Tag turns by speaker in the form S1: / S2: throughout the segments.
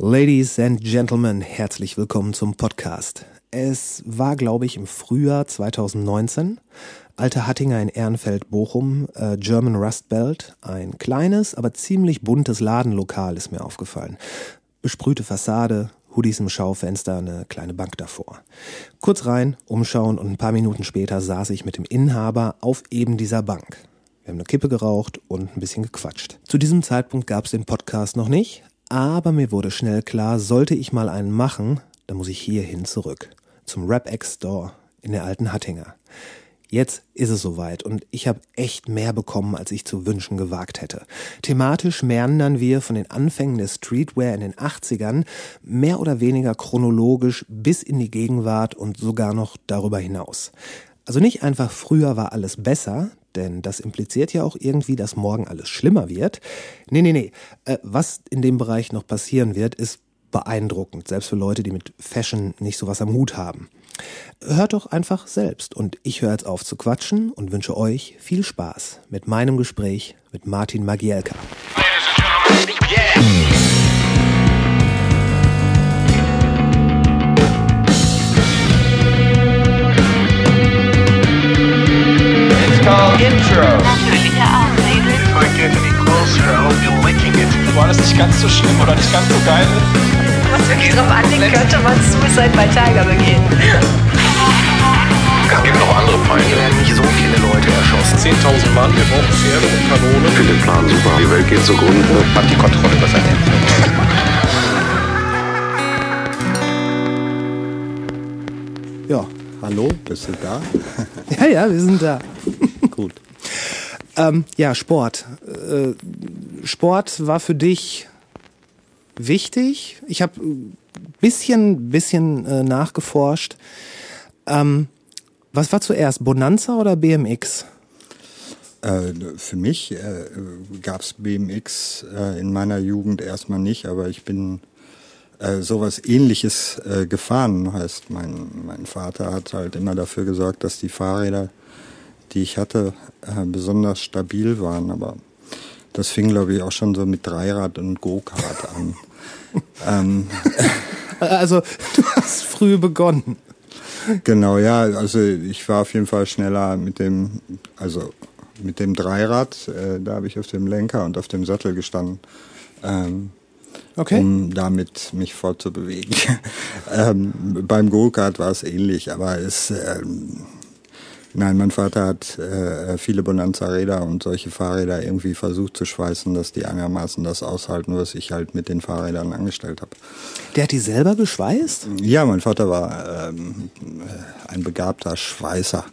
S1: Ladies and Gentlemen, herzlich willkommen zum Podcast. Es war, glaube ich, im Frühjahr 2019. Alte Hattinger in Ehrenfeld-Bochum, äh, German Rust Belt. Ein kleines, aber ziemlich buntes Ladenlokal ist mir aufgefallen. Besprühte Fassade, Hoodies im Schaufenster, eine kleine Bank davor. Kurz rein, umschauen und ein paar Minuten später saß ich mit dem Inhaber auf eben dieser Bank. Wir haben eine Kippe geraucht und ein bisschen gequatscht. Zu diesem Zeitpunkt gab es den Podcast noch nicht, aber mir wurde schnell klar, sollte ich mal einen machen, dann muss ich hierhin zurück. Zum Rap X Store in der alten Hattinger. Jetzt ist es soweit und ich habe echt mehr bekommen, als ich zu wünschen gewagt hätte. Thematisch meandern wir von den Anfängen der Streetwear in den 80ern mehr oder weniger chronologisch bis in die Gegenwart und sogar noch darüber hinaus. Also nicht einfach früher war alles besser, denn das impliziert ja auch irgendwie, dass morgen alles schlimmer wird. Nee, nee, nee. Äh, was in dem Bereich noch passieren wird, ist beeindruckend, selbst für Leute, die mit Fashion nicht so was am Hut haben. Hört doch einfach selbst und ich höre jetzt auf zu quatschen und wünsche euch viel Spaß mit meinem Gespräch mit Martin Magielka.
S2: It's called Intro.
S3: Natürliche Auslese.
S2: We're getting any closer. I hope you're licking it.
S4: war das nicht ganz so schlimm oder nicht ganz so geil.
S5: was wirklich drauf anlegt, könnte man Suicide bei Tiger begehen.
S2: Es gibt noch andere Feinde. Hier werden nicht so viele Leute erschossen.
S4: 10.000 Mann, wir brauchen Pferde und Kanonen.
S6: finde den Plan super. Die Welt geht zugrunde.
S2: Hat die Kontrolle über sein Leben.
S1: Ja,
S7: Hallo, bist du da?
S1: Ja, ja, wir sind da.
S7: Gut.
S1: Ähm, ja, Sport. Äh, Sport war für dich wichtig. Ich habe ein bisschen, bisschen äh, nachgeforscht. Ähm, was war zuerst, Bonanza oder BMX?
S7: Äh, für mich äh, gab es BMX äh, in meiner Jugend erstmal nicht, aber ich bin äh, sowas ähnliches äh, gefahren. Heißt, mein, mein Vater hat halt immer dafür gesorgt, dass die Fahrräder, die ich hatte, äh, besonders stabil waren. Aber das fing, glaube ich, auch schon so mit Dreirad und Go-Kart an. ähm,
S1: Also, du hast früh begonnen.
S7: Genau, ja, also ich war auf jeden Fall schneller mit dem, also mit dem Dreirad, äh, da habe ich auf dem Lenker und auf dem Sattel gestanden, ähm,
S1: Okay.
S7: um damit mich fortzubewegen. ähm, beim Go-Kart war es ähnlich, aber es, ähm, nein, mein Vater hat äh, viele Bonanza-Räder und solche Fahrräder irgendwie versucht zu schweißen, dass die einigermaßen das aushalten, was ich halt mit den Fahrrädern angestellt habe.
S1: Der hat die selber geschweißt?
S7: Ja, mein Vater war ähm, ein begabter Schweißer,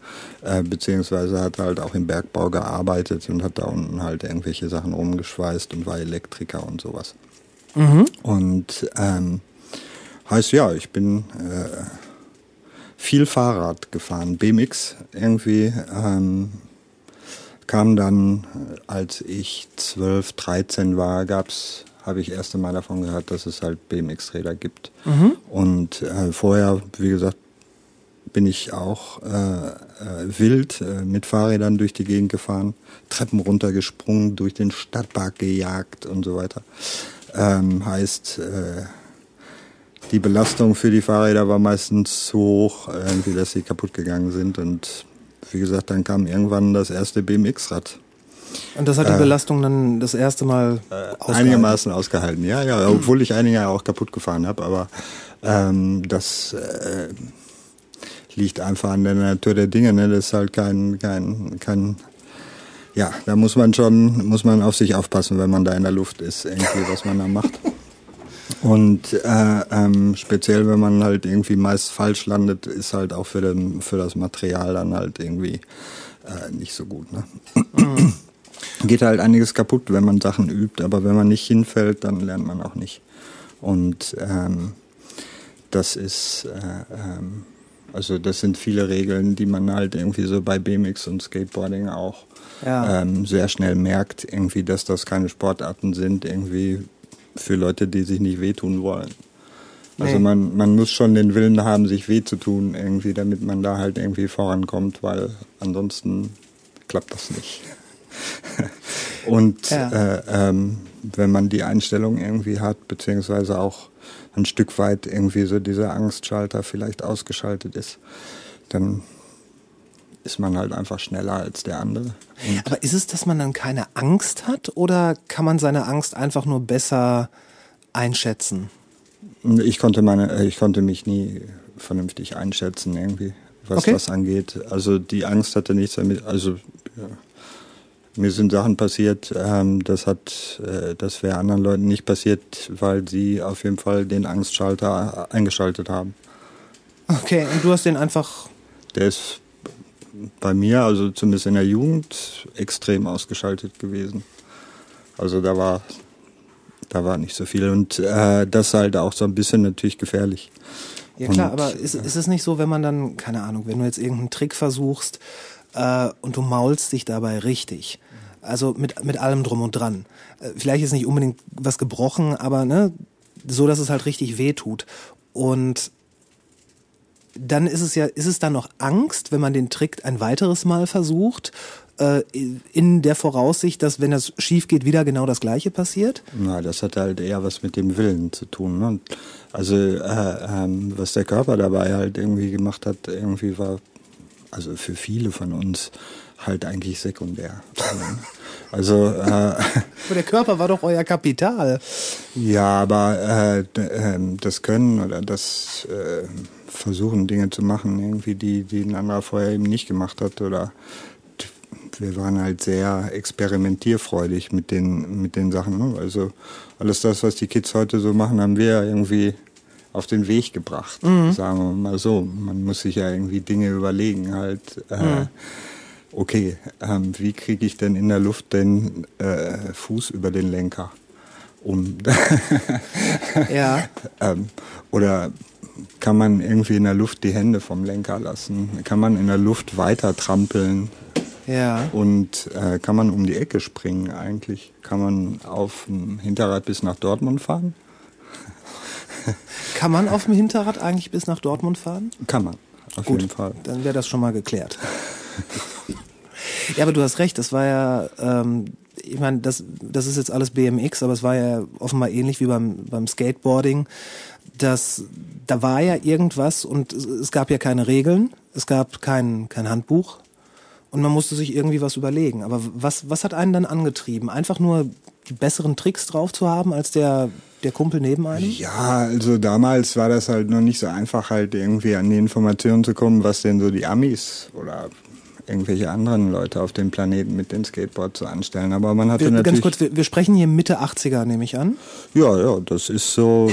S7: äh, beziehungsweise hat halt auch im Bergbau gearbeitet und hat da unten halt irgendwelche Sachen rumgeschweißt und war Elektriker und sowas. Und ähm, heißt ja, ich bin äh, viel Fahrrad gefahren, BMX irgendwie. Ähm, kam dann, äh, als ich 12, 13 war, gab's habe ich erst einmal davon gehört, dass es halt BMX-Räder gibt. Und äh, vorher, wie gesagt, bin ich auch äh, äh, wild äh, mit Fahrrädern durch die Gegend gefahren, Treppen runtergesprungen, durch den Stadtpark gejagt und so weiter. Ähm, heißt, äh, die Belastung für die Fahrräder war meistens zu hoch, äh, irgendwie, dass sie kaputt gegangen sind. Und wie gesagt, dann kam irgendwann das erste BMX-Rad.
S1: Und das hat die Belastung dann das erste Mal ausgehalten?
S7: Einigermaßen ausgehalten, ja, ja, obwohl ich einige auch kaputt gefahren habe, aber ähm, das äh, liegt einfach an der Natur der Dinge, ne? Das ist halt kein, kein, kein, ja, da muss man schon, muss man auf sich aufpassen, wenn man da in der Luft ist, irgendwie, was man da macht. Und äh, ähm, speziell, wenn man halt irgendwie meist falsch landet, ist halt auch für, den, für das Material dann halt irgendwie äh, nicht so gut. Ne? Geht halt einiges kaputt, wenn man Sachen übt, aber wenn man nicht hinfällt, dann lernt man auch nicht. Und ähm, das ist, äh, ähm, also das sind viele Regeln, die man halt irgendwie so bei BMX und Skateboarding auch
S1: Ja.
S7: ähm, sehr schnell merkt, irgendwie, dass das keine Sportarten sind, irgendwie für Leute, die sich nicht wehtun wollen. Also
S1: Nee.
S7: man, man muss schon den Willen haben, sich weh zu tun, irgendwie, damit man da halt irgendwie vorankommt, weil ansonsten klappt das nicht. Und
S1: Ja.
S7: äh, ähm, wenn man die Einstellung irgendwie hat, beziehungsweise auch ein Stück weit irgendwie so dieser Angstschalter vielleicht ausgeschaltet ist, dann ist man halt einfach schneller als der andere.
S1: Aber ist es, dass man dann keine Angst hat oder kann man seine Angst einfach nur besser einschätzen?
S7: Ich konnte meine, ich konnte mich nie vernünftig einschätzen irgendwie, was
S1: Okay.
S7: das angeht. Also die Angst hatte nichts damit. Also ja. mir sind Sachen passiert, ähm, das hat, äh, das wäre anderen Leuten nicht passiert, weil sie auf jeden Fall den Angstschalter eingeschaltet haben.
S1: Okay, und du hast den einfach.
S7: Der ist bei mir, also zumindest in der Jugend, extrem ausgeschaltet gewesen. Also da war, da war nicht so viel und äh, das halt auch so ein bisschen natürlich gefährlich.
S1: Ja klar,
S7: Und,
S1: aber ist, ist es nicht so, wenn man dann, keine Ahnung, wenn du jetzt irgendeinen Trick versuchst äh, und du maulst dich dabei richtig, also mit, mit allem drum und dran. Äh, vielleicht ist nicht unbedingt was gebrochen, aber ne, so, dass es halt richtig weh tut. Und dann ist es ja, ist es dann noch Angst, wenn man den Trick ein weiteres Mal versucht, äh, in der Voraussicht, dass wenn das schief geht, wieder genau das Gleiche passiert?
S7: Na, das hat halt eher was mit dem Willen zu tun. Ne? Also äh, ähm, was der Körper dabei halt irgendwie gemacht hat, irgendwie war, also für viele von uns halt eigentlich sekundär. Also äh,
S1: Aber der Körper war doch euer Kapital.
S7: Ja, aber äh, ähm, das Können oder das äh, Versuchen, Dinge zu machen, irgendwie, die, die ein anderer vorher eben nicht gemacht hat. Oder wir waren halt sehr experimentierfreudig mit den, mit den Sachen. Ne? Also alles das, was die Kids heute so machen, haben wir irgendwie auf den Weg gebracht, sagen wir mal so. Man muss sich ja irgendwie Dinge überlegen, halt. Äh, Okay, ähm, wie kriege ich denn in der Luft den äh, Fuß über den Lenker? Um,
S1: Ja.
S7: ähm, oder kann man irgendwie in der Luft die Hände vom Lenker lassen? Kann man in der Luft weiter trampeln?
S1: Ja.
S7: Und äh, kann man um die Ecke springen eigentlich? Kann man auf dem Hinterrad bis nach Dortmund fahren?
S1: Kann man auf dem Hinterrad eigentlich bis nach Dortmund fahren?
S7: Kann man, auf jeden Fall.
S1: Dann wäre das schon mal geklärt. ja, aber du hast recht, das war ja, ähm, ich meine, das, das ist jetzt alles BMX, aber es war ja offenbar ähnlich wie beim, beim Skateboarding. Das, da war ja irgendwas und es, es gab ja keine Regeln, es gab kein, kein Handbuch und man musste sich irgendwie was überlegen. Aber was, was hat einen dann angetrieben? Einfach nur die besseren Tricks drauf zu haben als der, der Kumpel neben einem?
S7: Ja, also damals war das halt noch nicht so einfach, halt irgendwie an die Informationen zu kommen, was denn so die Amis oder irgendwelche anderen Leute auf dem Planeten mit den Skateboards so anstellen. Aber man hatte
S1: Wir,
S7: natürlich...
S1: ganz kurz, wir, wir sprechen hier Mitte 80er, nehme ich an.
S7: Ja, ja, das ist so.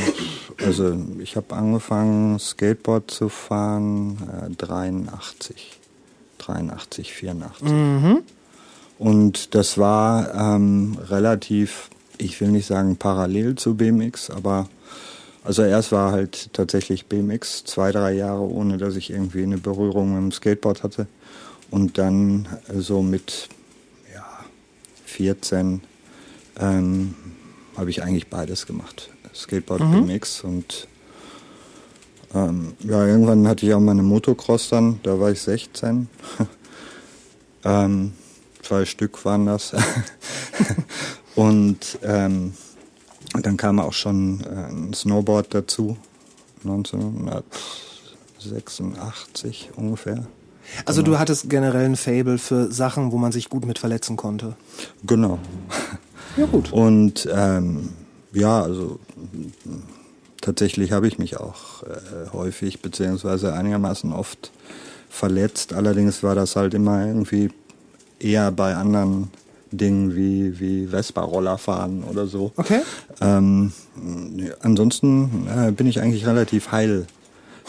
S7: Also ich habe angefangen Skateboard zu fahren äh, 83, 83, 84. Und das war ähm, relativ, ich will nicht sagen parallel zu BMX, aber also erst war halt tatsächlich BMX zwei, drei Jahre, ohne dass ich irgendwie eine Berührung mit dem Skateboard hatte. Und dann so mit ja, 14 ähm, habe ich eigentlich beides gemacht. Skateboard, BMX und ähm, ja, irgendwann hatte ich auch meine Motocross dann, da war ich 16. ähm, zwei Stück waren das. und ähm, dann kam auch schon äh, ein Snowboard dazu, 1986 ungefähr.
S1: Also du hattest generell ein Fable für Sachen, wo man sich gut mit verletzen konnte.
S7: Genau.
S1: Ja gut.
S7: Und ähm, ja, also tatsächlich habe ich mich auch äh, häufig beziehungsweise einigermaßen oft verletzt. Allerdings war das halt immer irgendwie eher bei anderen Dingen wie, wie Vespa-Roller fahren oder so.
S1: Okay.
S7: Ähm, ansonsten äh, bin ich eigentlich relativ heil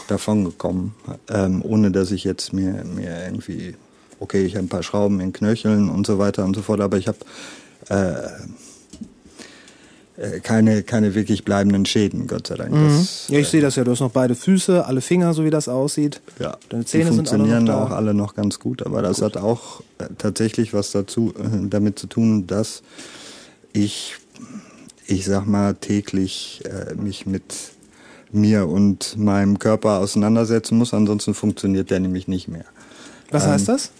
S7: davon gekommen, ähm, ohne dass ich jetzt mir, mir irgendwie, okay, ich habe ein paar Schrauben in Knöcheln und so weiter und so fort, aber ich habe äh, äh, keine, keine wirklich bleibenden Schäden, Gott sei Dank. Das,
S1: Ja, ich sehe das ja. Du hast noch beide Füße, alle Finger, so wie das aussieht.
S7: ja,
S1: Deine Zähne
S7: die
S1: sind alle noch
S7: funktionieren
S1: da.
S7: auch alle noch ganz gut, aber das hat auch äh, tatsächlich was dazu äh, damit zu tun, dass ich, ich sag mal, täglich äh, mich mit mir und meinem Körper auseinandersetzen muss, ansonsten funktioniert der nämlich nicht mehr.
S1: Was
S7: Ähm,
S1: heißt das?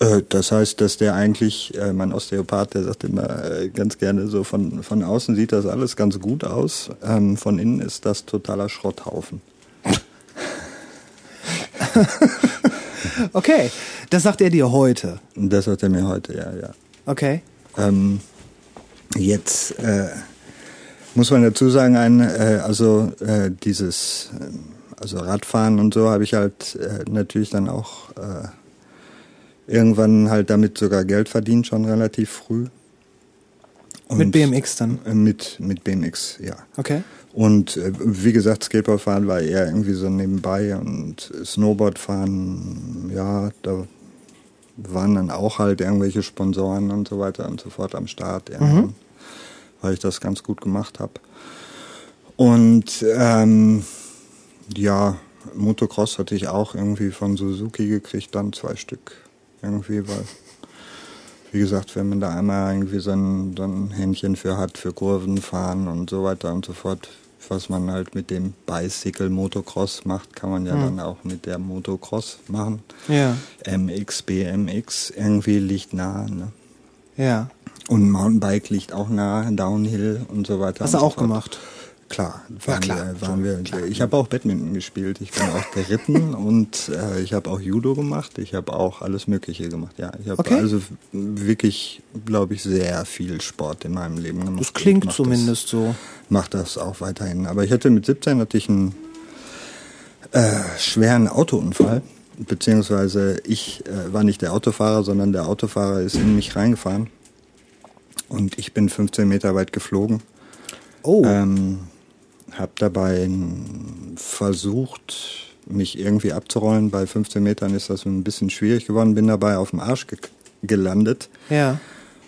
S7: Äh, Das heißt, dass der eigentlich, äh, mein Osteopath, der sagt immer äh, ganz gerne so, von, von außen sieht das alles ganz gut aus, ähm, von innen ist das totaler Schrotthaufen.
S1: Okay, das sagt er dir heute.
S7: Das sagt er mir heute, ja, ja.
S1: Okay.
S7: Ähm, jetzt äh, muss man dazu sagen, ein, äh, also äh, dieses, äh, also Radfahren und so habe ich halt äh, natürlich dann auch äh, irgendwann halt damit sogar Geld verdient, schon relativ früh.
S1: Mit
S7: Und-
S1: BMX dann.
S7: Äh, Mit, mit BMX, ja.
S1: Okay.
S7: Und wie gesagt, Skateboardfahren war eher irgendwie so nebenbei und Snowboardfahren, ja, da waren dann auch halt irgendwelche Sponsoren und so weiter und so fort am Start, irgendwann, weil ich das ganz gut gemacht habe. Und ähm, ja, Motocross hatte ich auch irgendwie von Suzuki gekriegt, dann zwei Stück irgendwie, weil wie gesagt, wenn man da einmal irgendwie so ein, Händchen für hat, für Kurvenfahren und so weiter und so fort, was man halt mit dem Bicycle Motocross macht, kann man ja dann auch mit der Motocross machen.
S1: Ja.
S7: MX, BMX, irgendwie liegt nah. Ne?
S1: Ja.
S7: Und Mountainbike liegt auch nah, Downhill und so weiter.
S1: Hast du
S7: so
S1: auch
S7: fort.
S1: gemacht?
S7: Klar, waren
S1: klar,
S7: wir, waren wir, ich habe auch Badminton gespielt, ich bin auch geritten und äh, ich habe auch Judo gemacht, ich habe auch alles Mögliche gemacht. Ja, ich habe
S1: Okay.
S7: also wirklich, glaube ich, sehr viel Sport in meinem Leben gemacht.
S1: Das klingt zumindest so.
S7: Das, mach das auch weiterhin. Aber ich hatte mit 17 hatte ich einen äh, schweren Autounfall, beziehungsweise ich äh, war nicht der Autofahrer, sondern der Autofahrer ist in mich reingefahren und ich bin 15 Meter weit geflogen.
S1: Oh.
S7: Ähm, habe dabei versucht, mich irgendwie abzurollen. Bei 15 Metern ist das ein bisschen schwierig geworden. Bin dabei auf dem Arsch ge gelandet
S1: ja.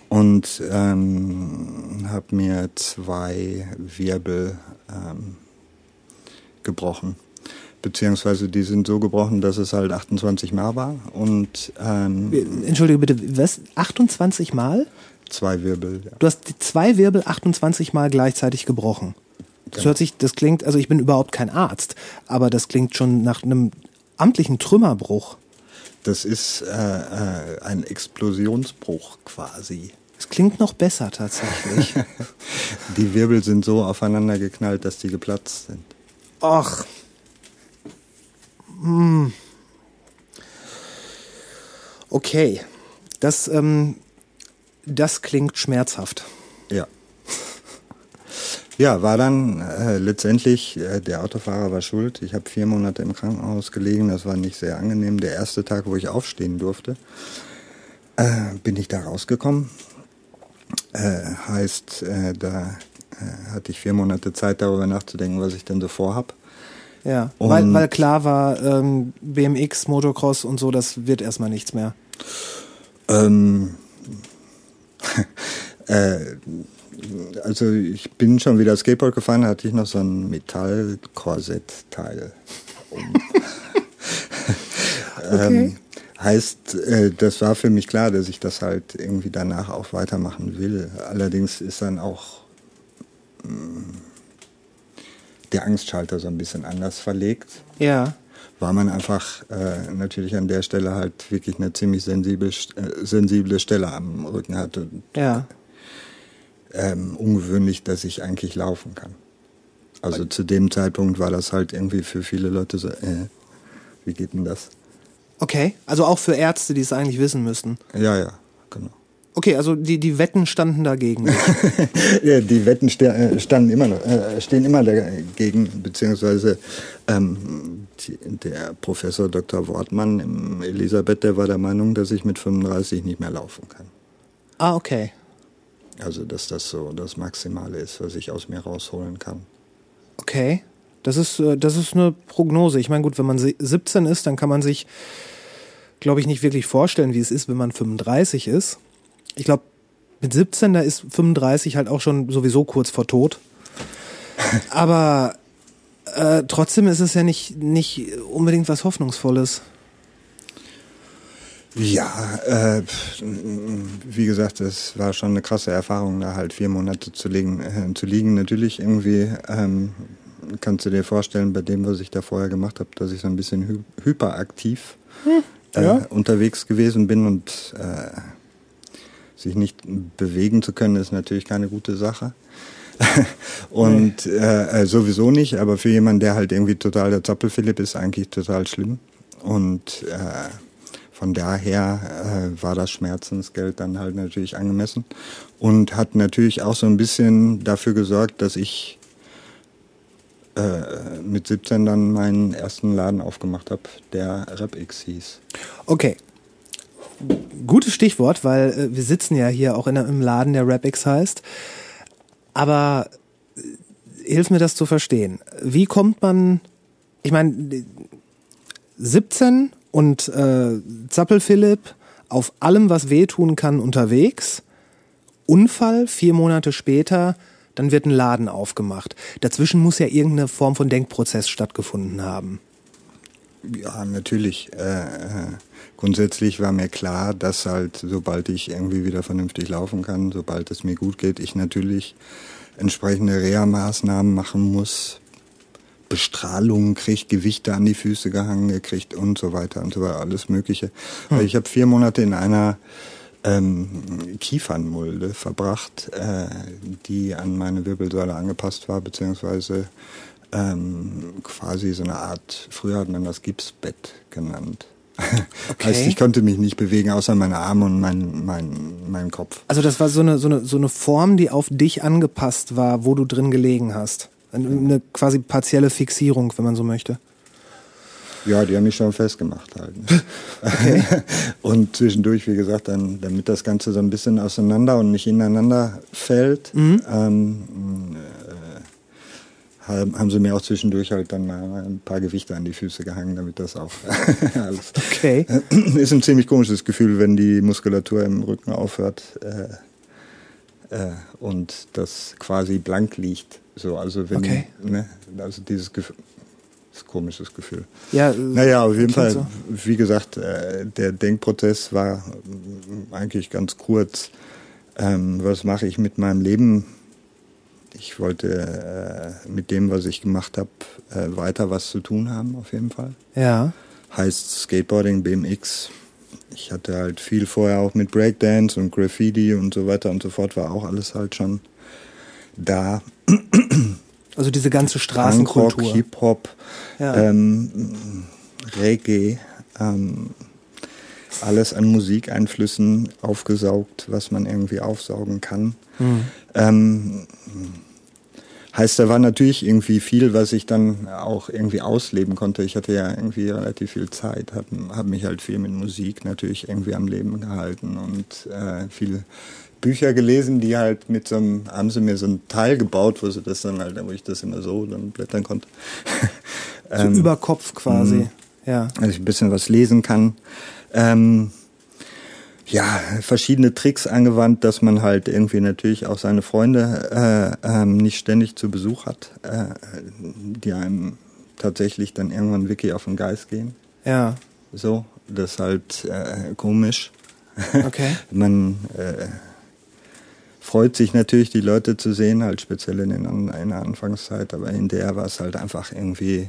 S7: und ähm, habe mir zwei Wirbel ähm, gebrochen. Beziehungsweise die sind so gebrochen, dass es halt 28 Mal war und ähm,
S1: Entschuldige bitte, was? 28 Mal?
S7: Zwei Wirbel. Ja.
S1: Du hast die zwei Wirbel 28 Mal gleichzeitig gebrochen. Das hört sich, das klingt, also ich bin überhaupt kein Arzt, aber das klingt schon nach einem amtlichen Trümmerbruch.
S7: Das ist äh, äh, ein Explosionsbruch quasi.
S1: Es klingt noch besser tatsächlich.
S7: Die Wirbel sind so aufeinander geknallt, dass die geplatzt sind.
S1: Ach. Hm. Okay. Das, ähm, das klingt schmerzhaft.
S7: Ja. Ja, war dann äh, letztendlich, äh, der Autofahrer war schuld. Ich habe vier Monate im Krankenhaus gelegen, das war nicht sehr angenehm. Der erste Tag, wo ich aufstehen durfte, äh, bin ich da rausgekommen. Äh, heißt, äh, da äh, hatte ich vier Monate Zeit, darüber nachzudenken, was ich denn so vorhab.
S1: Ja.
S7: Und-
S1: Weil, weil klar war, ähm, BMX, Motocross und so, das wird erstmal nichts mehr.
S7: Ähm, äh, also ich bin schon wieder Skateboard gefahren, da hatte ich noch so ein Metallkorsett-Teil. um. ähm, heißt, äh, das war für mich klar, dass ich das halt irgendwie danach auch weitermachen will. Allerdings ist dann auch mh, der Angstschalter so ein bisschen anders verlegt
S1: Ja.
S7: Weil man einfach äh, natürlich an der Stelle halt wirklich eine ziemlich sensible, äh, sensible Stelle am Rücken hatte.
S1: Ja.
S7: Ähm, ungewöhnlich, dass ich eigentlich laufen kann. Also zu dem Zeitpunkt war das halt irgendwie für viele Leute so, äh, wie geht denn das?
S1: Okay. Also auch für Ärzte, die es eigentlich wissen müssten.
S7: Ja, ja.
S1: Okay, also die, die Wetten standen dagegen.
S7: ja, die Wetten äh, standen immer äh, stehen immer dagegen, beziehungsweise ähm, die, der Professor Dr. Wortmann im Elisabeth, der war der Meinung, dass ich mit 35 nicht mehr laufen kann.
S1: ah, okay.
S7: Also, dass das so das Maximale ist, was ich aus mir rausholen kann.
S1: Okay. Das ist, äh, das ist eine Prognose. Ich meine, gut, wenn man se- 17 ist, dann kann man sich, glaube ich, nicht wirklich vorstellen, wie es ist, wenn man 35 ist. Ich glaube, mit 17, da ist 35 halt auch schon sowieso kurz vor Tod. Aber äh, trotzdem ist es ja nicht, nicht unbedingt was Hoffnungsvolles.
S7: Ja, äh, wie gesagt, das war schon eine krasse Erfahrung, da halt vier Monate zu liegen. Äh, zu liegen. Natürlich irgendwie ähm, kannst du dir vorstellen, bei dem, was ich da vorher gemacht habe, dass ich so ein bisschen hy hyperaktiv äh,
S1: Ja.
S7: unterwegs gewesen bin und äh, sich nicht bewegen zu können, ist natürlich keine gute Sache. und äh, äh, sowieso nicht, aber für jemanden, der halt irgendwie total der Zappelphilipp ist, eigentlich total schlimm. Und äh, von daher äh, war das Schmerzensgeld dann halt natürlich angemessen und hat natürlich auch so ein bisschen dafür gesorgt, dass ich äh, mit 17 dann meinen ersten Laden aufgemacht habe, der RapX hieß.
S1: Okay. Gutes Stichwort, weil äh, wir sitzen ja hier auch in, im Laden, der RapX heißt. Aber äh, hilf mir das zu verstehen. Wie kommt man, ich meine, 17 und äh, Zappel-Philipp auf allem, was wehtun kann, unterwegs. Unfall, vier Monate später, dann wird ein Laden aufgemacht. Dazwischen muss ja irgendeine Form von Denkprozess stattgefunden haben.
S7: Ja, natürlich. Äh, äh, grundsätzlich war mir klar, dass halt, sobald ich irgendwie wieder vernünftig laufen kann, sobald es mir gut geht, ich natürlich entsprechende Reha-Maßnahmen machen muss, Bestrahlung kriegt, Gewichte an die Füße gehangen gekriegt und so weiter und so weiter, alles Mögliche. Weil Ich habe vier Monate in einer ähm, Kiefernmulde verbracht, äh, die an meine Wirbelsäule angepasst war, beziehungsweise ähm, quasi so eine Art, früher hat man das Gipsbett genannt.
S1: Okay.
S7: Heißt, ich konnte mich nicht bewegen, außer meine Arme und mein, mein, mein Kopf.
S1: Also das war so eine, so, eine, so eine Form, die auf dich angepasst war, wo du drin gelegen hast. Eine, quasi partielle Fixierung, wenn man so möchte.
S7: Ja, die haben mich schon festgemacht halt. ne? und zwischendurch, wie gesagt, dann, damit das Ganze so ein bisschen auseinander und nicht ineinander fällt, ähm, äh, haben, haben sie mir auch zwischendurch halt dann mal ein paar Gewichte an die Füße gehangen, damit das auch alles.
S1: Okay.
S7: Ist ein ziemlich komisches Gefühl, wenn die Muskulatur im Rücken aufhört äh, äh, und das quasi blank liegt. So, also wenn,
S1: Okay.
S7: ne, also dieses Gefühl, ist ein komisches Gefühl.
S1: Ja, äh,
S7: Naja, auf jeden Fall,
S1: so.
S7: wie gesagt, äh, der Denkprozess war eigentlich ganz kurz. Ähm, was mache ich mit meinem Leben? Ich wollte äh, mit dem, was ich gemacht habe, äh, weiter was zu tun haben, auf jeden Fall.
S1: Ja.
S7: Heißt Skateboarding, BMX. Ich hatte halt viel vorher auch mit Breakdance und Graffiti und so weiter und so fort, war auch alles halt schon da.
S1: Also diese ganze Straßenkultur.
S7: Hip-Hop,
S1: Ja.
S7: ähm, Reggae, ähm, alles an Musikeinflüssen aufgesaugt, was man irgendwie aufsaugen kann.
S1: Hm.
S7: Ähm, heißt, da war natürlich irgendwie viel, was ich dann auch irgendwie ausleben konnte. Ich hatte ja irgendwie relativ viel Zeit, habe hab mich halt viel mit Musik natürlich irgendwie am Leben gehalten und äh, viele Bücher gelesen, die halt mit so einem, haben sie mir so ein Teil gebaut, wo sie das dann halt, wo ich das immer so dann blättern konnte.
S1: So
S7: Ähm,
S1: über Kopf quasi. Ja.
S7: dass ich ein bisschen was lesen kann. Ähm, ja, verschiedene Tricks angewandt, dass man halt irgendwie natürlich auch seine Freunde äh, ähm, nicht ständig zu Besuch hat, äh, die einem tatsächlich dann irgendwann wirklich auf den Geist gehen.
S1: Ja.
S7: So, das ist halt äh, komisch.
S1: Okay.
S7: man äh, freut sich natürlich, die Leute zu sehen, halt speziell in, den, in der Anfangszeit, aber in der war es halt einfach irgendwie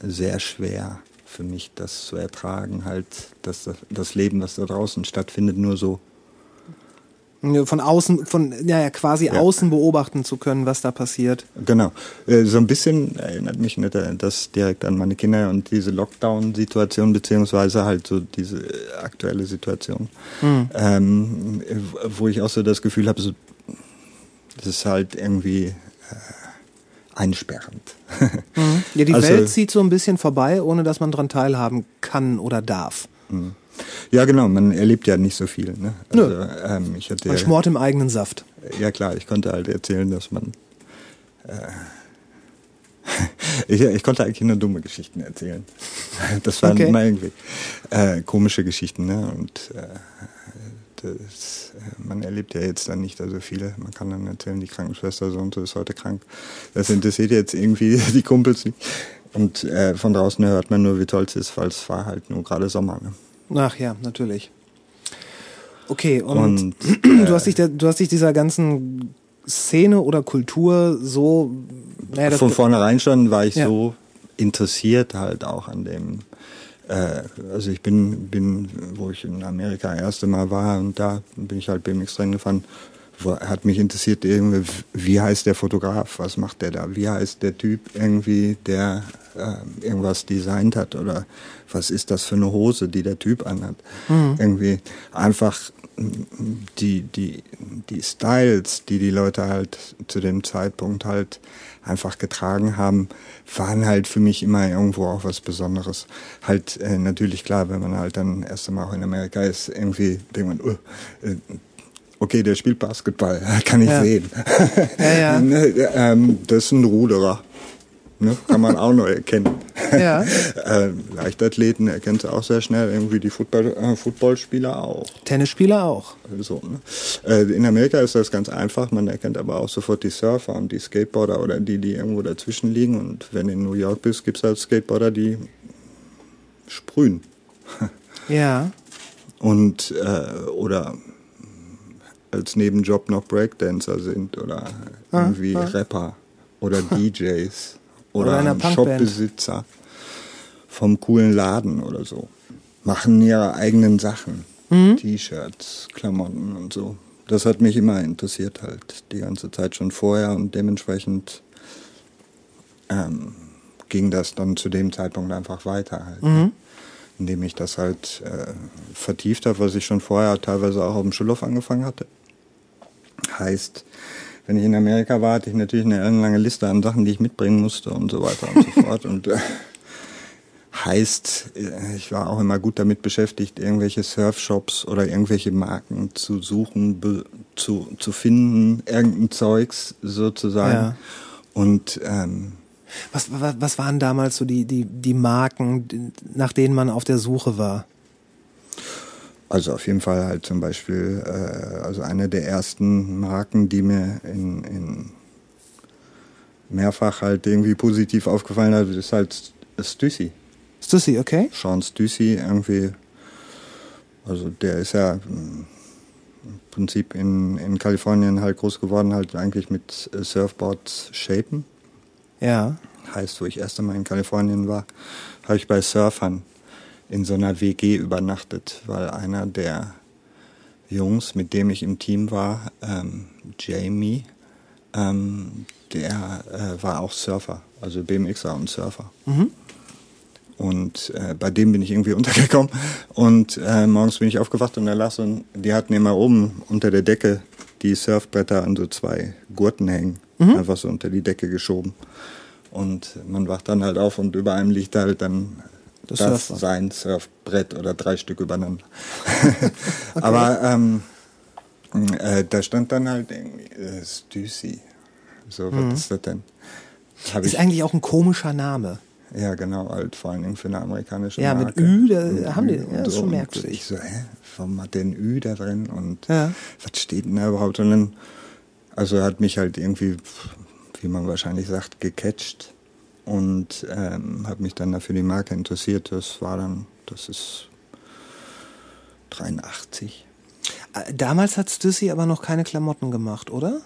S7: sehr schwer für mich, das zu ertragen, halt, dass das, Leben, was da draußen stattfindet, nur so.
S1: Von außen, von, ja, ja, quasi
S7: Ja.
S1: außen beobachten zu können, was da passiert.
S7: Genau. Äh, So ein bisschen erinnert mich äh, das direkt an meine Kinder und diese Lockdown-Situation, beziehungsweise halt so diese äh, aktuelle Situation, ähm, äh, wo ich auch so das Gefühl habe, so, das ist halt irgendwie äh, einsperrend.
S1: Ja, die
S7: Also-
S1: Welt zieht so ein bisschen vorbei, ohne dass man dran teilhaben kann oder darf.
S7: ja, genau, man erlebt ja nicht so viel. Ne?
S1: Nö.
S7: Also, ähm, ich hatte
S1: Man schmort im eigenen Saft.
S7: Ja klar, ich konnte halt erzählen, dass man. Äh, ich, ich konnte eigentlich nur dumme Geschichten erzählen. Das waren
S1: Okay.
S7: immer irgendwie äh, komische Geschichten, ne? Und äh, das, äh, man erlebt ja jetzt dann nicht so viele. Man kann dann erzählen, die Krankenschwester so und so ist heute krank. Das interessiert jetzt irgendwie die Kumpels nicht. Und äh, von draußen hört man nur, wie toll es ist, weil es war halt nur gerade Sommer. Ne?
S1: Ach ja, natürlich. Okay, und,
S7: Und,
S1: du, hast dich der, du hast dich dieser ganzen Szene oder Kultur so. Naja,
S7: Von vornherein schon war ich
S1: Ja.
S7: so interessiert halt auch an dem äh, also ich bin, bin, wo ich in Amerika das erste Mal war und da bin ich halt BMX Rennen gefahren, hat mich interessiert, irgendwie, wie heißt der Fotograf, was macht der da, wie heißt der Typ irgendwie, der äh, irgendwas designt hat? Oder was ist das für eine Hose, die der Typ anhat. Irgendwie einfach die, die, die Styles, die die Leute halt zu dem Zeitpunkt halt einfach getragen haben, waren halt für mich immer irgendwo auch was Besonderes. Halt äh, natürlich klar, wenn man halt dann erst einmal auch in Amerika ist, irgendwie denkt man, uh, äh, okay, der spielt Basketball, kann ich
S1: Ja.
S7: sehen.
S1: Ja, ja.
S7: Ne, ähm, das ist ein Ruderer. Ne? Kann man auch noch erkennen.
S1: Ja.
S7: äh, Leichtathleten erkennt sie auch sehr schnell, irgendwie die Football, äh, Footballspieler auch.
S1: Tennisspieler auch.
S7: So, ne? äh, in Amerika ist das ganz einfach, man erkennt aber auch sofort die Surfer und die Skateboarder oder die, die irgendwo dazwischen liegen. Und wenn du in New York bist, gibt es halt Skateboarder, die sprühen.
S1: Ja.
S7: Und äh, oder als Nebenjob noch Breakdancer sind oder irgendwie Rapper oder DJs oder,
S1: Oder in einer
S7: ein
S1: Punkband.
S7: Shopbesitzer vom coolen Laden oder so. Machen ihre eigenen Sachen. T-Shirts, Klamotten und so. Das hat mich immer interessiert halt die ganze Zeit schon vorher und dementsprechend ähm, ging das dann zu dem Zeitpunkt einfach weiter halt. ne? Indem ich das halt äh, vertieft habe, was ich schon vorher teilweise auch auf dem Schulhof angefangen hatte. Heißt, wenn ich in Amerika war, hatte ich natürlich eine ellenlange Liste an Sachen, die ich mitbringen musste und so weiter und so fort. Und äh, heißt, äh, ich war auch immer gut damit beschäftigt, irgendwelche Surfshops oder irgendwelche Marken zu suchen, be, zu, zu finden, irgendein Zeugs sozusagen.
S1: Ja.
S7: Und ähm,
S1: Was, was, was waren damals so die, die, die Marken, nach denen man auf der Suche war?
S7: Also auf jeden Fall halt zum Beispiel, äh, also eine der ersten Marken, die mir in, in mehrfach halt irgendwie positiv aufgefallen hat, ist halt Stussy.
S1: Stussy, okay?
S7: Sean Stussy irgendwie, also der ist ja mm, im Prinzip in, in Kalifornien halt groß geworden, halt eigentlich mit äh, Surfboards shapen.
S1: Ja.
S7: Heißt, wo ich erst einmal in Kalifornien war, habe ich bei Surfern in so einer WG übernachtet, weil einer der Jungs, mit dem ich im Team war, ähm, Jamie, ähm, der äh, war auch Surfer, also BMXer und Surfer. Und äh, bei dem bin ich irgendwie untergekommen. Und äh, morgens bin ich aufgewacht und da lag so ein, die hatten immer oben unter der Decke die Surfbretter an so zwei Gurten hängen. Einfach so unter die Decke geschoben. Und man wacht dann halt auf und über einem liegt halt dann
S1: Das
S7: das,
S1: Surfboard.
S7: sein Surfbrett oder drei Stück übereinander. Aber ähm, äh, da stand dann halt irgendwie äh, Stussy. So, was ist das denn? Hab
S1: Ist
S7: ich-
S1: eigentlich auch ein komischer Name.
S7: ja, genau, halt vor allen Dingen für eine amerikanische
S1: Ja, mit
S7: Marke.
S1: Ü, da
S7: Mit
S1: haben die-
S7: Ü
S1: ja,
S7: und
S1: ist schon
S7: Und
S1: merkwürdig.
S7: ich so, hä, warum hat der ein Ü da drin und
S1: Ja.
S7: was steht denn da überhaupt? Und dann, also hat mich halt irgendwie, wie man wahrscheinlich sagt, gecatcht und ähm, habe mich dann dafür die Marke interessiert. Das war dann, das ist 83.
S1: Äh, Damals hat Stussy aber noch keine Klamotten gemacht, oder?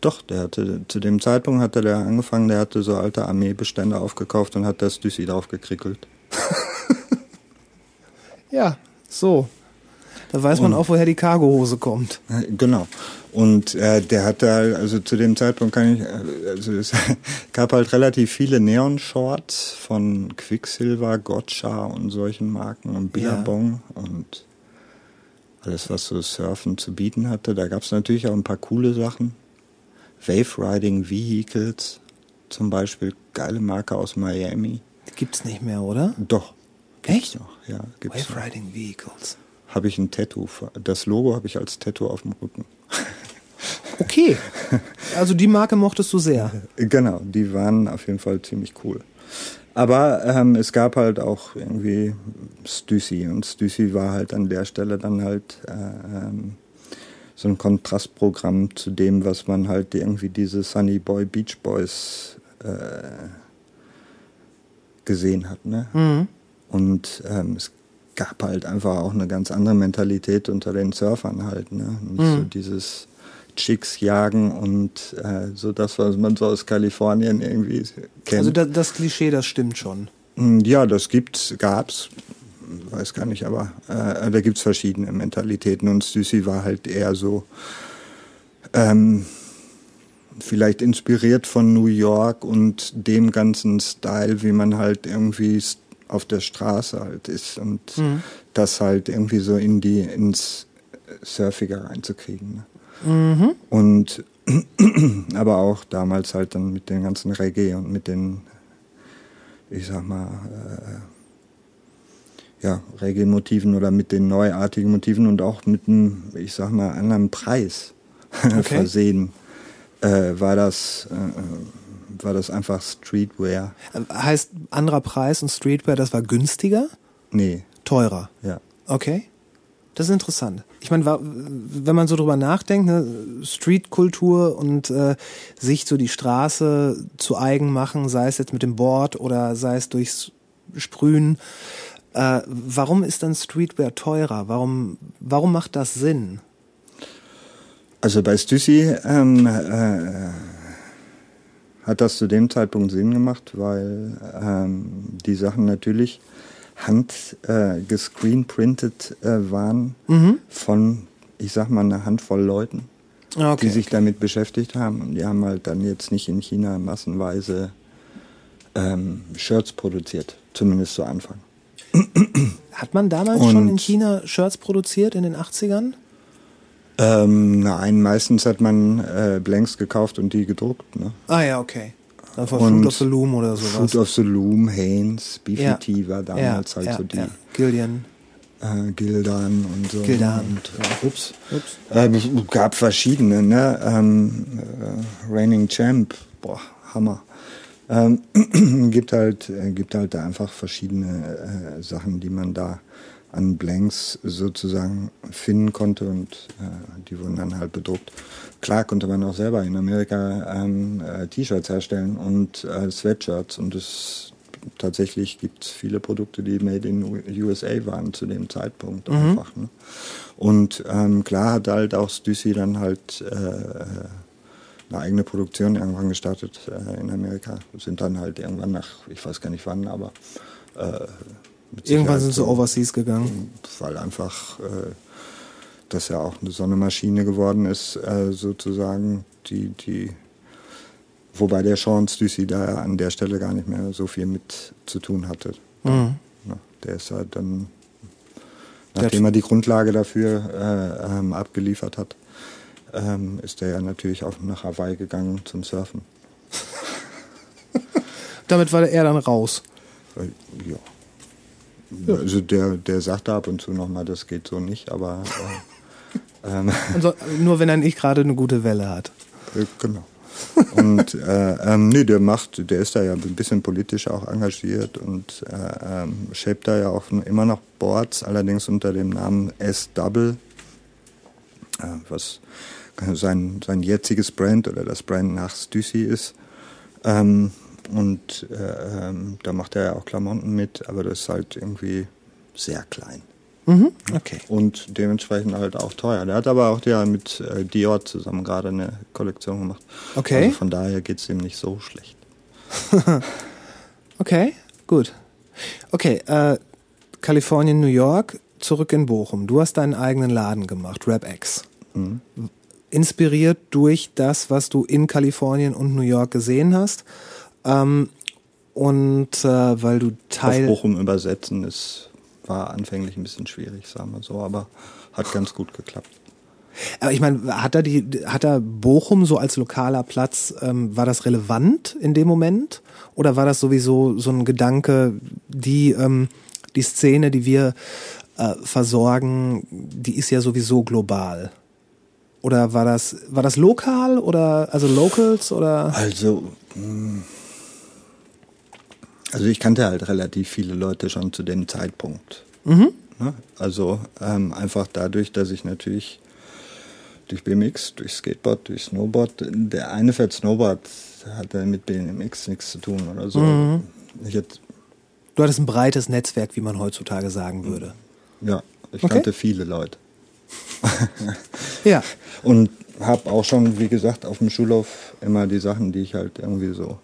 S7: Doch, der hatte, zu dem Zeitpunkt hatte der angefangen, der hatte so alte Armeebestände aufgekauft und hat das Düssi drauf gekrickelt.
S1: Ja, so. Da weiß man auch, woher die Cargohose kommt.
S7: Äh, Genau. Und äh, der hatte halt, also zu dem Zeitpunkt kann ich, äh, also es gab halt relativ viele Neon-Shorts von Quicksilver, Gotcha und solchen Marken und Billabong und alles, was so Surfen zu bieten hatte. Da gab es natürlich auch ein paar coole Sachen. Wave Riding Vehicles zum Beispiel, geile Marke aus Miami.
S1: Gibt's nicht mehr, oder?
S7: Doch.
S1: Echt?
S7: Noch, ja, gibt's
S1: Wave. Riding Vehicles.
S7: Habe ich ein Tattoo. Das Logo habe ich als Tattoo auf dem Rücken.
S1: Okay. Also die Marke mochtest du sehr.
S7: Genau, die waren auf jeden Fall ziemlich cool. Aber ähm, es gab halt auch irgendwie Stussy und Stussy war halt an der Stelle dann halt äh, ähm, so ein Kontrastprogramm zu dem, was man halt irgendwie diese Sunny Boy Beach Boys äh, gesehen hat. Ne? Und ähm, es gab halt einfach auch eine ganz andere Mentalität unter den Surfern halt. Ne? Nicht so dieses Chicks jagen und äh, so das, was man so aus Kalifornien irgendwie kennt.
S1: Also das, das Klischee, das stimmt schon.
S7: Mm, Ja, das gibt's, gab's, weiß gar nicht, aber äh, da gibt's verschiedene Mentalitäten und Stussy war halt eher so ähm, vielleicht inspiriert von New York und dem ganzen Style, wie man halt irgendwie auf der Straße halt ist und das halt irgendwie so in die ins Surfige reinzukriegen. Ne? Und aber auch damals halt dann mit den ganzen Reggae und mit den, ich sag mal, äh, ja, Reggae-Motiven oder mit den neuartigen Motiven und auch mit einem, ich sag mal, anderen Preis versehen, äh, war das, äh, war das einfach Streetwear.
S1: Heißt anderer Preis und Streetwear, das war günstiger,
S7: Nee,
S1: teurer.
S7: ja.
S1: Okay. Das ist interessant. Ich meine, wenn man so drüber nachdenkt, ne, Streetkultur und äh, sich so die Straße zu eigen machen, sei es jetzt mit dem Board oder sei es durchs Sprühen, äh, warum ist dann Streetwear teurer? Warum, warum macht das Sinn?
S7: Also bei Stüssi ähm, äh, hat das zu dem Zeitpunkt Sinn gemacht, weil ähm, die Sachen natürlich hand äh, gescreenprintet äh, waren von, ich sag mal, einer Handvoll Leuten,
S1: Okay.
S7: die sich damit beschäftigt haben. Und die haben halt dann jetzt nicht in China massenweise ähm, Shirts produziert, zumindest zu Anfang.
S1: Hat man damals schon in
S7: Und-
S1: China Shirts produziert in den 80ern?
S7: Ähm, nein, meistens hat man äh, Blanks gekauft und die gedruckt. Ne?
S1: Ah ja, okay. Von
S7: Und
S1: Fruit of the Loom oder sowas.
S7: Fruit of the Loom, Haynes,
S1: Ja.
S7: BFT war damals
S1: ja,
S7: halt
S1: ja,
S7: so die
S1: ja. Gillian.
S7: äh, Gildan und so.
S1: Gildan.
S7: Und, äh, ups.
S1: Ups.
S7: Äh, gab verschiedene, ne? Ähm, äh, Reigning Champ, boah, Hammer. Ähm, gibt halt, äh, gibt halt da einfach verschiedene äh, Sachen, die man da an Blanks sozusagen finden konnte und äh, die wurden dann halt bedruckt. Klar konnte man auch selber in Amerika ähm, äh, T-Shirts herstellen und äh, Sweatshirts und es tatsächlich gibt es viele Produkte, die made in USA waren zu dem Zeitpunkt einfach. Ne? Und ähm, klar hat halt auch Stussy dann halt äh, eine eigene Produktion irgendwann gestartet äh, in Amerika. Sind dann halt irgendwann nach, ich weiß gar nicht wann, aber äh,
S1: Irgendwann sind sie
S7: so-
S1: overseas gegangen.
S7: weil einfach äh, das ja auch eine Maschine geworden ist, äh, sozusagen, die, die, wobei der Sean Stussy da ja an der Stelle gar nicht mehr so viel mit zu tun hatte.
S1: Mhm.
S7: Ja, der ist halt dann, nachdem er die Grundlage dafür äh, ähm, abgeliefert hat, ähm, ist er ja natürlich auch nach Hawaii gegangen zum Surfen.
S1: Damit war er dann raus.
S7: Weil, Ja. Also der, der sagte ab und zu nochmal, das geht so nicht, aber äh, ähm,
S1: Also, nur wenn er nicht gerade eine gute Welle hat.
S7: Äh, Genau. Und äh, ähm, nee, der macht, der ist da ja ein bisschen politisch auch engagiert und äh, ähm, shaped da ja auch immer noch Boards, allerdings unter dem Namen S-Double, äh, was sein, sein jetziges Brand oder das Brand nach Stussy ist. Ähm, und äh, ähm, da macht er ja auch Klamotten mit, aber das ist halt irgendwie sehr klein.
S1: Mhm. Okay.
S7: Und dementsprechend halt auch teuer. Der hat aber auch ja mit äh, Dior zusammen gerade eine Kollektion gemacht.
S1: Okay.
S7: Also von daher geht es ihm nicht so schlecht.
S1: Okay, gut. Okay, äh, Kalifornien, New York, zurück in Bochum. Du hast deinen eigenen Laden gemacht, RapX.
S7: Mhm.
S1: Inspiriert durch das, was du in Kalifornien und New York gesehen hast. Ähm, und äh, weil du
S7: Auf
S1: Teil.
S7: Bochum übersetzen ist, war anfänglich ein bisschen schwierig, sagen wir so, aber hat ganz gut geklappt.
S1: Aber ich meine, hat er die, hat er Bochum so als lokaler Platz, ähm, war das relevant in dem Moment? Oder war das sowieso so ein Gedanke, die, ähm, die Szene, die wir äh, versorgen, die ist ja sowieso global? Oder war das, war das lokal oder, also Locals oder?
S7: Also, mh, also ich kannte halt relativ viele Leute schon zu dem Zeitpunkt. Ne? Also ähm, einfach dadurch, dass ich natürlich durch BMX, durch Skateboard, durch Snowboard, der eine fährt Snowboard, hat er mit BMX nichts zu tun oder so. Ich hätte,
S1: Du hattest ein breites Netzwerk, wie man heutzutage sagen würde.
S7: ja, ich
S1: Okay.
S7: kannte viele Leute.
S1: Ja.
S7: Und habe auch schon, wie gesagt, auf dem Schulhof immer die Sachen, die ich halt irgendwie so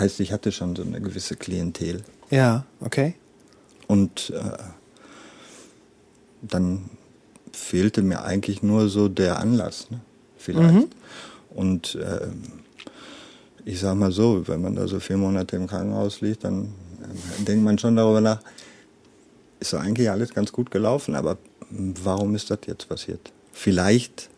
S7: Heißt, ich hatte schon so eine gewisse Klientel.
S1: Ja, okay.
S7: Und äh, dann fehlte mir eigentlich nur so der Anlass, ne? vielleicht. Und ähm, ich sag mal so, wenn man da so vier Monate im Krankenhaus liegt, dann äh, denkt man schon darüber nach, ist doch eigentlich alles ganz gut gelaufen, aber warum ist das jetzt passiert? Vielleicht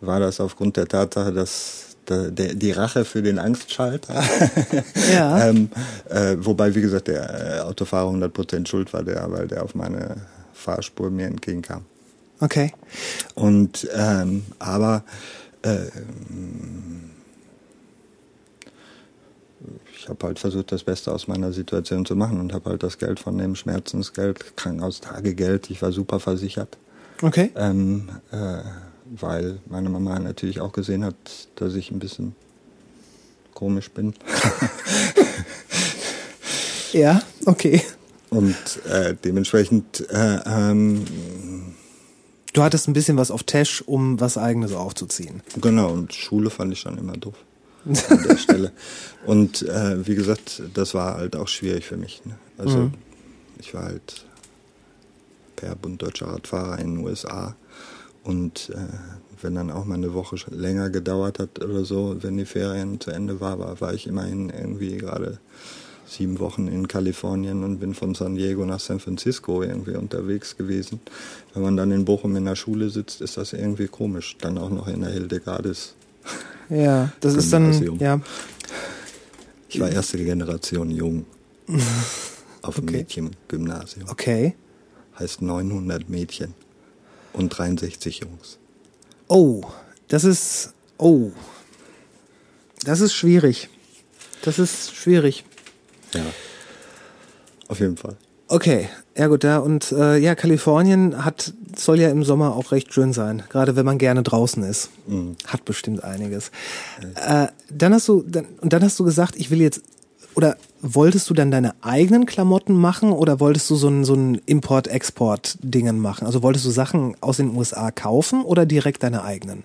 S7: war das aufgrund der Tatsache, dass die Rache für den Angstschalter,
S1: Ja.
S7: ähm, äh, wobei, wie gesagt, der äh, Autofahrer 100% schuld war, der, weil der auf meine Fahrspur mir entgegenkam.
S1: Okay.
S7: Und ähm, aber äh, ich habe halt versucht, das Beste aus meiner Situation zu machen und habe halt das Geld von dem Schmerzensgeld, Krankenhaustagegeld, ich war super versichert,
S1: Okay.
S7: ähm, äh, weil meine Mama natürlich auch gesehen hat, dass ich ein bisschen komisch bin.
S1: Ja, okay.
S7: Und äh, dementsprechend äh, ähm,
S1: Du hattest ein bisschen was auf Tash, um was eigenes aufzuziehen.
S7: Genau, und Schule fand ich schon immer doof an der Stelle. Und äh, wie gesagt, das war halt auch schwierig für mich. Ne? Also
S1: Mhm.
S7: ich war halt per Bund Deutscher Radfahrer in den USA und äh, wenn dann auch mal eine Woche länger gedauert hat oder so, wenn die Ferien zu Ende war, war, war ich immerhin irgendwie gerade sieben Wochen in Kalifornien und bin von San Diego nach San Francisco irgendwie unterwegs gewesen. Wenn man dann in Bochum in der Schule sitzt, ist das irgendwie komisch. Dann auch noch in der Hildegardis.
S1: Ja, das ist dann, ja,
S7: Ich war erste Generation jung. Auf dem
S1: Okay.
S7: Mädchengymnasium.
S1: okay.
S7: Heißt 900 Mädchen und 63 Jungs.
S1: Oh, das ist, oh. Das ist schwierig. Das ist schwierig.
S7: Ja. Auf jeden Fall.
S1: Okay, ja gut, ja, und äh, ja, Kalifornien hat, soll ja im Sommer auch recht schön sein, gerade wenn man gerne draußen ist.
S7: Mhm.
S1: Hat bestimmt einiges. Äh, dann hast du, dann, und dann hast du gesagt, ich will jetzt, oder wolltest du dann deine eigenen Klamotten machen oder wolltest du so ein, so ein Import-Export-Dingen machen? Also wolltest du Sachen aus den USA kaufen oder direkt deine eigenen?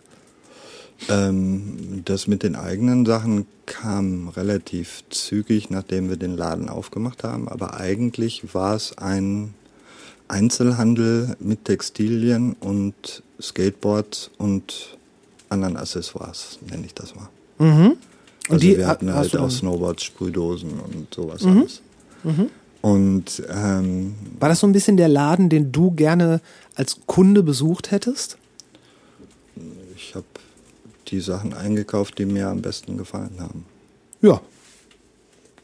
S7: Ähm, das mit den eigenen Sachen kam relativ zügig, nachdem wir den Laden aufgemacht haben. Aber eigentlich war es ein Einzelhandel mit Textilien und Skateboards und anderen Accessoires, nenne ich das mal.
S1: Mhm. Und
S7: Also
S1: die
S7: wir hatten halt auch
S1: Mhm.
S7: Snowboards, Sprühdosen und sowas alles. Und ähm,
S1: War das so ein bisschen der Laden, den du gerne als Kunde besucht hättest?
S7: ich habe die Sachen eingekauft, die mir am besten gefallen haben.
S1: Ja.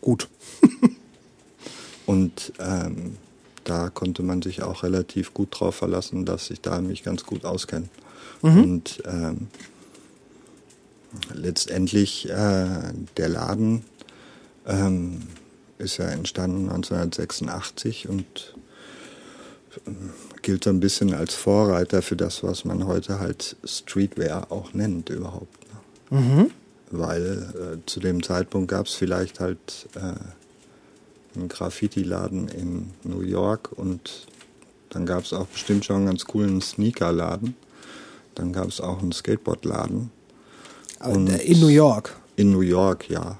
S1: Gut.
S7: Und ähm, da konnte man sich auch relativ gut drauf verlassen, dass ich da mich ganz gut auskenne. Und ähm, letztendlich äh, der Laden ähm, ist ja entstanden 1986 und ähm, gilt so ein bisschen als Vorreiter für das, was man heute halt Streetwear auch nennt überhaupt. Ne? Weil äh, zu dem Zeitpunkt gab es vielleicht halt äh, einen Graffiti-Laden in New York und dann gab es auch bestimmt schon einen ganz coolen Sneaker-Laden. Dann gab es auch einen Skateboard-Laden. Und-
S1: In New York.
S7: In New York, ja.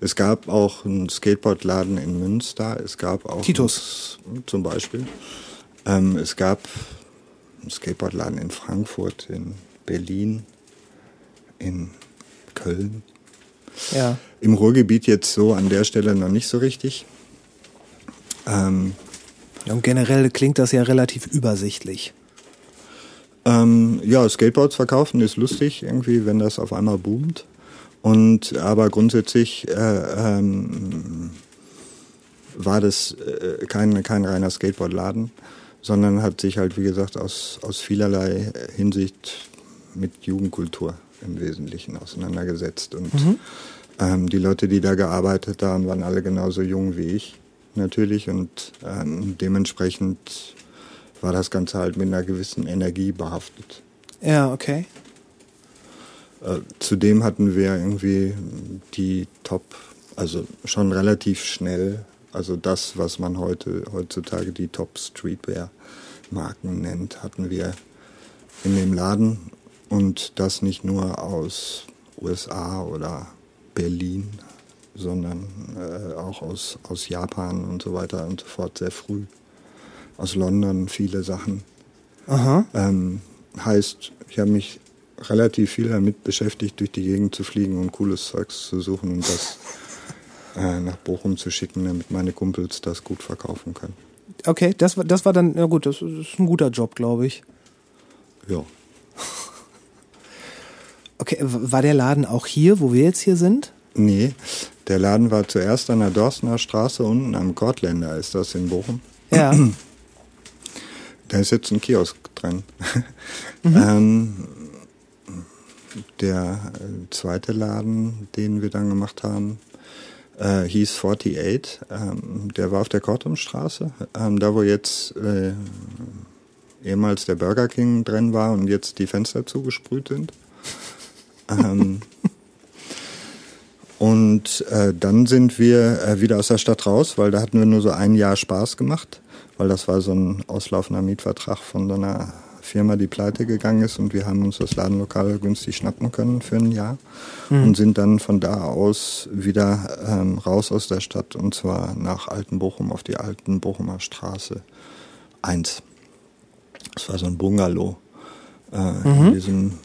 S7: Es gab auch einen Skateboardladen in Münster. Es gab auch
S1: Titus.
S7: zum Beispiel. Ähm, es gab einen Skateboardladen in Frankfurt, in Berlin, in Köln.
S1: Ja.
S7: Im Ruhrgebiet jetzt so an der Stelle noch nicht so richtig. Ähm,
S1: Ja, Und generell klingt das ja relativ übersichtlich.
S7: Ähm, ja, Skateboards verkaufen ist lustig, irgendwie, wenn das auf einmal boomt. Und aber grundsätzlich äh, ähm, war das äh, kein, kein reiner Skateboardladen, sondern hat sich halt, wie gesagt, aus, aus vielerlei Hinsicht mit Jugendkultur im Wesentlichen auseinandergesetzt. Und ähm, die Leute, die da gearbeitet haben, waren alle genauso jung wie ich natürlich und ähm, dementsprechend war das Ganze halt mit einer gewissen Energie behaftet.
S1: Ja, okay.
S7: Äh, zudem hatten wir irgendwie die Top, also schon relativ schnell, also das, was man heute heutzutage die Top Streetwear Marken nennt, hatten wir in dem Laden und das nicht nur aus USA oder Berlin, sondern äh, auch aus, aus Japan und so weiter und so fort sehr früh. Aus London viele Sachen.
S1: Aha.
S7: Ähm, heißt, ich habe mich relativ viel damit beschäftigt, durch die Gegend zu fliegen und cooles Zeugs zu suchen und das äh, nach Bochum zu schicken, damit meine Kumpels das gut verkaufen können.
S1: Okay, das war, das war dann, ja gut, das ist ein guter Job, glaube ich.
S7: Ja.
S1: Okay, war der Laden auch hier, wo wir jetzt hier sind?
S7: Nee, der Laden war zuerst an der Dorstener Straße unten am Kortländer, ist das in Bochum.
S1: Ja.
S7: Da ist jetzt ein Kiosk drin. ähm, der äh, zweite Laden, den wir dann gemacht haben, äh, hieß 48. Ähm, der war auf der Kortumstraße, ähm, da wo jetzt äh, ehemals der Burger King drin war und jetzt die Fenster zugesprüht sind. ähm, und äh, dann sind wir äh, wieder aus der Stadt raus, weil da hatten wir nur so ein Jahr Spaß gemacht, weil das war so ein auslaufender Mietvertrag von so einer Firma, die pleite gegangen ist und wir haben uns das Ladenlokal günstig schnappen können für ein Jahr und sind dann von da aus wieder ähm, raus aus der Stadt und zwar nach Altenbochum auf die Alten Bochumer Straße 1. Das war so ein Bungalow äh, in diesem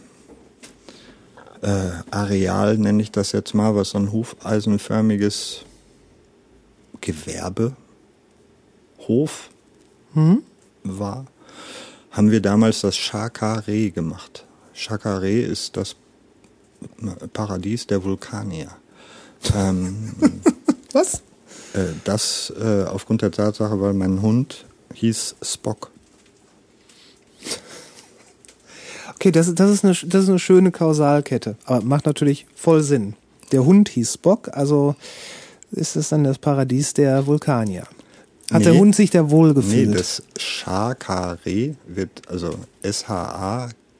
S7: äh, Areal, nenne ich das jetzt mal, was so ein hufeisenförmiges Gewerbehof war, haben wir damals das Chakare gemacht. Chakare ist das Paradies der Vulkanier. Ähm,
S1: Was?
S7: äh, das äh, aufgrund der Tatsache, weil mein Hund hieß Spock.
S1: Okay, das, ist- das, ist eine, das ist eine schöne Kausalkette. Aber macht natürlich voll Sinn. Der Hund hieß Spock, also ist es dann das Paradies der Vulkanier. Hat der
S7: Nee.
S1: Hund sich da wohl gefühlt?
S7: Nee, das Chakare wird also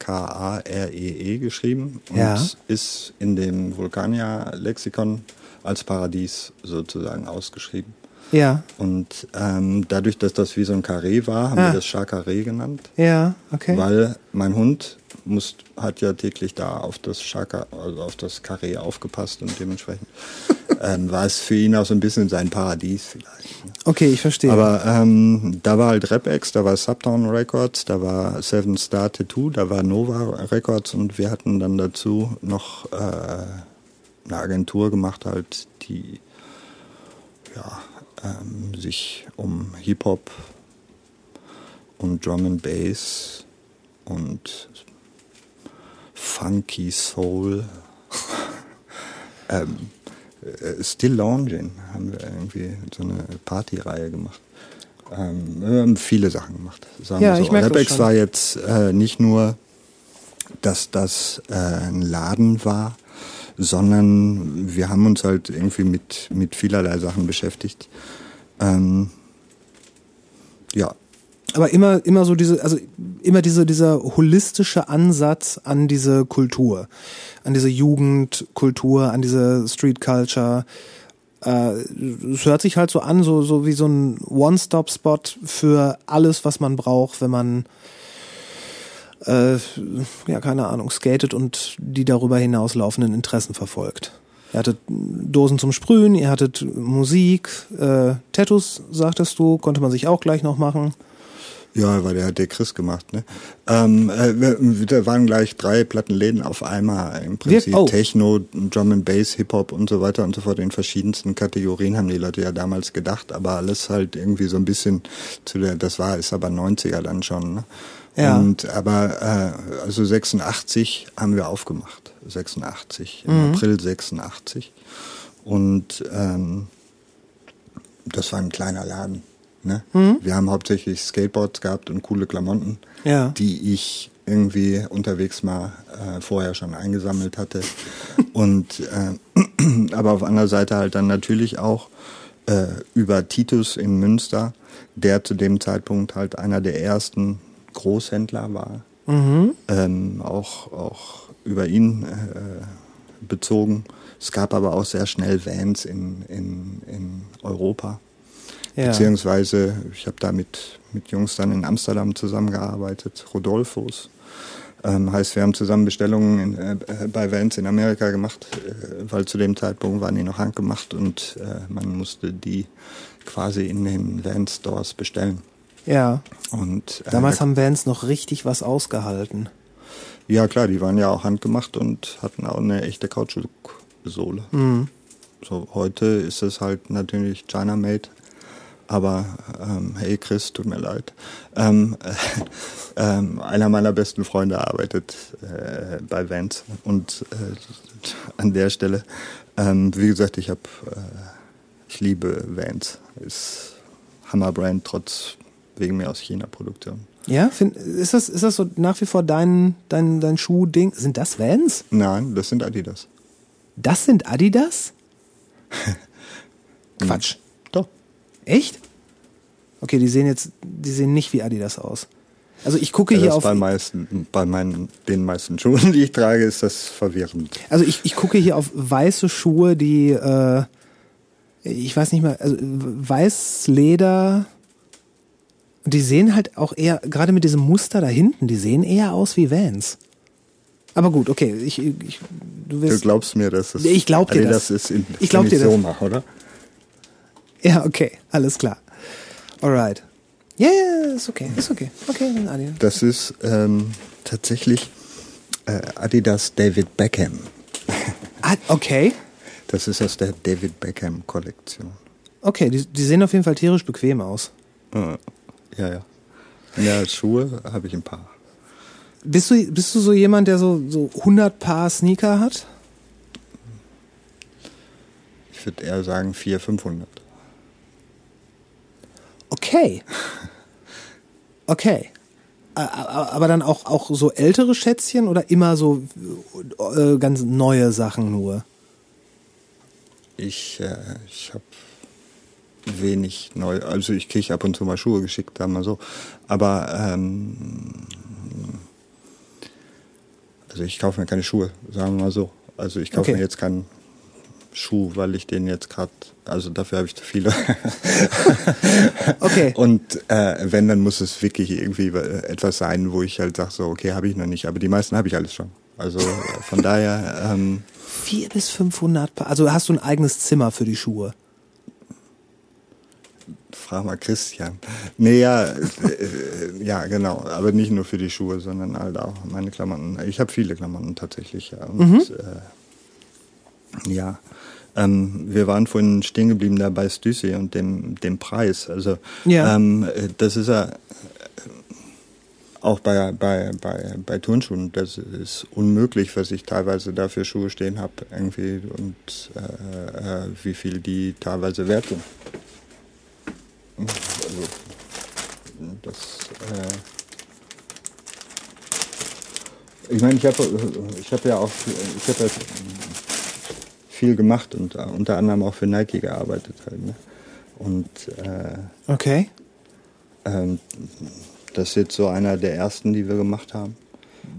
S7: S-H-A-K-A-R-E-E geschrieben und
S1: Ja.
S7: ist in dem Vulkanier-Lexikon als Paradies sozusagen ausgeschrieben.
S1: ja,
S7: Und ähm, dadurch, dass das wie so ein Karree war, haben
S1: Ah.
S7: wir das Chakare genannt,
S1: ja, okay.
S7: weil mein Hund muss, hat ja täglich da auf das Chaka, also auf das Karree aufgepasst und dementsprechend ähm, war es für ihn auch so ein bisschen sein Paradies vielleicht. ne?
S1: Okay, ich verstehe.
S7: Aber ähm, da war halt Repex, da war Subtown Records, da war Seven Star Tattoo, da war Nova Records und wir hatten dann dazu noch äh, eine Agentur gemacht, halt, die ja, ähm, sich um Hip-Hop und Drum and Bass und Funky Soul ähm, äh, Still Lounging haben wir irgendwie so eine Partyreihe gemacht. Ähm, wir haben viele Sachen gemacht. Sagen
S1: Ja,
S7: wir so.
S1: schon.
S7: war jetzt äh, nicht nur, dass das äh, ein Laden war, sondern wir haben uns halt irgendwie mit, mit vielerlei Sachen beschäftigt. Ähm, ja,
S1: Aber immer, immer so diese, also immer diese, dieser holistische Ansatz an diese Kultur, an diese Jugendkultur, an diese Street Culture. Äh, Es hört sich halt so an, so, so wie so ein One-Stop-Spot für alles, was man braucht, wenn man äh, ja, keine Ahnung, skatet und die darüber hinauslaufenden Interessen verfolgt. Ihr hattet Dosen zum Sprühen, ihr hattet Musik, äh, Tattoos, sagtest du, konnte man sich auch gleich noch machen.
S7: Ja, weil der hat der Chris gemacht, ne? Ähm, äh, da waren gleich drei Plattenläden auf einmal. Im Prinzip
S1: oh.
S7: Techno, Drum and Bass, Hip-Hop und so weiter und so fort. In verschiedensten Kategorien haben die Leute ja damals gedacht, aber alles halt irgendwie so ein bisschen zu der, das war, ist aber 90er dann schon, ne?
S1: Ja.
S7: Und aber äh, also 86 haben wir aufgemacht. 86, im
S1: Mhm.
S7: April 86. Und ähm, das war ein kleiner Laden. Ne? Wir haben hauptsächlich Skateboards gehabt und coole Klamotten,
S1: Ja.
S7: die ich irgendwie unterwegs mal äh, vorher schon eingesammelt hatte. und äh, aber auf anderer Seite halt dann natürlich auch äh, über Titus in Münster, der zu dem Zeitpunkt halt einer der ersten Großhändler war. Ähm, auch, auch über ihn äh, bezogen. Es gab aber auch sehr schnell Vans in, in, in Europa.
S1: Ja.
S7: Beziehungsweise, ich habe da mit, mit Jungs dann in Amsterdam zusammengearbeitet, Rodolphos. Ähm, heißt, wir haben zusammen Bestellungen in, äh, bei Vans in Amerika gemacht, äh, weil zu dem Zeitpunkt waren die noch handgemacht und äh, man musste die quasi in den Vans Stores bestellen.
S1: Ja.
S7: Und äh,
S1: Damals
S7: da-
S1: haben Vans noch richtig was ausgehalten.
S7: ja klar, die waren ja auch handgemacht und hatten auch eine echte Kautschuksohle. So heute ist es halt natürlich China Made. Aber ähm, hey Chris, tut mir leid. Ähm, äh, ähm, einer meiner besten Freunde arbeitet äh, bei Vans und äh, an der Stelle, ähm, wie gesagt, ich habe, äh, ich liebe Vans. Ist Hammerbrand trotz wegen mir aus China Produktion.
S1: Ja, find, ist das ist das so nach wie vor dein dein dein Schuhding? Sind das Vans?
S7: Nein, das sind Adidas.
S1: Das sind Adidas? Quatsch. Echt? Okay, die sehen jetzt die sehen nicht wie Adidas aus. Also ich gucke
S7: Ja,
S1: hier auf
S7: bei, meisten, bei meinen, den meisten Schuhen, die ich trage, ist das verwirrend.
S1: Also ich, ich gucke hier auf weiße Schuhe, die, äh, ich weiß nicht mehr, also weiß Leder. Und die sehen halt auch eher, gerade mit diesem Muster da hinten, die sehen eher aus wie Vans. Aber gut, okay, ich, ich du
S7: Du
S1: wirst,
S7: glaubst mir, dass es
S1: Ich glaub dir
S7: Adidas
S1: das.
S7: ist in,
S1: Ich glaub dir das.
S7: mache, oder?
S1: ja, okay, alles klar. Alright. Ja, ja, ist okay, ist okay. Okay, dann Adidas.
S7: Das ist ähm, tatsächlich äh, Adidas David Beckham.
S1: Ah, okay,
S7: Das ist aus der David Beckham Kollektion.
S1: okay, die, die sehen auf jeden Fall tierisch bequem aus.
S7: Äh, ja, ja. Ja, Schuhe habe ich ein paar.
S1: Bist du, bist du so jemand, der so, so 100 Paar Sneaker hat?
S7: Ich würde eher sagen 400, 500.
S1: Okay. Okay. Aber dann auch, auch so ältere Schätzchen oder immer so äh, ganz neue Sachen nur?
S7: Ich, äh, ich habe wenig neu, also ich kriege ab und zu mal Schuhe geschickt, sagen wir so. Aber ähm, also ich kaufe mir keine Schuhe, sagen wir mal so. Also ich kaufe
S1: Okay.
S7: mir jetzt keinen Schuh, weil ich den jetzt gerade, also dafür habe ich zu viele.
S1: Okay.
S7: Und äh, wenn, dann muss es wirklich irgendwie etwas sein, wo ich halt sage, so, okay, habe ich noch nicht. Aber die meisten habe ich alles schon. Also äh, von daher, ähm,
S1: Vier bis 500 Paar. Also hast du ein eigenes Zimmer für die Schuhe?
S7: Frag mal Christian. Nee, ja, äh, äh, ja, genau. Aber nicht nur für die Schuhe, sondern halt auch meine Klamotten. Ich habe viele Klamotten tatsächlich. Ja. Und, äh, ja. Ähm, wir waren vorhin stehen geblieben da bei Stüssi und dem, dem Preis. Also
S1: Ja.
S7: ähm, äh, das ist ja äh, auch bei, bei, bei, bei Turnschuhen, das ist unmöglich, was ich teilweise da für Schuhe stehen habe, irgendwie und äh, äh, wie viel die teilweise wert sind. Also, das, äh ich meine, ich habe ich hab ja auch ich hab ja viel gemacht und äh, unter anderem auch für Nike gearbeitet halt. Ne? Und äh,
S1: Okay.
S7: ähm, das ist jetzt so einer der ersten, die wir gemacht haben.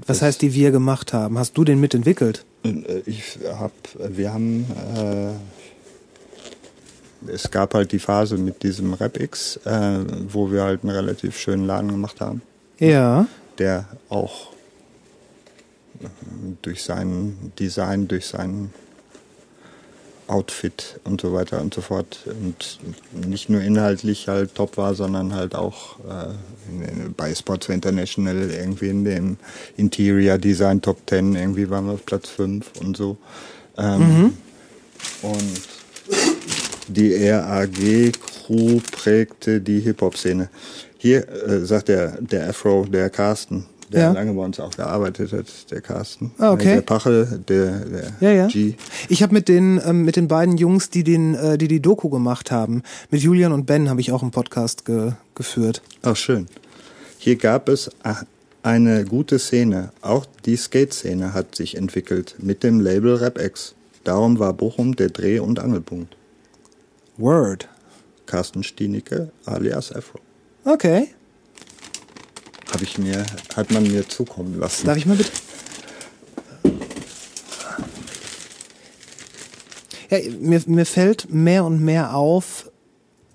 S1: Was heißt, die wir gemacht haben? Hast du den mitentwickelt?
S7: Äh, Ich hab, wir haben, äh, es gab halt die Phase mit diesem RapX, äh, wo wir halt einen relativ schönen Laden gemacht haben,
S1: Ja.
S7: der auch äh, durch sein Design, durch sein Outfit und so weiter und so fort und nicht nur inhaltlich halt top war, sondern halt auch äh, in, bei Sports International irgendwie in dem Interior Design Top 10 irgendwie waren wir auf Platz 5 und so. Ähm, Und die RAG Crew prägte die Hip-Hop-Szene. Hier äh, sagt der, der Afro, der Carsten, der
S1: Ja.
S7: lange bei uns auch gearbeitet hat, der Carsten.
S1: Ah, okay.
S7: Der Pachel, der, der
S1: Ja, ja.
S7: G.
S1: Ich habe mit den ähm, mit den beiden Jungs, die den äh, die die Doku gemacht haben, mit Julian und Ben habe ich auch einen Podcast ge geführt.
S7: Ach, schön. Hier gab es a- eine gute Szene. Auch die Skate-Szene hat sich entwickelt mit dem Label RapX. Darum war Bochum der Dreh- und Angelpunkt.
S1: Word.
S7: Carsten Stienicke alias Afro.
S1: Okay.
S7: Habe ich mir, hat man mir zukommen lassen.
S1: Darf ich mal bitte? Ja, mir, mir fällt mehr und mehr auf,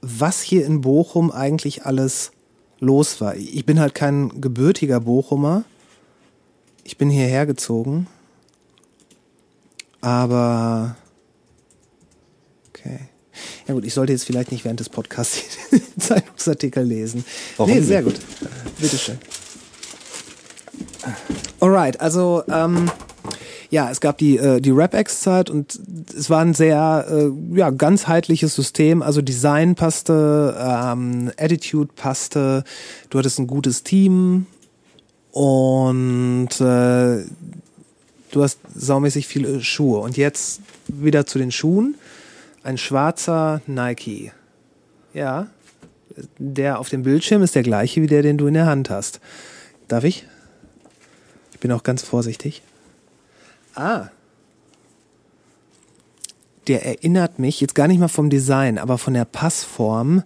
S1: was hier in Bochum eigentlich alles los war. Ich bin halt kein gebürtiger Bochumer, Ich bin hierher gezogen. Aber. Okay. Ja gut, ich sollte jetzt vielleicht nicht während des Podcasts den Zeitungsartikel lesen.
S7: Warum
S1: nee, sehr gut. Bitteschön. Alright, also ähm, ja, es gab die, äh, die Rap-X-Zeit und es war ein sehr äh, ja, ganzheitliches System. Also Design passte, ähm, Attitude passte, du hattest ein gutes Team und äh, du hast saumäßig viele Schuhe. Und jetzt wieder zu den Schuhen. Ein schwarzer Nike. Ja, der auf dem Bildschirm ist der gleiche wie der, den du in der Hand hast. Darf ich? Ich bin auch ganz vorsichtig. Ah. Der erinnert mich jetzt gar nicht mal vom Design, aber von der Passform.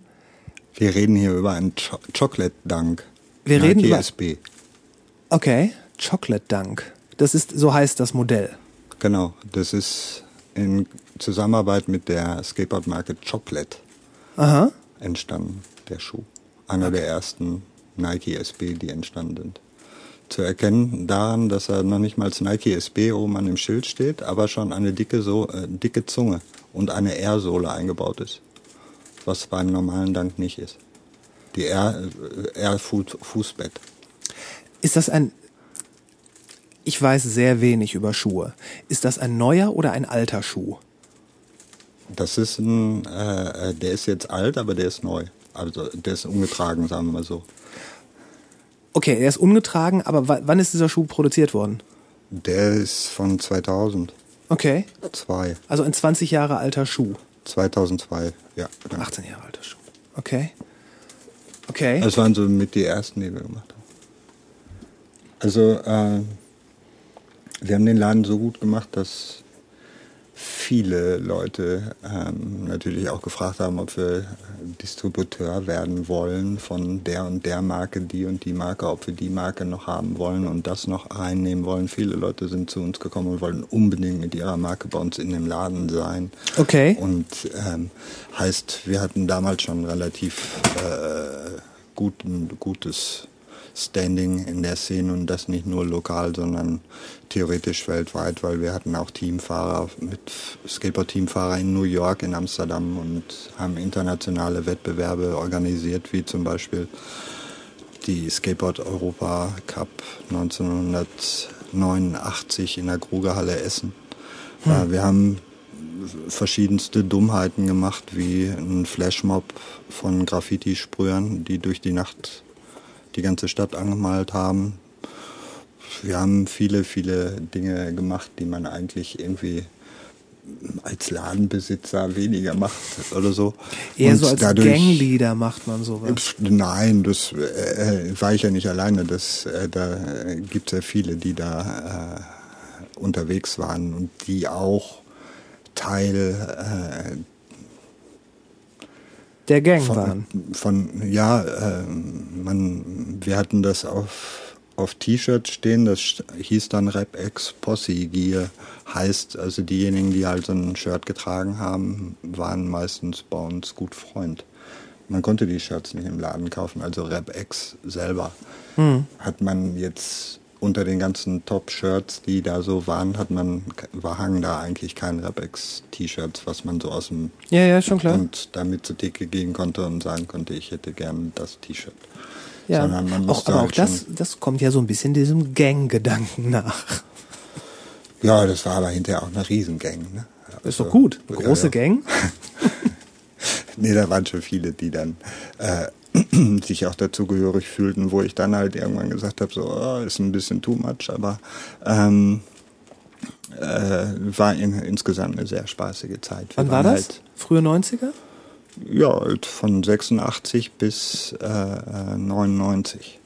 S7: Wir reden hier über einen Cho Chocolate Dunk.
S1: Wir reden
S7: Nike
S1: über-
S7: SB.
S1: Okay, Chocolate Dunk. Das ist, so heißt das Modell.
S7: Genau, das ist in Zusammenarbeit mit der Skateboard-Marke Chocolate
S1: Aha.
S7: entstanden, der Schuh. Einer der ersten Nike SB, die entstanden sind. Zu erkennen daran, dass er noch nicht mal als Nike SB oben an dem Schild steht, aber schon eine dicke, so äh, dicke Zunge und eine R-Sohle eingebaut ist. Was beim normalen Dunk nicht ist. Die R, äh, R-Fußbett.
S1: Ist das ein. Ich weiß sehr wenig über Schuhe. Ist das ein neuer oder ein alter Schuh?
S7: Das ist ein, äh, äh, der ist jetzt alt, aber der ist neu. Also der ist ungetragen, sagen wir mal so.
S1: Okay, er ist ungetragen, aber wa- wann ist dieser Schuh produziert worden?
S7: Der ist von 2002.
S1: Okay. Also ein 20 Jahre alter Schuh.
S7: 2002, ja. genau.
S1: 18 Jahre alter Schuh. Okay. Okay.
S7: Das waren so mit die ersten, die wir gemacht haben. Also, äh, wir haben den Laden so gut gemacht, dass viele Leute ähm, natürlich auch gefragt haben, ob wir Distributeur werden wollen von der und der Marke, die und die Marke, ob wir die Marke noch haben wollen und das noch reinnehmen wollen. Viele Leute sind zu uns gekommen und wollten unbedingt mit ihrer Marke bei uns in dem Laden sein.
S1: Okay.
S7: Und ähm, heißt, wir hatten damals schon relativ äh, guten, gutes Standing in der Szene und das nicht nur lokal, sondern theoretisch weltweit, weil wir hatten auch Teamfahrer mit Skateboard-Teamfahrer in New York, in Amsterdam und haben internationale Wettbewerbe organisiert, wie zum Beispiel die Skateboard Europa Cup 1989 in der Grugerhalle Essen. Äh, Wir haben verschiedenste Dummheiten gemacht, wie ein Flashmob von Graffiti-Sprühern, die durch die Nacht die ganze Stadt angemalt haben. Wir haben viele, viele Dinge gemacht, die man eigentlich irgendwie als Ladenbesitzer weniger macht oder so.
S1: Eher
S7: Und
S1: so als
S7: dadurch-
S1: Gangleader macht man sowas.
S7: Nein, das äh, war ich ja nicht alleine. Das, äh, da gibt es ja viele, die da äh, unterwegs waren und die auch Teil
S1: Der Gang
S7: äh, von,
S1: waren.
S7: von ja, äh, man, wir hatten das auf, auf T-Shirts stehen, das hieß dann Rap X Posse Gear. Heißt, also diejenigen, die halt so ein Shirt getragen haben, waren meistens bei uns gut Freund. Man konnte die Shirts nicht im Laden kaufen, also Rap X selber. Hat man jetzt unter den ganzen Top-Shirts, die da so waren, hat man, war hangen da eigentlich kein Rap X T-Shirts, was man so aus dem
S1: Ja, ja, schon klar.
S7: und damit zur Theke gehen konnte und sagen konnte, ich hätte gern das T-Shirt.
S1: Ja.
S7: Sondern man
S1: Auch,
S7: musste
S1: aber auch
S7: halt
S1: das,
S7: schon-
S1: das kommt ja so ein bisschen diesem Gang-Gedanken nach.
S7: Ja, das war aber hinterher auch eine Riesengang. Ne?
S1: Ist doch gut.
S7: ja,
S1: Große
S7: ja.
S1: Gang.
S7: Nee, da waren schon viele, die dann äh, sich auch dazugehörig fühlten, wo ich dann halt irgendwann gesagt habe, so, oh, ist ein bisschen too much, aber ähm, äh, war in, insgesamt eine sehr spaßige Zeit. Wir
S1: Wann war das?
S7: Halt,
S1: Frühe 90er?
S7: Ja, von 86 bis äh, äh, 99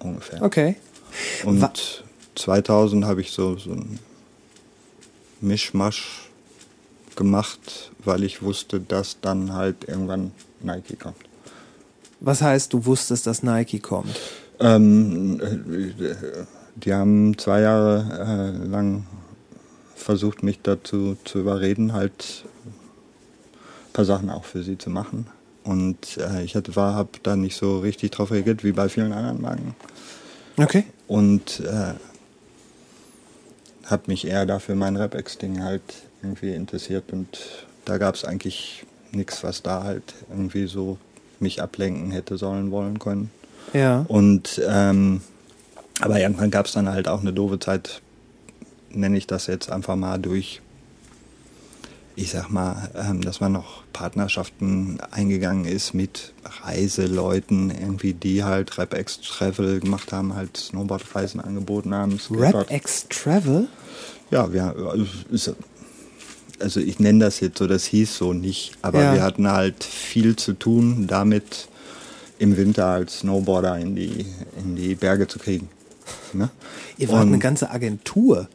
S7: ungefähr.
S1: Okay.
S7: Und
S1: Wa-
S7: 2000 habe ich so, so ein Mischmasch gemacht, weil ich wusste, dass dann halt irgendwann Nike kommt.
S1: Was heißt, du wusstest, dass Nike kommt?
S7: Ähm, äh, die haben zwei Jahre äh, lang versucht, mich dazu zu überreden, halt paar Sachen auch für sie zu machen. Und äh, ich hatte, war, habe da nicht so richtig drauf reagiert, wie bei vielen anderen Marken.
S1: Okay.
S7: Und äh, habe mich eher dafür mein Rap-Ex-Ding halt irgendwie interessiert und da gab es eigentlich nichts, was da halt irgendwie so mich ablenken hätte sollen wollen können.
S1: Ja.
S7: Und ähm, aber irgendwann gab es dann halt auch eine doofe Zeit, nenne ich das jetzt einfach mal durch, ich sag mal, ähm, dass man noch Partnerschaften eingegangen ist mit Reiseleuten, irgendwie, die halt Rap X Travel gemacht haben, halt Snowboardreisen angeboten haben.
S1: Rap X Travel?
S7: ja, wir, also, also ich nenne das jetzt so, das hieß so nicht, aber
S1: Ja.
S7: wir hatten halt viel zu tun, damit im Winter als Snowboarder in die, in die Berge zu kriegen. Ne?
S1: Ihr wart
S7: Und-
S1: eine ganze Agentur.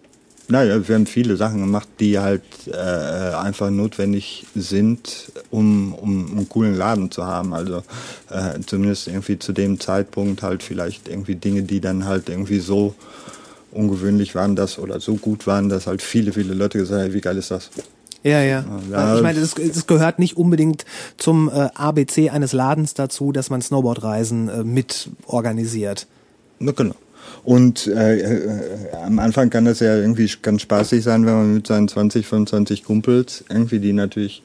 S7: Naja, wir haben viele Sachen gemacht, die halt äh, einfach notwendig sind, um, um einen coolen Laden zu haben. Also äh, zumindest irgendwie zu dem Zeitpunkt halt vielleicht irgendwie Dinge, die dann halt irgendwie so ungewöhnlich waren, dass oder so gut waren, dass halt viele, viele Leute gesagt haben, hey, wie geil ist das?
S1: Ja, ja.
S7: Ja,
S1: ich meine, es, es gehört nicht unbedingt zum äh, ABC eines Ladens dazu, dass man Snowboardreisen äh, mit organisiert.
S7: Na genau. Und äh, äh, am Anfang kann das ja irgendwie ganz spaßig sein, wenn man mit seinen 20, 25 Kumpels irgendwie, die natürlich,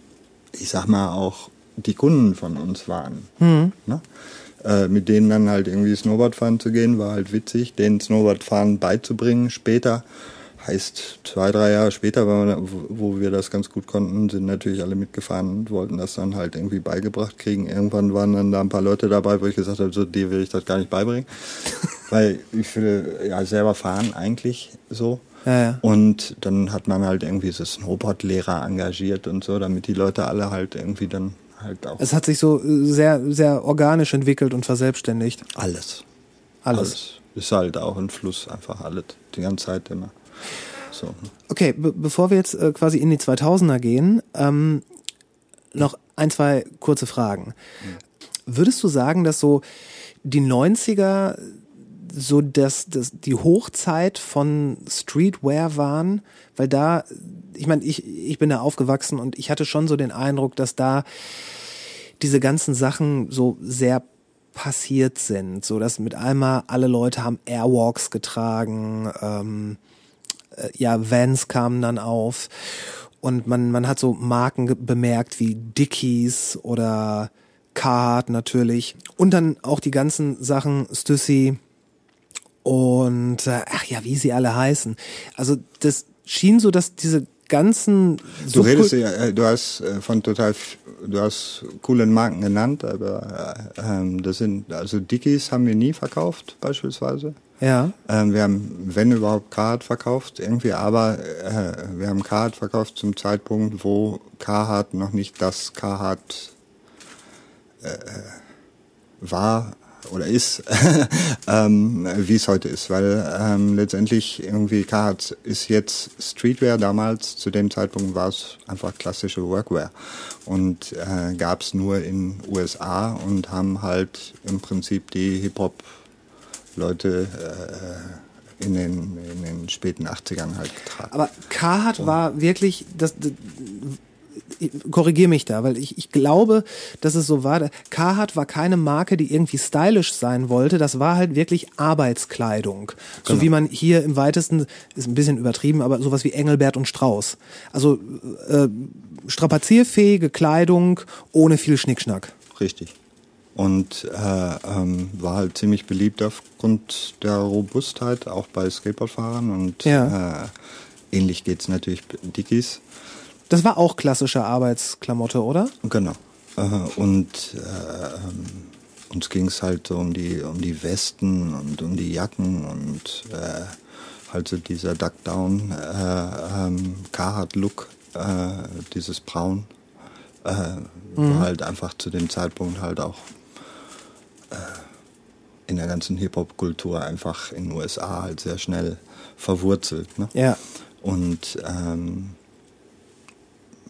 S7: ich sag mal, auch die Kunden von uns waren. Ne? Äh, mit denen dann halt irgendwie Snowboard fahren zu gehen, war halt witzig, denen Snowboardfahren beizubringen. Später heißt zwei, drei Jahre später, wo- wir das ganz gut konnten, sind natürlich alle mitgefahren und wollten das dann halt irgendwie beigebracht kriegen. Irgendwann waren dann da ein paar Leute dabei, wo ich gesagt habe, so dir will ich das gar nicht beibringen. weil ich will ja selber fahren eigentlich so.
S1: Ja, ja.
S7: Und dann hat man halt irgendwie so Snowboardlehrer engagiert und so, damit die Leute alle halt irgendwie dann halt auch
S1: Es hat sich so sehr, sehr organisch entwickelt und verselbstständigt.
S7: alles.
S1: Alles.
S7: Ist halt auch ein Fluss, einfach alles. Die ganze Zeit immer. So.
S1: Okay, be bevor wir jetzt äh, quasi in die 2000er gehen, ähm, noch ein, zwei kurze Fragen. Würdest du sagen, dass so die 90er so das, das die Hochzeit von Streetwear waren? Weil da, ich meine, ich, ich bin da aufgewachsen und ich hatte schon so den Eindruck, dass da diese ganzen Sachen so sehr passiert sind, so dass mit einmal alle Leute haben Airwalks getragen, ähm, äh, ja, Vans kamen dann auf und man, man hat so Marken bemerkt wie Dickies oder Carhartt natürlich und dann auch die ganzen Sachen Stussy und äh, ach ja, wie sie alle heißen. Also das schien so, dass diese ganzen
S7: Du redest ja, äh, du hast äh, von total, du hast coole Marken genannt, aber äh, ähm, das sind, also Dickies haben wir nie verkauft, beispielsweise.
S1: Ja,
S7: Ähm, wir haben, wenn überhaupt, Carhartt verkauft irgendwie, aber äh, wir haben Carhartt verkauft zum Zeitpunkt, wo Carhartt noch nicht das Carhartt äh, war oder ist, ähm, wie es heute ist, weil ähm, letztendlich irgendwie Carhartt ist jetzt Streetwear, damals zu dem Zeitpunkt war es einfach klassische Workwear. Und äh, gab es nur in USA und haben halt im Prinzip die Hip-Hop Leute äh, in, den, in den späten 80ern halt getragen.
S1: aber Carhartt war wirklich das, das korrigiere mich da, weil ich, ich glaube, dass es so war. Carhartt war keine Marke, die irgendwie stylisch sein wollte. Das war halt wirklich Arbeitskleidung. So wie man hier im weitesten, ist ein bisschen übertrieben, aber sowas wie Engelbert und Strauß. Also äh, strapazierfähige Kleidung ohne viel Schnickschnack.
S7: Richtig. Und äh, ähm, war halt ziemlich beliebt aufgrund der Robustheit, auch bei Skateboardfahrern. Und
S1: Ja.
S7: äh, ähnlich geht's natürlich bei Dickies.
S1: Das war auch klassische Arbeitsklamotte, oder?
S7: Genau. Äh, und äh, ähm, uns ging es halt so um die, um die Westen und um die Jacken und äh, halt so dieser Duckdown äh, ähm, Carhartt-Look, äh, dieses Braun, äh, war halt einfach zu dem Zeitpunkt halt auch in der ganzen Hip-Hop-Kultur einfach in den USA halt sehr schnell verwurzelt. Ne?
S1: Ja.
S7: Und ähm,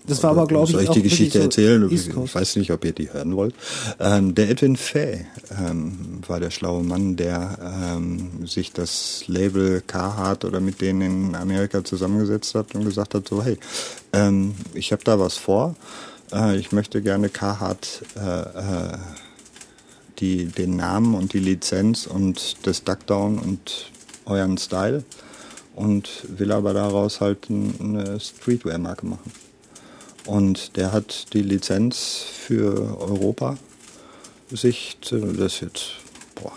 S1: Das war aber, glaube ich,
S7: soll ich die Geschichte
S1: so
S7: erzählen? Ich weiß nicht, ob ihr die hören wollt. Ähm, der Edwin Fay ähm, war der schlaue Mann, der ähm, sich das Label Carhartt oder mit denen in Amerika zusammengesetzt hat und gesagt hat, so hey, ähm, ich habe da was vor. Äh, ich möchte gerne Carhartt äh, äh, die, den Namen und die Lizenz und das Duckdown und euren Style und will aber daraus halt ein- eine Streetwear-Marke machen. Und der hat die Lizenz für Europa sich, zu- das ist jetzt, boah,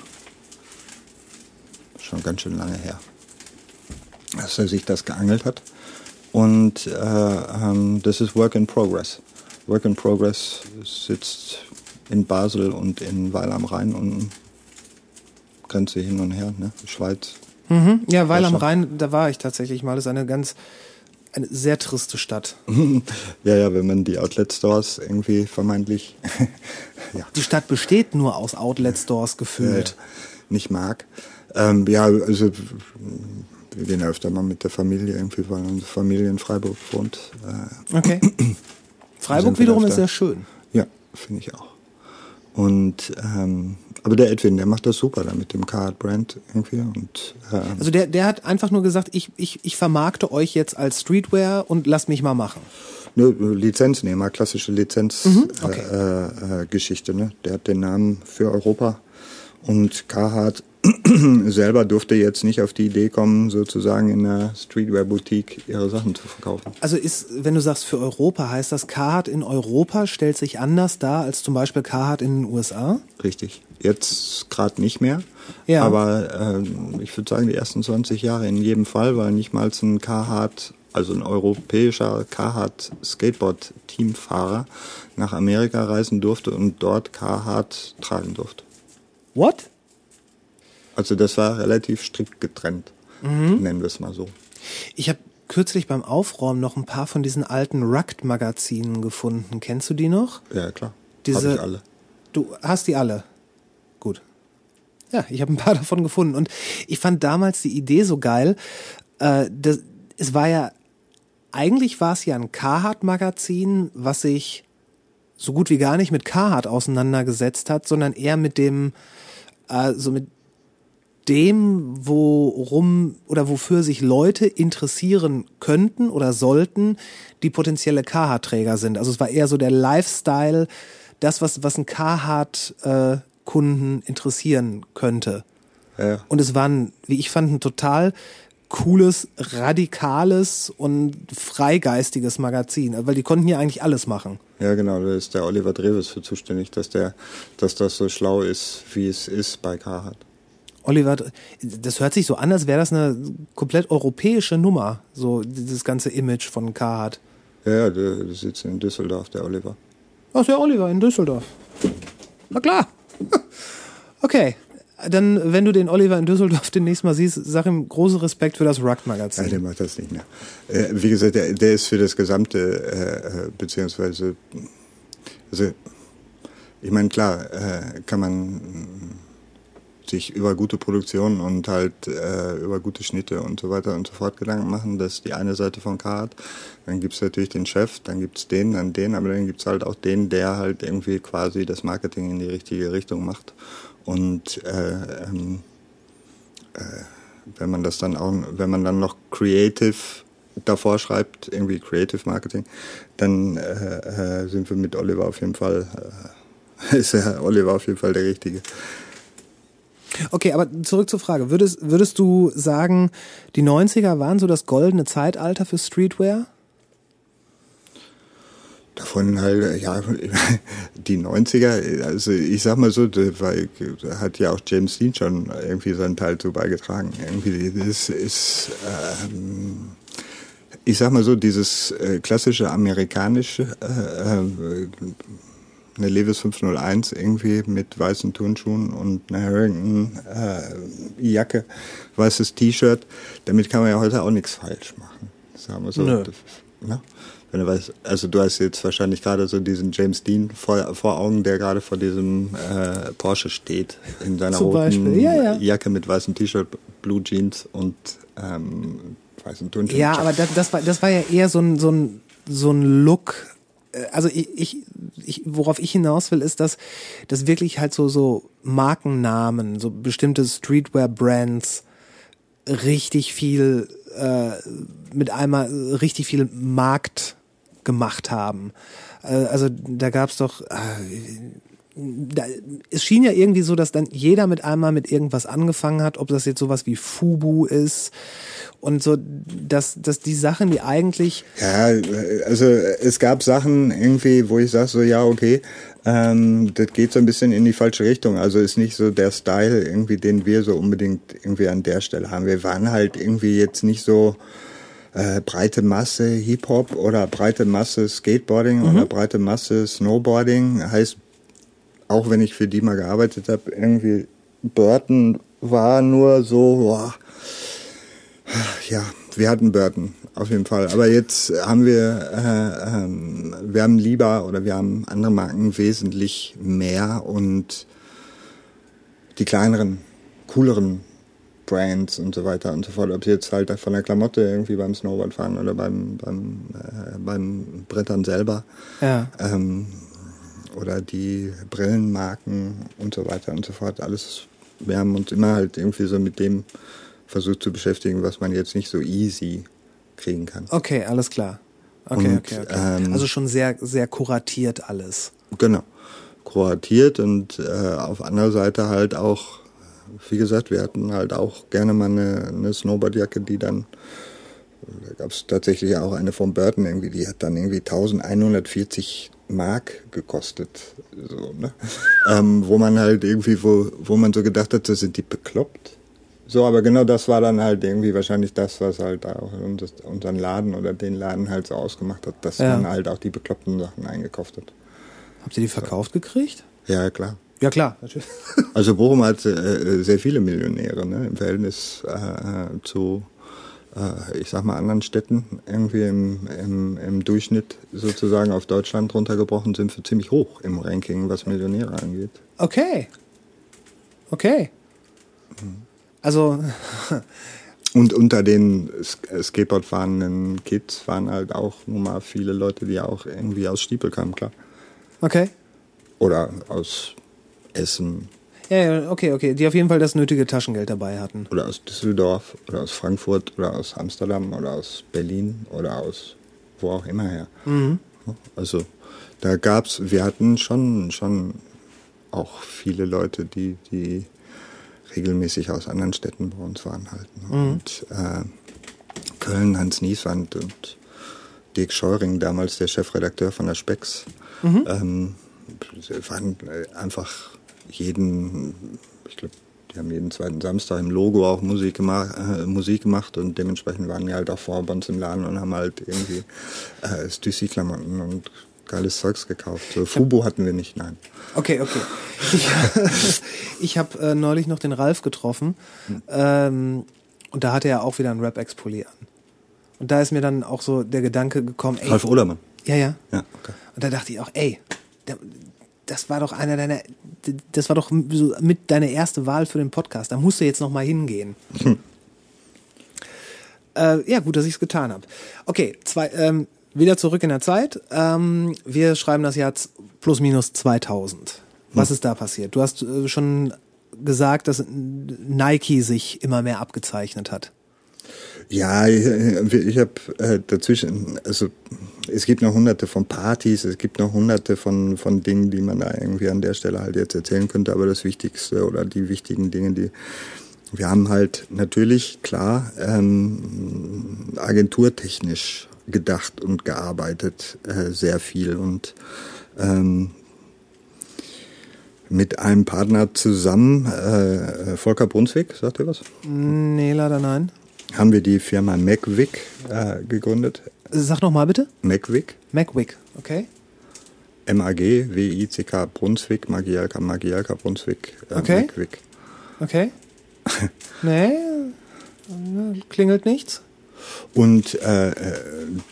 S7: schon ganz schön lange her, dass er sich das geangelt hat. Und äh, ähm, das ist Work in Progress. Work in Progress sitzt in Basel und in Weil am Rhein und Grenze hin und her, ne? Schweiz.
S1: Mhm. Ja, weil am. Rhein, da war ich tatsächlich mal. Das ist eine ganz, eine sehr triste Stadt.
S7: ja, ja, wenn man die Outlet-Stores irgendwie vermeintlich ja,
S1: Die Stadt besteht nur aus Outlet-Stores
S7: äh,
S1: gefühlt.
S7: nicht mag. Ähm, ja, also wir gehen öfter mal mit der Familie irgendwie, weil unsere Familie in Freiburg wohnt. Äh,
S1: Okay. Freiburg wiederum ist sehr schön.
S7: Ja, finde ich auch. Und ähm, aber der Edwin, der macht das super da mit dem Card Brand irgendwie und äh,
S1: Also der, der hat einfach nur gesagt, ich, ich, ich vermarkte euch jetzt als Streetwear und lasst mich mal machen.
S7: ne, Lizenznehmer, klassische Lizenz
S1: Mhm, okay.
S7: äh, äh, ne? Der hat den Namen für Europa und Carhartt selber durfte jetzt nicht auf die Idee kommen, sozusagen in einer Streetwear Boutique ihre Sachen zu verkaufen.
S1: Also ist, wenn du sagst für Europa, heißt das Carhartt in Europa stellt sich anders dar als zum Beispiel Carhartt in den USA?
S7: Richtig. Jetzt gerade nicht mehr.
S1: Ja.
S7: Aber ähm, ich würde sagen, die ersten 20 Jahre in jedem Fall, weil nicht mal ein Carhartt, also ein europäischer Carhartt Skateboard-Teamfahrer nach Amerika reisen durfte und dort Carhartt tragen durfte.
S1: What?
S7: Also das war relativ strikt getrennt,
S1: Mhm.
S7: nennen wir es mal so.
S1: Ich habe kürzlich beim Aufräumen noch ein paar von diesen alten Rugged-Magazinen gefunden. Kennst du die noch?
S7: Ja, klar.
S1: Diese-
S7: Hab ich alle.
S1: Du hast die alle. Gut. Ja, ich habe ein paar davon gefunden. Und ich fand damals die Idee so geil. Äh, das, es war ja, eigentlich war es ja ein Carhartt-Magazin, was sich so gut wie gar nicht mit Carhartt auseinandergesetzt hat, sondern eher mit dem, äh, so mit dem, worum oder wofür sich Leute interessieren könnten oder sollten, die potenzielle Carhartt-Träger sind. Also es war eher so der Lifestyle, das, was, was ein Carhartt-Kunden interessieren könnte.
S7: Ja.
S1: Und es war ein, wie ich fand, ein total cooles, radikales und freigeistiges Magazin, weil die konnten ja eigentlich alles machen.
S7: Ja, genau, da ist der Oliver Dreves für zuständig, dass der, dass das so schlau ist, wie es ist bei Carhartt.
S1: Oliver, das hört sich so an, als wäre das eine komplett europäische Nummer, so dieses ganze Image von Carhartt.
S7: Ja, ja, der, sitzt in Düsseldorf, der Oliver.
S1: Ach, der Oliver in Düsseldorf. Na klar. Okay, dann, wenn du den Oliver in Düsseldorf demnächst mal siehst, sag ihm großen Respekt für das
S7: Ja,
S1: Rugged-Magazin.
S7: der macht das nicht mehr. Äh, wie gesagt, der, der ist für das gesamte, äh, äh, beziehungsweise, also, ich meine, klar, äh, kann man sich über gute Produktion und halt äh, über gute Schnitte und so weiter und so fort Gedanken machen. Das ist die eine Seite von Card. Dann gibt's natürlich den Chef, dann gibt's den, dann den, aber dann gibt's halt auch den, der halt irgendwie quasi das Marketing in die richtige Richtung macht. Und äh, ähm, wenn man das dann auch, wenn man dann noch Creative davor schreibt, irgendwie Creative Marketing, dann äh, äh, sind wir mit Oliver auf jeden Fall, äh, ist der Oliver auf jeden Fall der Richtige.
S1: Okay, aber zurück zur Frage. Würdest, würdest du sagen, die 90er waren so das goldene Zeitalter für Streetwear?
S7: Davon halt, ja, die 90er, also ich sag mal so, da hat ja auch James Dean schon irgendwie seinen Teil zu beigetragen. Irgendwie, das ist, ähm, ich sag mal so, dieses äh, klassische amerikanische, äh, äh, eine Levis 501 irgendwie mit weißen Turnschuhen und einer Harrington äh, Jacke, weißes T-Shirt, damit kann man ja heute auch nichts falsch machen. Sagen wir so.
S1: Nö.
S7: Ne? Wenn du weißt, also du hast jetzt wahrscheinlich gerade so diesen James Dean vor, vor Augen, der gerade vor diesem äh, Porsche steht, in seiner
S1: Zum
S7: roten
S1: ja, ja.
S7: Jacke mit weißem T-Shirt, Blue Jeans und ähm, weißen Turnschuhen.
S1: Ja, aber das, das, war, das war ja eher so ein, so ein, so ein Look. Äh, Also ich, ich, ich, worauf ich hinaus will, ist, dass, dass wirklich halt so, so Markennamen, so bestimmte Streetwear-Brands richtig viel, äh, mit einmal richtig viel Markt gemacht haben. Äh, also da gab's doch, äh, da, es schien ja irgendwie so, dass dann jeder mit einmal mit irgendwas angefangen hat, ob das jetzt sowas wie Fubu ist und so, dass, dass die Sachen, die eigentlich,
S7: Ja, also es gab Sachen irgendwie, wo ich sage so, ja, okay, ähm, das geht so ein bisschen in die falsche Richtung. Also ist nicht so der Style irgendwie, den wir so unbedingt irgendwie an der Stelle haben. Wir waren halt irgendwie jetzt nicht so äh, breite Masse Hip-Hop oder breite Masse Skateboarding oder breite Masse Snowboarding. Heißt, auch wenn ich für die mal gearbeitet habe, irgendwie Burton war nur so, boah, ja, wir hatten Burton, auf jeden Fall. Aber jetzt haben wir, äh, ähm, wir haben lieber oder wir haben andere Marken wesentlich mehr und die kleineren, cooleren Brands und so weiter und so fort. Ob sie jetzt halt von der Klamotte irgendwie beim Snowboardfahren oder beim, beim, äh, beim Brettern selber
S1: ja,
S7: ähm, oder die Brillenmarken und so weiter und so fort. Alles, wir haben uns immer halt irgendwie so mit dem versucht zu beschäftigen, was man jetzt nicht so easy kriegen kann.
S1: okay, alles klar. Okay,
S7: Und,
S1: okay, okay.
S7: ähm,
S1: also schon sehr, sehr kuratiert alles.
S7: Genau. Kroatiert und äh, auf anderer Seite halt auch, wie gesagt, wir hatten halt auch gerne mal eine, eine Snowboardjacke, die dann, da gab es tatsächlich auch eine von Burton irgendwie, die hat dann irgendwie 1140 Mark gekostet. So, ne? ähm, wo man halt irgendwie, wo, wo man so gedacht hat, so sind die bekloppt. So, aber genau das war dann halt irgendwie wahrscheinlich das, was halt auch uns- unseren Laden oder den Laden halt so ausgemacht hat, dass
S1: Ja.
S7: man halt auch die bekloppten Sachen eingekauft hat.
S1: Habt ihr die verkauft gekriegt?
S7: Ja, klar.
S1: Ja, klar, natürlich.
S7: Also Bochum hat äh, sehr viele Millionäre ne? im Verhältnis äh, zu, äh, ich sag mal, anderen Städten. Irgendwie im, im, im Durchschnitt sozusagen auf Deutschland runtergebrochen sind wir ziemlich hoch im Ranking, was Millionäre angeht.
S1: Okay. Okay. Also,
S7: Und unter den Sk- Skateboard fahrenden Kids waren halt auch nun mal viele Leute, die auch irgendwie aus Stiepel kamen, klar.
S1: okay.
S7: Oder aus Essen
S1: Ja, ja, okay, okay. Die auf jeden Fall das nötige Taschengeld dabei hatten.
S7: oder aus Düsseldorf oder aus Frankfurt oder aus Amsterdam oder aus Berlin oder aus wo auch immer her. Also da gab's, wir hatten schon, schon auch viele Leute, die, die regelmäßig aus anderen Städten bei uns waren halt. ne? Und äh, Köln, Hans Nieswand und Dirk Scheuring, damals der Chefredakteur von der Spex, ähm, waren äh, einfach jeden, ich glaube, die haben jeden zweiten Samstag im Logo auch Musik gemacht, äh, Musik gemacht und dementsprechend waren die halt auch vor bei uns im Laden und haben halt irgendwie äh, Stüssi-Klamotten und geiles Zeugs gekauft. So Fubu hatten wir nicht, nein.
S1: Okay, okay. Ich, ich habe äh, neulich noch den Ralf getroffen ähm, und da hatte er auch wieder einen Rap-Ex-Pulli an. Und da ist mir dann auch so der Gedanke gekommen, ey,
S7: Ralf Odermann.
S1: ja, ja.
S7: Ja, okay.
S1: Und da dachte ich auch, ey, der, das war doch einer deiner, das war doch so mit deine erste Wahl für den Podcast. Da musst du jetzt noch mal hingehen. Äh, ja, gut, dass ich es getan habe. Okay, zwei, ähm, wieder zurück in der Zeit. Ähm, wir schreiben das Jahr plus minus 2000. Was ist da passiert? Du hast äh, schon gesagt, dass Nike sich immer mehr abgezeichnet hat.
S7: Ja, ich, ich habe äh, dazwischen, also es gibt noch hunderte von Partys, es gibt noch hunderte von, von Dingen, die man da irgendwie an der Stelle halt jetzt erzählen könnte, aber das Wichtigste oder die wichtigen Dinge, die wir haben halt natürlich, klar, ähm, agenturtechnisch gedacht und gearbeitet, äh, sehr viel und ähm, mit einem Partner zusammen, äh, Volker Brunswick, sagt ihr was?
S1: Nee, leider nein.
S7: Haben wir die Firma MacVic äh, gegründet.
S1: Sag noch mal bitte.
S7: MacVic,
S1: Macwick, okay?
S7: M-A-G, W-I-C-K, Brunswick, Magialka, Magialka, Brunswick, äh,
S1: Okay.
S7: MacVic.
S1: Okay. nee, äh, klingelt nichts.
S7: Und äh, äh,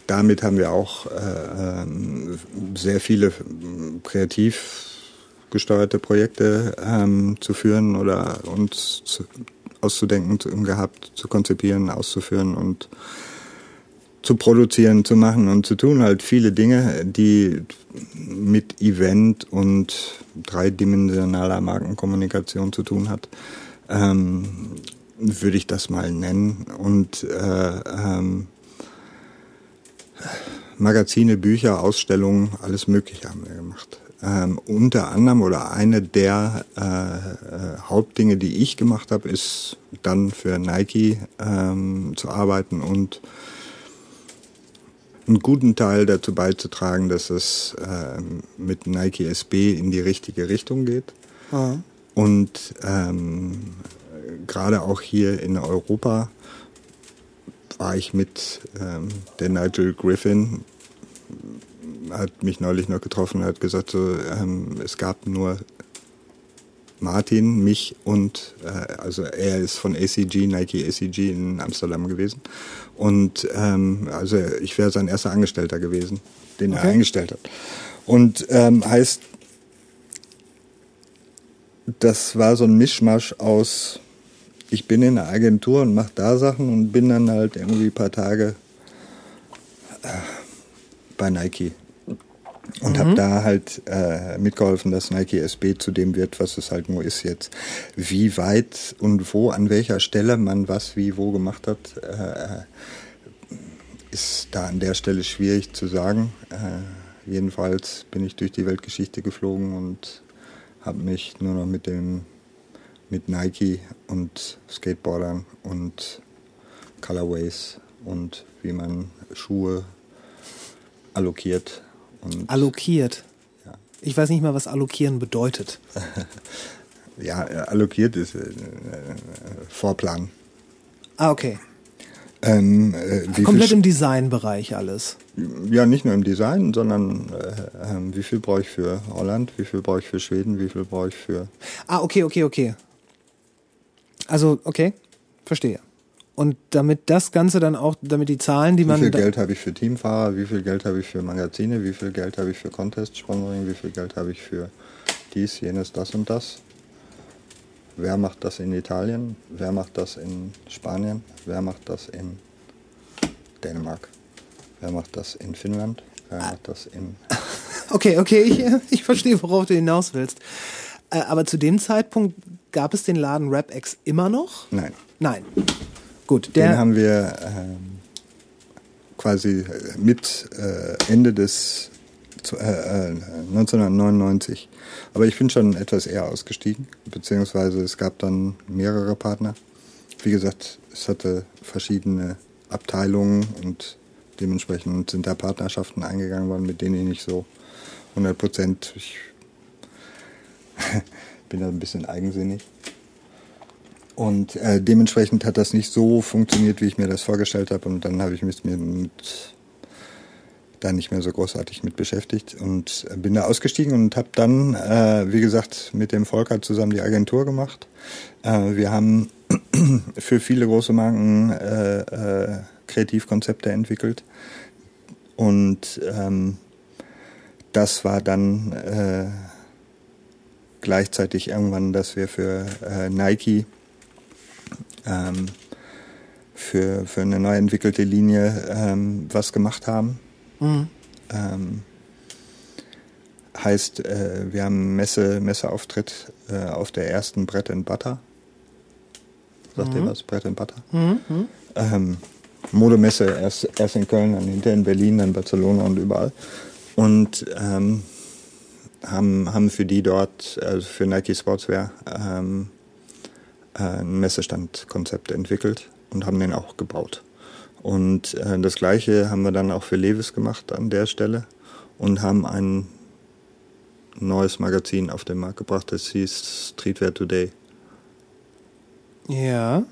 S7: damit haben wir auch äh, ähm, sehr viele ähm, kreativ gesteuerte Projekte ähm, zu führen oder uns zu, auszudenken zu, gehabt, zu konzipieren, auszuführen und zu produzieren, zu machen und zu tun. Halt viele Dinge, die mit Event und dreidimensionaler Markenkommunikation zu tun hat. Ähm, würde ich das mal nennen. Und äh, ähm, Magazine, Bücher, Ausstellungen, alles Mögliche haben wir gemacht. Ähm, unter anderem oder eine der äh, äh, Hauptdinge, die ich gemacht habe, ist dann für Nike ähm, zu arbeiten und einen guten Teil dazu beizutragen, dass es äh, mit Nike SB in die richtige Richtung geht. Und ähm, gerade auch hier in Europa war ich mit ähm, der Nigel Griffin, hat mich neulich noch getroffen, hat gesagt, so, ähm, es gab nur Martin, mich und, äh, also er ist von ACG, Nike ACG in Amsterdam gewesen. Und ähm, also ich wäre sein erster Angestellter gewesen, den er
S1: Okay.
S7: eingestellt hat. Und ähm, heißt, das war so ein Mischmasch aus, ich bin in der Agentur und mache da Sachen und bin dann halt irgendwie ein paar Tage äh, bei Nike. Und habe da halt äh, mitgeholfen, dass Nike SB zu dem wird, was es halt nur ist jetzt. Wie weit und wo, an welcher Stelle man was wie wo gemacht hat, äh, ist da an der Stelle schwierig zu sagen. Äh, jedenfalls bin ich durch die Weltgeschichte geflogen und habe mich nur noch mit dem mit Nike und Skateboardern und Colorways und wie man Schuhe allokiert
S1: Allokiert.
S7: Ja.
S1: Ich weiß nicht mal, was allokieren bedeutet.
S7: ja äh, allokiert ist äh, äh, Vorplan.
S1: Ah, okay.
S7: Ähm, äh, wie
S1: Komplett
S7: viel,
S1: im Designbereich alles.
S7: ja, nicht nur im Design, sondern äh, ähm, wie viel brauche ich für Holland, wie viel brauche ich für Schweden, wie viel brauche ich für
S1: Ah, okay, okay, okay. Also, okay, verstehe. Und damit das Ganze dann auch, damit die Zahlen, die
S7: Wie
S1: man.
S7: viel
S1: da-
S7: Geld habe ich für Teamfahrer? Wie viel Geld habe ich für Magazine? Wie viel Geld habe ich für Contest-Sponsoring? Wie viel Geld habe ich für dies, jenes, das und das? Wer macht das in Italien? Wer macht das in Spanien? Wer macht das in Dänemark? Wer macht das in Finnland? Wer macht das in...
S1: Okay, okay, ich, ich verstehe, worauf du hinaus willst. Äh, aber zu dem Zeitpunkt gab es den Laden RapX immer noch?
S7: Nein,
S1: Nein. Gut,
S7: den haben wir ähm, quasi äh, mit äh, Ende des äh, äh, 1999. Aber ich bin schon etwas eher ausgestiegen, beziehungsweise es gab dann mehrere Partner. Wie gesagt, es hatte verschiedene Abteilungen und dementsprechend sind da Partnerschaften eingegangen worden, mit denen ich nicht so 100 Prozent. Ich bin da ein bisschen eigensinnig. Und äh, dementsprechend hat das nicht so funktioniert, wie ich mir das vorgestellt habe. Und dann habe ich mich mit da nicht mehr so großartig mit beschäftigt und bin da ausgestiegen und habe dann, äh, wie gesagt, mit dem Volker zusammen die Agentur gemacht. Äh, wir haben für viele große Marken äh, äh, Kreativkonzepte entwickelt und ähm, das war dann äh, gleichzeitig irgendwann, dass wir für äh, Nike ähm, für, für eine neu entwickelte Linie ähm, was gemacht haben. Ähm, heißt, äh, wir haben Messe, Messeauftritt äh, auf der ersten Bread and Butter. Sagt ihr was? Bread and Butter? Ähm, Modemesse erst, erst in Köln, dann hinter in Berlin, dann Barcelona und überall. Und ähm, haben, haben für die dort, also für Nike Sportswear, ähm, äh, ein Messestandkonzept entwickelt und haben den auch gebaut. Und äh, das gleiche haben wir dann auch für Levis gemacht an der Stelle und haben ein neues Magazin auf den Markt gebracht, das hieß Streetwear Today.
S1: ja.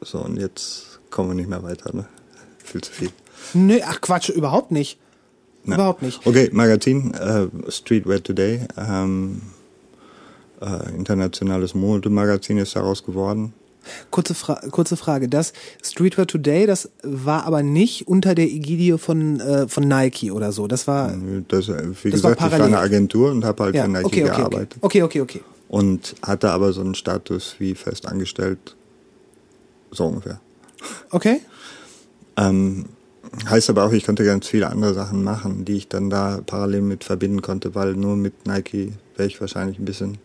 S7: So, und jetzt kommen wir nicht mehr weiter, ne? Viel zu viel.
S1: Nö, ach Quatsch, überhaupt nicht.
S7: Na.
S1: Überhaupt nicht.
S7: Okay, Magazin, äh, Streetwear Today, ähm, äh, internationales Modemagazin ist daraus geworden.
S1: Kurze, Fra kurze Frage. Das Streetwear Today, das war aber nicht unter der Ägidie von, äh, von Nike oder so. Das war.
S7: Das, äh, wie
S1: Das war
S7: gesagt, ich war eine Agentur und habe halt
S1: ja,
S7: für Nike
S1: okay, okay,
S7: gearbeitet.
S1: okay. Okay, okay, okay.
S7: Und hatte aber so einen Status wie fest angestellt, so ungefähr.
S1: Okay?
S7: Ähm, heißt aber auch, ich konnte ganz viele andere Sachen machen, die ich dann da parallel mit verbinden konnte, weil nur mit Nike wäre ich wahrscheinlich ein bisschen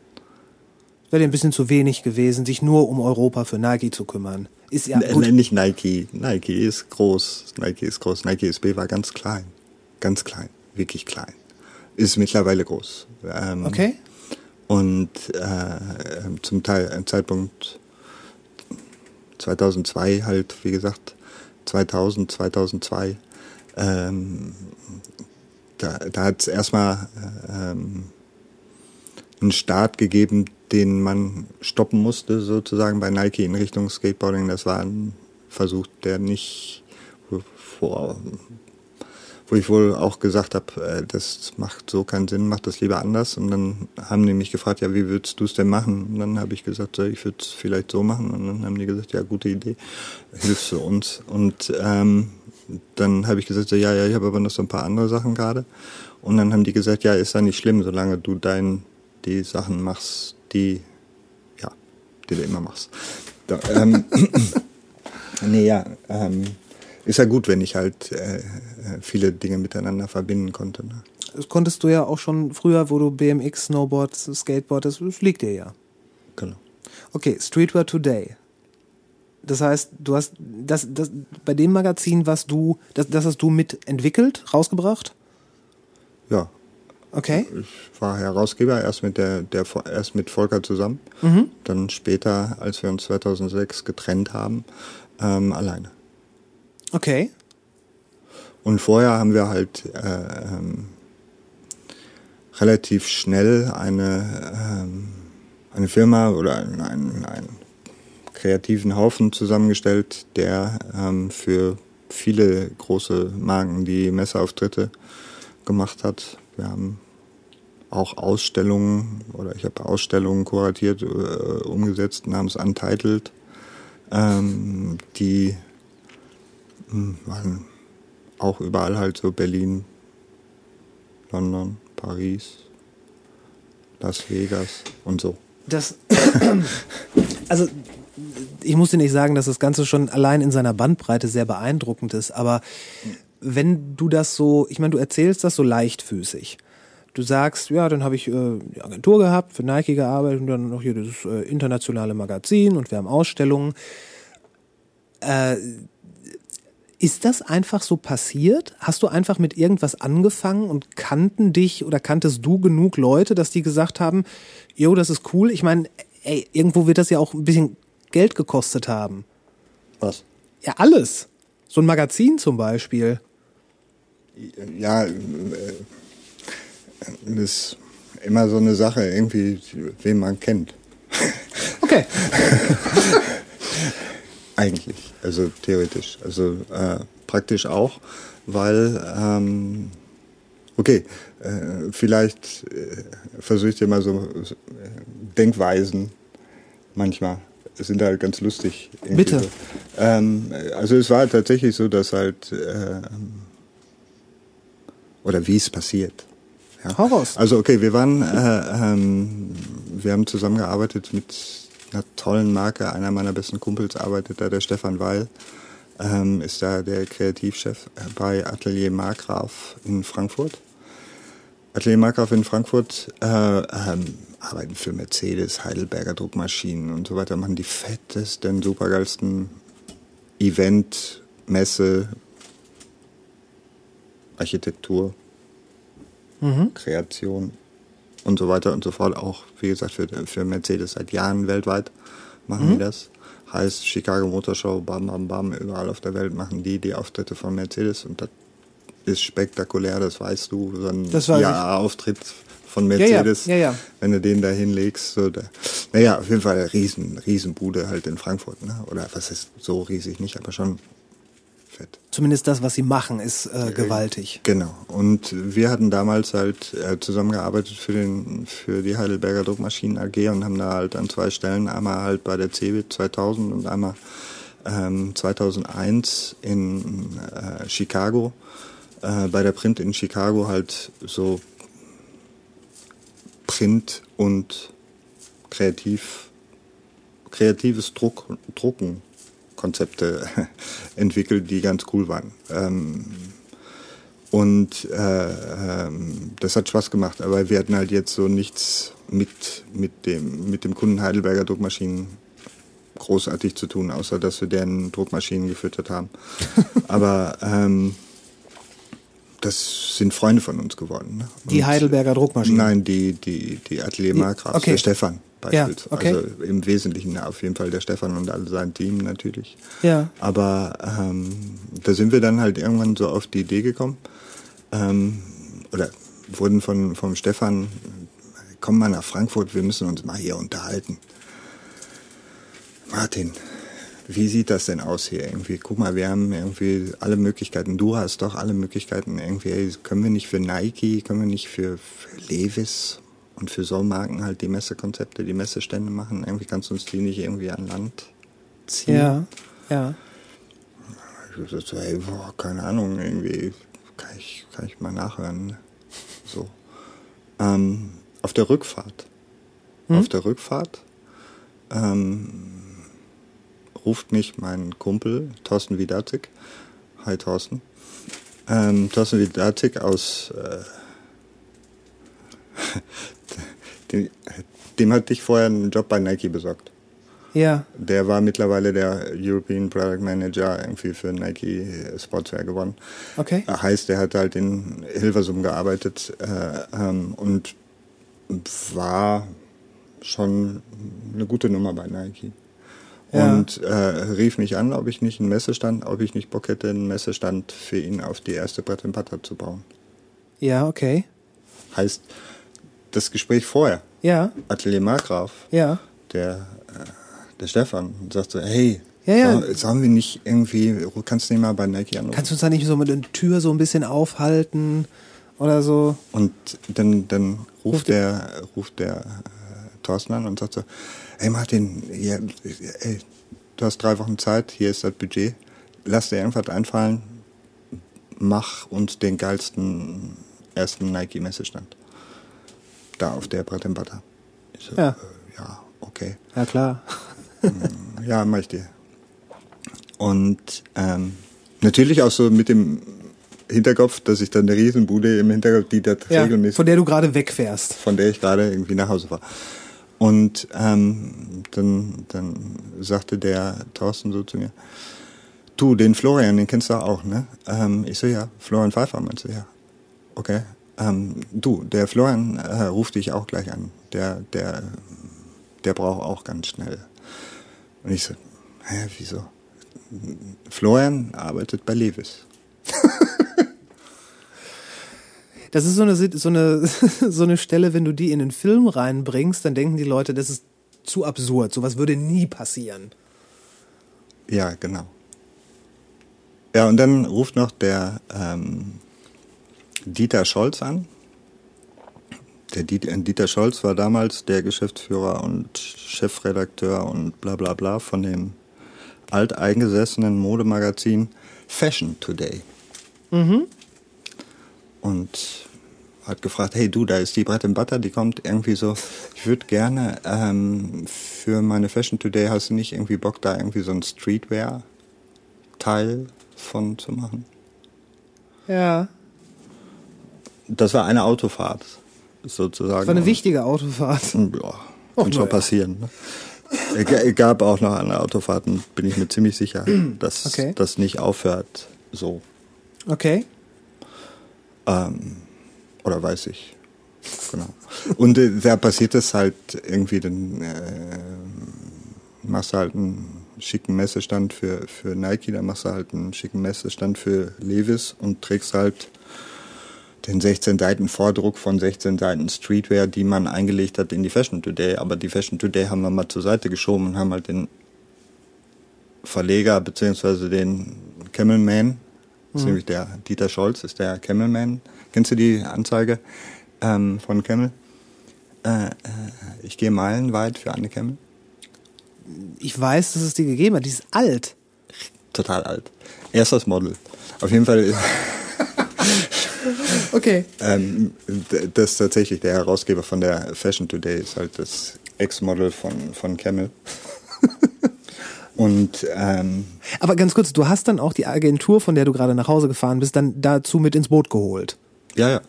S1: Wäre ein bisschen zu wenig gewesen, sich nur um Europa für Nike zu kümmern. Ist ja
S7: N-
S1: gut.
S7: Nenn nicht Nike. Nike ist groß. Nike ist groß. Nike SB war ganz klein. Ganz klein. Wirklich klein. ist mittlerweile groß. Ähm,
S1: Okay.
S7: Und äh, zum Teil im Zeitpunkt 2002 halt, wie gesagt, 2000, 2002, ähm, da, da hat es erstmal ähm, einen Start gegeben, den man stoppen musste, sozusagen bei Nike in Richtung Skateboarding. Das war ein Versuch, der nicht vor, wo ich wohl auch gesagt habe, äh, das macht so keinen Sinn, mach das lieber anders. Und dann haben die mich gefragt, ja, wie würdest du es denn machen? Und dann habe ich gesagt, ich würde es vielleicht so machen. Und dann haben die gesagt, ja, gute Idee, hilfst du uns. Und ähm, dann habe ich gesagt, ja, ja, ich habe aber noch so ein paar andere Sachen gerade. Und dann haben die gesagt, ja, ist ja nicht schlimm, solange du dein, die Sachen machst, die, ja, die du immer machst. Da, ähm, nee, ja, ähm, ist ja gut, wenn ich halt äh, viele Dinge miteinander verbinden konnte. Ne?
S1: Das konntest du ja auch schon früher, wo du BMX, Snowboard, Skateboard, das das liegt dir ja.
S7: Genau.
S1: Okay, Streetwear Today. Das heißt, du hast das, das bei dem Magazin, was du, das, das hast du mitentwickelt, rausgebracht? Okay.
S7: ich war Herausgeber erst mit der, der erst mit Volker zusammen, dann später, als wir uns 2006 getrennt haben, ähm, alleine.
S1: Okay.
S7: Und vorher haben wir halt äh, ähm, relativ schnell eine, ähm, eine Firma oder einen, einen, einen kreativen Haufen zusammengestellt, der ähm, für viele große Marken die Messeauftritte gemacht hat. Wir haben auch Ausstellungen oder ich habe Ausstellungen kuratiert, äh, umgesetzt namens Untitled, ähm, die mh, waren auch überall halt so Berlin, London, Paris, Las Vegas und so.
S1: Das, also ich muss dir nicht sagen, dass das Ganze schon allein in seiner Bandbreite sehr beeindruckend ist, aber wenn du das so, ich meine, du erzählst das so leichtfüßig. Du sagst, ja, dann habe ich äh, die Agentur gehabt, für Nike gearbeitet und dann noch hier dieses äh, internationale Magazin und wir haben Ausstellungen. Äh, ist das einfach so passiert? Hast du einfach mit irgendwas angefangen und kannten dich oder kanntest du genug Leute, dass die gesagt haben, jo, das ist cool? Ich meine, ey, irgendwo wird das ja auch ein bisschen Geld gekostet haben.
S7: Was?
S1: Ja, alles. So ein Magazin zum Beispiel.
S7: Ja, äh, das ist immer so eine Sache, irgendwie, wen man kennt.
S1: Okay.
S7: Eigentlich, also theoretisch. Also äh, praktisch auch, weil, ähm, okay, äh, vielleicht äh, versuche ich dir mal so äh, Denkweisen manchmal. Sind halt ganz lustig.
S1: Bitte.
S7: Ähm, also es war tatsächlich so, dass halt, äh, oder wie es passiert. Ja.
S1: Raus.
S7: Also okay, wir waren, äh, ähm, wir haben zusammengearbeitet mit einer tollen Marke. Einer meiner besten Kumpels arbeitet da, der Stefan Weil, ähm, ist da der Kreativchef bei Atelier Markgraf in Frankfurt. Atelier Markgraf in Frankfurt äh, ähm, arbeiten für Mercedes, Heidelberger Druckmaschinen und so weiter, machen die fettesten, supergeilsten Event, Messe, Architektur, Kreation und so weiter und so fort. Auch, wie gesagt, für, für Mercedes seit Jahren weltweit machen die das. Heißt, Chicago Motor Show, bam, bam, bam, überall auf der Welt machen die die Auftritte von Mercedes und das ist spektakulär, das weißt du. So ein
S1: ich.
S7: IAA-Auftritt von
S1: ja,
S7: Mercedes,
S1: ja, ja.
S7: wenn du den da hinlegst. So da, naja, auf jeden Fall eine riesen, riesen Bude halt in Frankfurt. Ne? Oder was ist so riesig nicht, aber schon fett.
S1: Zumindest das, was sie machen, ist äh, gewaltig.
S7: Genau. Und wir hatten damals halt äh, zusammengearbeitet für den für die Heidelberger Druckmaschinen AG und haben da halt an zwei Stellen einmal halt bei der CeBIT 2000 und einmal ähm, 2001 in äh, Chicago äh, bei der Print in Chicago halt so Print und kreativ kreatives Druck, Drucken Konzepte entwickelt, die ganz cool waren. Ähm, und äh, ähm, das hat Spaß gemacht, aber wir hatten halt jetzt so nichts mit, mit, dem, mit dem Kunden Heidelberger Druckmaschinen großartig zu tun, außer dass wir deren Druckmaschinen gefüttert haben. aber ähm, das sind Freunde von uns geworden. Ne?
S1: Die Heidelberger Druckmaschinen.
S7: Nein, die, die, die Atelier Markgraf,
S1: okay.
S7: der Stefan
S1: Ja,
S7: beispielsweise.
S1: okay.
S7: Also im Wesentlichen auf jeden Fall der Stefan und all sein Team natürlich.
S1: Ja.
S7: Aber ähm, da sind wir dann halt irgendwann so auf die Idee gekommen, ähm, oder wurden von vom Stefan, komm mal nach Frankfurt, wir müssen uns mal hier unterhalten. Martin, wie sieht das denn aus hier irgendwie? Guck mal, wir haben irgendwie alle Möglichkeiten. Du hast doch alle Möglichkeiten irgendwie. Können wir nicht für Nike, können wir nicht für, für Levis und für so Marken halt die Messekonzepte, die Messestände machen? Irgendwie kannst du uns die nicht irgendwie an Land ziehen?
S1: Ja, ja.
S7: Ich so, so, ey, boah, keine Ahnung, irgendwie kann ich, kann ich mal nachhören. ne? So. Ähm, auf der Rückfahrt. Auf der Rückfahrt ähm, ruft mich mein Kumpel Thorsten Widatik. Hi Thorsten. Ähm, Thorsten Widatik aus äh, dem, dem hatte ich vorher einen Job bei Nike besorgt.
S1: Ja,
S7: Der war mittlerweile der European Product Manager irgendwie für Nike Sportswear gewonnen.
S1: okay.
S7: Heißt, er hat halt in Hilversum gearbeitet äh, ähm, und war schon eine gute Nummer bei Nike.
S1: Ja.
S7: Und äh, rief mich an, ob ich nicht einen Messestand, ob ich nicht Bock hätte, einen Messestand für ihn auf die erste Brett and Butter zu bauen.
S1: Ja, okay.
S7: Heißt, das Gespräch vorher,
S1: Ja,
S7: Atelier Markgraf,
S1: ja.
S7: der, äh, der Stefan sagt so, hey,
S1: Ja, ja.
S7: soll- sollen wir nicht irgendwie, kannst du nicht mal bei Nike anrufen?
S1: Kannst du uns da nicht so mit der Tür so ein bisschen aufhalten oder so?
S7: Und dann, dann
S1: Ruft
S7: ruft der, ruft der äh, Thorsten an und sagt so, hey Martin, hier, ey, du hast drei Wochen Zeit, hier ist das Budget, lass dir irgendwas einfallen, mach uns den geilsten ersten Nike-Messestand. Da auf der Brett and Butter. Ich so,
S1: Ja.
S7: Äh, ja, okay.
S1: Ja, klar.
S7: Ja, mach ich dir. Und ähm, natürlich auch so mit dem Hinterkopf, dass ich dann eine Riesenbude im Hinterkopf, die das
S1: Ja,
S7: regelmäßig
S1: von der du gerade wegfährst.
S7: von der ich gerade irgendwie nach Hause war. Und ähm, dann, dann sagte der Thorsten so zu mir, du, den Florian, den kennst du auch, ne? Ähm, ich so, ja, Florian Pfeiffer, meinst du, ja. Okay. Ähm, du, der Florian äh, ruft dich auch gleich an. Der, der, der braucht auch ganz schnell. Und ich so, hä, wieso? Florian arbeitet bei Levis.
S1: Das ist so eine, so eine, so eine Stelle, wenn du die in den Film reinbringst, dann denken die Leute, das ist zu absurd. Sowas würde nie passieren.
S7: Ja, genau. Ja, und dann ruft noch der ähm, Dieter Scholz an. Der Dieter, Dieter Scholz war damals der Geschäftsführer und Chefredakteur und bla bla bla von dem alteingesessenen Modemagazin Fashion Today. Und hat gefragt, hey du, da ist die Brett and Butter, die kommt irgendwie so, ich würde gerne ähm, für meine Fashion Today, hast du nicht irgendwie Bock, da irgendwie so ein Streetwear-Teil von zu machen?
S1: Ja.
S7: Das war eine Autofahrt, sozusagen.
S1: Das war eine wichtige Autofahrt.
S7: Ja, kann schon passieren. Ne? Es gab auch noch andere Autofahrten, bin ich mir ziemlich sicher, dass
S1: Okay.
S7: das nicht aufhört so.
S1: Okay.
S7: Ähm, oder weiß ich. Genau. Und äh, da passiert es halt irgendwie, dann äh, machst du halt einen schicken Messestand für, für Nike, dann machst du halt einen schicken Messestand für Levis und trägst halt den 16 Seiten Vordruck von 16 Seiten Streetwear, die man eingelegt hat in die Fashion Today. Aber die Fashion Today haben wir mal zur Seite geschoben und haben halt den Verleger beziehungsweise den Camelman, das ist nämlich der Dieter Scholz, ist der Camelman. Kennst du die Anzeige ähm, von Camel? Äh, äh, ich gehe meilenweit für eine Camel.
S1: Ich weiß, dass es die gegeben hat. Die ist alt.
S7: Total alt. Erstes Model. Auf jeden Fall
S1: Okay.
S7: Ähm, das ist tatsächlich der Herausgeber von der Fashion Today, ist halt das Ex-Model von, von Camel. Und ähm,
S1: Aber ganz kurz, du hast dann auch die Agentur, von der du gerade nach Hause gefahren bist, dann dazu mit ins Boot geholt.
S7: ja, ja.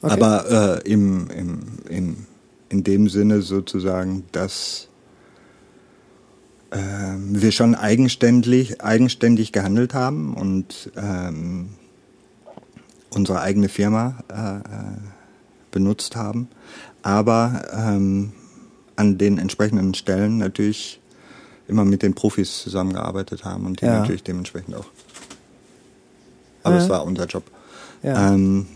S1: Okay.
S7: Aber äh, im, im, im, in dem Sinne sozusagen, dass ähm, wir schon eigenständig, eigenständig gehandelt haben und, ähm, unsere eigene Firma äh, äh, benutzt haben, aber ähm, an den entsprechenden Stellen natürlich immer mit den Profis zusammengearbeitet haben und die
S1: Ja.
S7: natürlich dementsprechend auch. Aber
S1: Ja.
S7: es war unser Job.
S1: Ja.
S7: Ähm,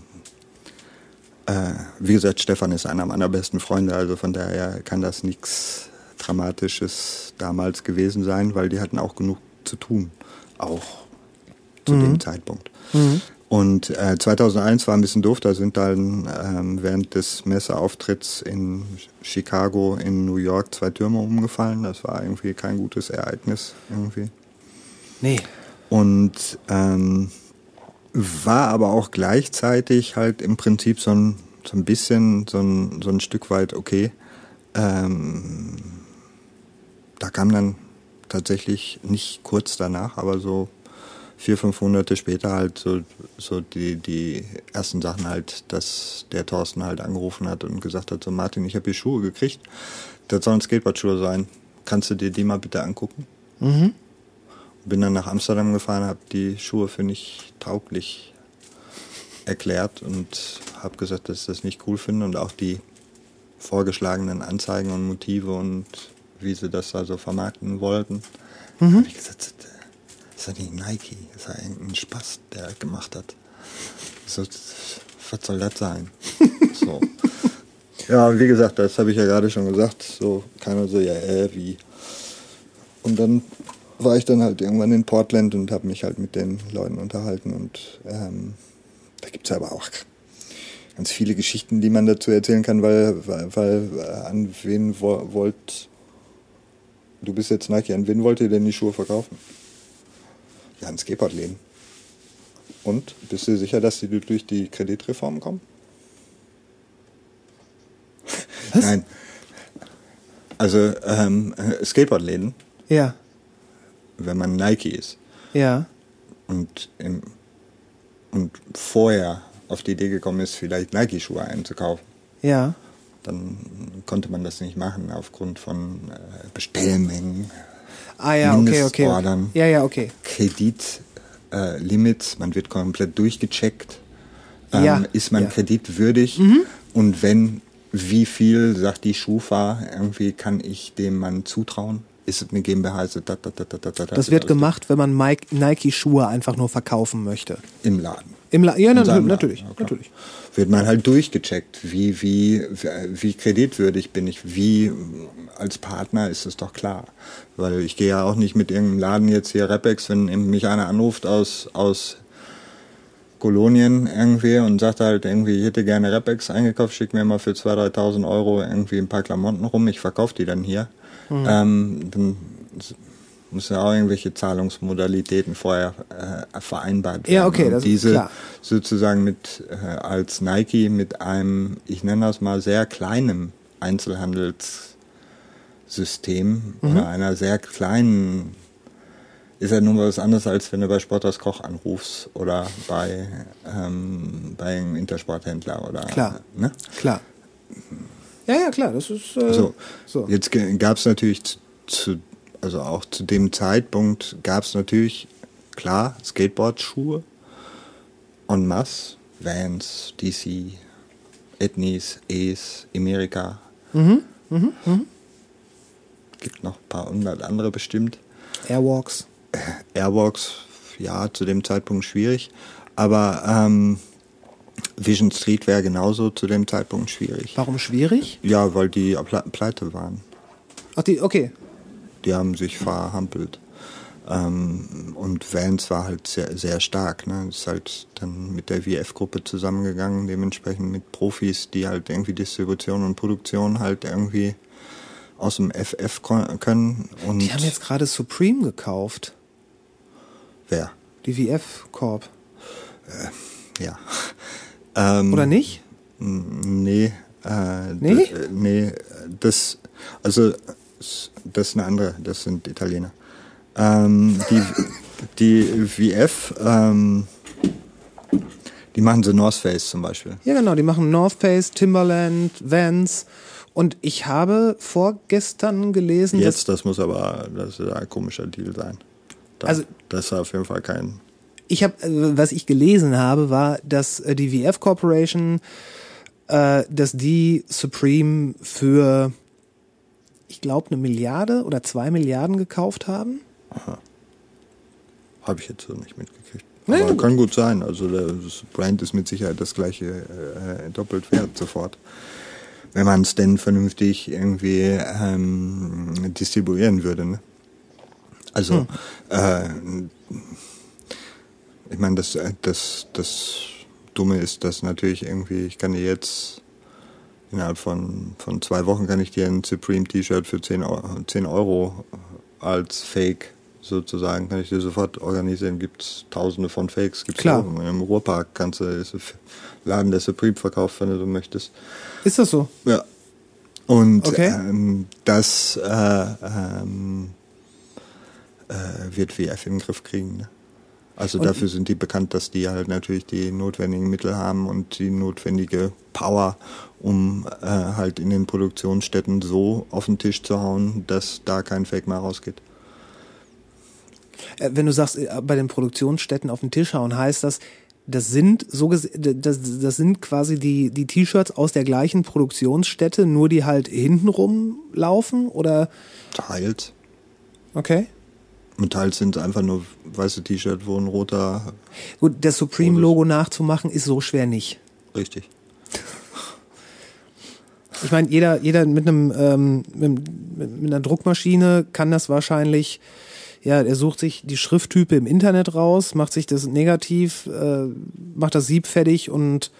S7: äh, wie gesagt, Stefan ist einer meiner besten Freunde, also von daher kann das nichts Dramatisches damals gewesen sein, weil die hatten auch genug zu tun, auch zu dem Zeitpunkt. Und äh, 2001 war ein bisschen doof, da sind dann ähm, während des Messeauftritts in Chicago, in New York zwei Türme umgefallen. Das war irgendwie kein gutes Ereignis irgendwie.
S1: Nee.
S7: Und ähm, war aber auch gleichzeitig halt im Prinzip so ein, so ein bisschen, so ein, so ein Stück weit, okay, ähm, da kam dann tatsächlich nicht kurz danach, aber so vier, fünf Monate später halt so, so die, die ersten Sachen halt, dass der Thorsten halt angerufen hat und gesagt hat, so Martin, ich habe hier Schuhe gekriegt, das sollen Skateboardschuhe sein, kannst du dir die mal bitte angucken? Bin dann nach Amsterdam gefahren, habe die Schuhe für nicht tauglich erklärt und habe gesagt, dass ich das nicht cool finde und auch die vorgeschlagenen Anzeigen und Motive und wie sie das also vermarkten wollten. Habe ich gesagt, das ja nicht Nike, das ist ja irgendein Spaß, der das gemacht hat. So, was soll das sein? so. Ja, wie gesagt, das habe ich ja gerade schon gesagt. So, keiner so, ja, äh, wie. Und dann war ich dann halt irgendwann in Portland und habe mich halt mit den Leuten unterhalten. Und ähm, da gibt es aber auch ganz viele Geschichten, die man dazu erzählen kann, weil, weil, weil äh, an wen wo, wollt. Du bist jetzt Nike, an wen wollt ihr denn die Schuhe verkaufen? Ja, an Skateboardläden. Und bist du sicher, dass die durch die Kreditreform kommen?
S1: Was?
S7: Nein. Also ähm, äh, Skateboardläden,
S1: Ja.
S7: wenn man Nike ist
S1: Ja.
S7: und, im, und vorher auf die Idee gekommen ist, vielleicht Nike-Schuhe einzukaufen,
S1: Ja.
S7: dann konnte man das nicht machen aufgrund von äh, Bestellmengen,
S1: Ah ja, okay, okay. Ja, ja, okay.
S7: Kreditlimits, äh, man wird komplett durchgecheckt. Ähm,
S1: Ja,
S7: Ist man
S1: ja. Mhm.
S7: kreditwürdig? Und wenn, wie viel, sagt die Schufa, irgendwie kann ich dem Mann zutrauen? Ist es eine GmbH? Es da, da, da, da, da, da,
S1: Das wird gemacht, wenn man Nike-Schuhe einfach nur verkaufen möchte.
S7: Im Laden.
S1: Im La ja, natürlich, natürlich.
S7: Wird man halt durchgecheckt. Wie, wie, wie kreditwürdig bin ich? Wie als Partner ist es doch klar. Weil ich gehe ja auch nicht mit irgendeinem Laden jetzt hier Repex, wenn mich einer anruft aus, aus Kolonien irgendwie und sagt halt irgendwie, ich hätte gerne Repex eingekauft, schick mir mal für 2.000, 3.000 Euro irgendwie ein paar Klamotten rum, ich verkaufe die dann hier.
S1: Mhm.
S7: Ähm, dann müssen ja auch irgendwelche Zahlungsmodalitäten vorher äh, vereinbart werden.
S1: Ja, okay,
S7: Und
S1: das ist
S7: diese
S1: klar.
S7: sozusagen mit äh, als Nike mit einem, ich nenne das mal sehr kleinem Einzelhandelssystem
S1: Mhm.
S7: oder einer sehr kleinen ist ja nun was anderes, als wenn du bei Sporters Koch anrufst oder bei, ähm, bei einem Intersporthändler oder
S1: Klar.
S7: Ne?
S1: Klar. Ja, ja, klar, das ist äh,
S7: So,
S1: so.
S7: jetzt gab es natürlich zu, zu, also auch zu dem Zeitpunkt gab es natürlich, klar, Skateboard-Schuhe en masse, Vans, DC, Etnies, Ace, Amerika.
S1: Mhm,
S7: Gibt noch ein paar hundert andere bestimmt.
S1: Airwalks.
S7: Airbox, ja, zu dem Zeitpunkt schwierig. Aber ähm, Vision Street wäre genauso zu dem Zeitpunkt schwierig.
S1: Warum schwierig?
S7: Ja, weil die ple pleite waren.
S1: Ach, die, okay.
S7: Die haben sich verhampelt. Ähm, und Vans war halt sehr, sehr stark. Ne? Ist halt dann mit der VF-Gruppe zusammengegangen, dementsprechend mit Profis, die halt irgendwie Distribution und Produktion halt irgendwie aus dem FF können. Und
S1: Die haben jetzt gerade Supreme gekauft.
S7: wer?
S1: Die VF Corp.
S7: Ja. Ähm,
S1: Oder nicht?
S7: Nee. Äh,
S1: Nee?
S7: äh, nee, das, also, das ist eine andere, das sind Italiener. Ähm, die, die VF, ähm, die machen so North Face zum Beispiel.
S1: Ja, genau. Die machen North Face, Timberland, Vans. Und ich habe vorgestern gelesen,
S7: Jetzt, das muss aber, das ist ein komischer Deal sein. Da,
S1: Also-
S7: das ist auf jeden Fall kein,
S1: Ich habe, äh, was ich gelesen habe, war, dass äh, die VF Corporation, äh, dass die Supreme für, ich glaube, eine Milliarde oder zwei Milliarden gekauft haben.
S7: Habe ich jetzt so nicht mitgekriegt. Aber
S1: gut.
S7: kann gut sein. Also das Brand ist mit Sicherheit das gleiche äh, doppelt wert sofort. Wenn man es denn vernünftig irgendwie ähm, distribuieren würde. Ne? Also äh, ich meine, das, äh, das, das Dumme ist, dass natürlich irgendwie, ich kann dir jetzt innerhalb von, von zwei Wochen kann ich dir ein Supreme T-Shirt für 10 Euro, 10 Euro als Fake sozusagen, kann ich dir sofort organisieren. Gibt es tausende von Fakes. Gibt's
S1: Klar.
S7: auch Im Ruhrpark kannst du ist Laden, der Supreme verkauft, wenn du möchtest.
S1: Ist das so?
S7: Ja. Und
S1: Okay.
S7: ähm, das äh, ähm, äh, wird WF im Griff kriegen. Ne? Also
S1: Und-
S7: dafür sind die bekannt, dass die halt natürlich die notwendigen Mittel haben und die notwendige Power, um äh, halt in den Produktionsstätten so auf den Tisch zu hauen, dass da kein Fake mehr rausgeht.
S1: Äh, Wenn du sagst, äh, bei den Produktionsstätten auf den Tisch hauen, heißt das, das sind so das, das sind quasi die, die T-Shirts aus der gleichen Produktionsstätte, nur die halt hintenrum laufen oder
S7: Teils.
S1: okay?
S7: Teils sind es einfach nur weiße T-Shirt, wo ein roter,
S1: Gut, das Supreme-Logo nachzumachen ist so schwer nicht.
S7: richtig.
S1: Ich meine, jeder, jeder mit einem ähm, mit, mit einer Druckmaschine kann das wahrscheinlich. Ja, er sucht sich die Schrifttype im Internet raus, macht sich das negativ, äh, macht das Sieb fertig und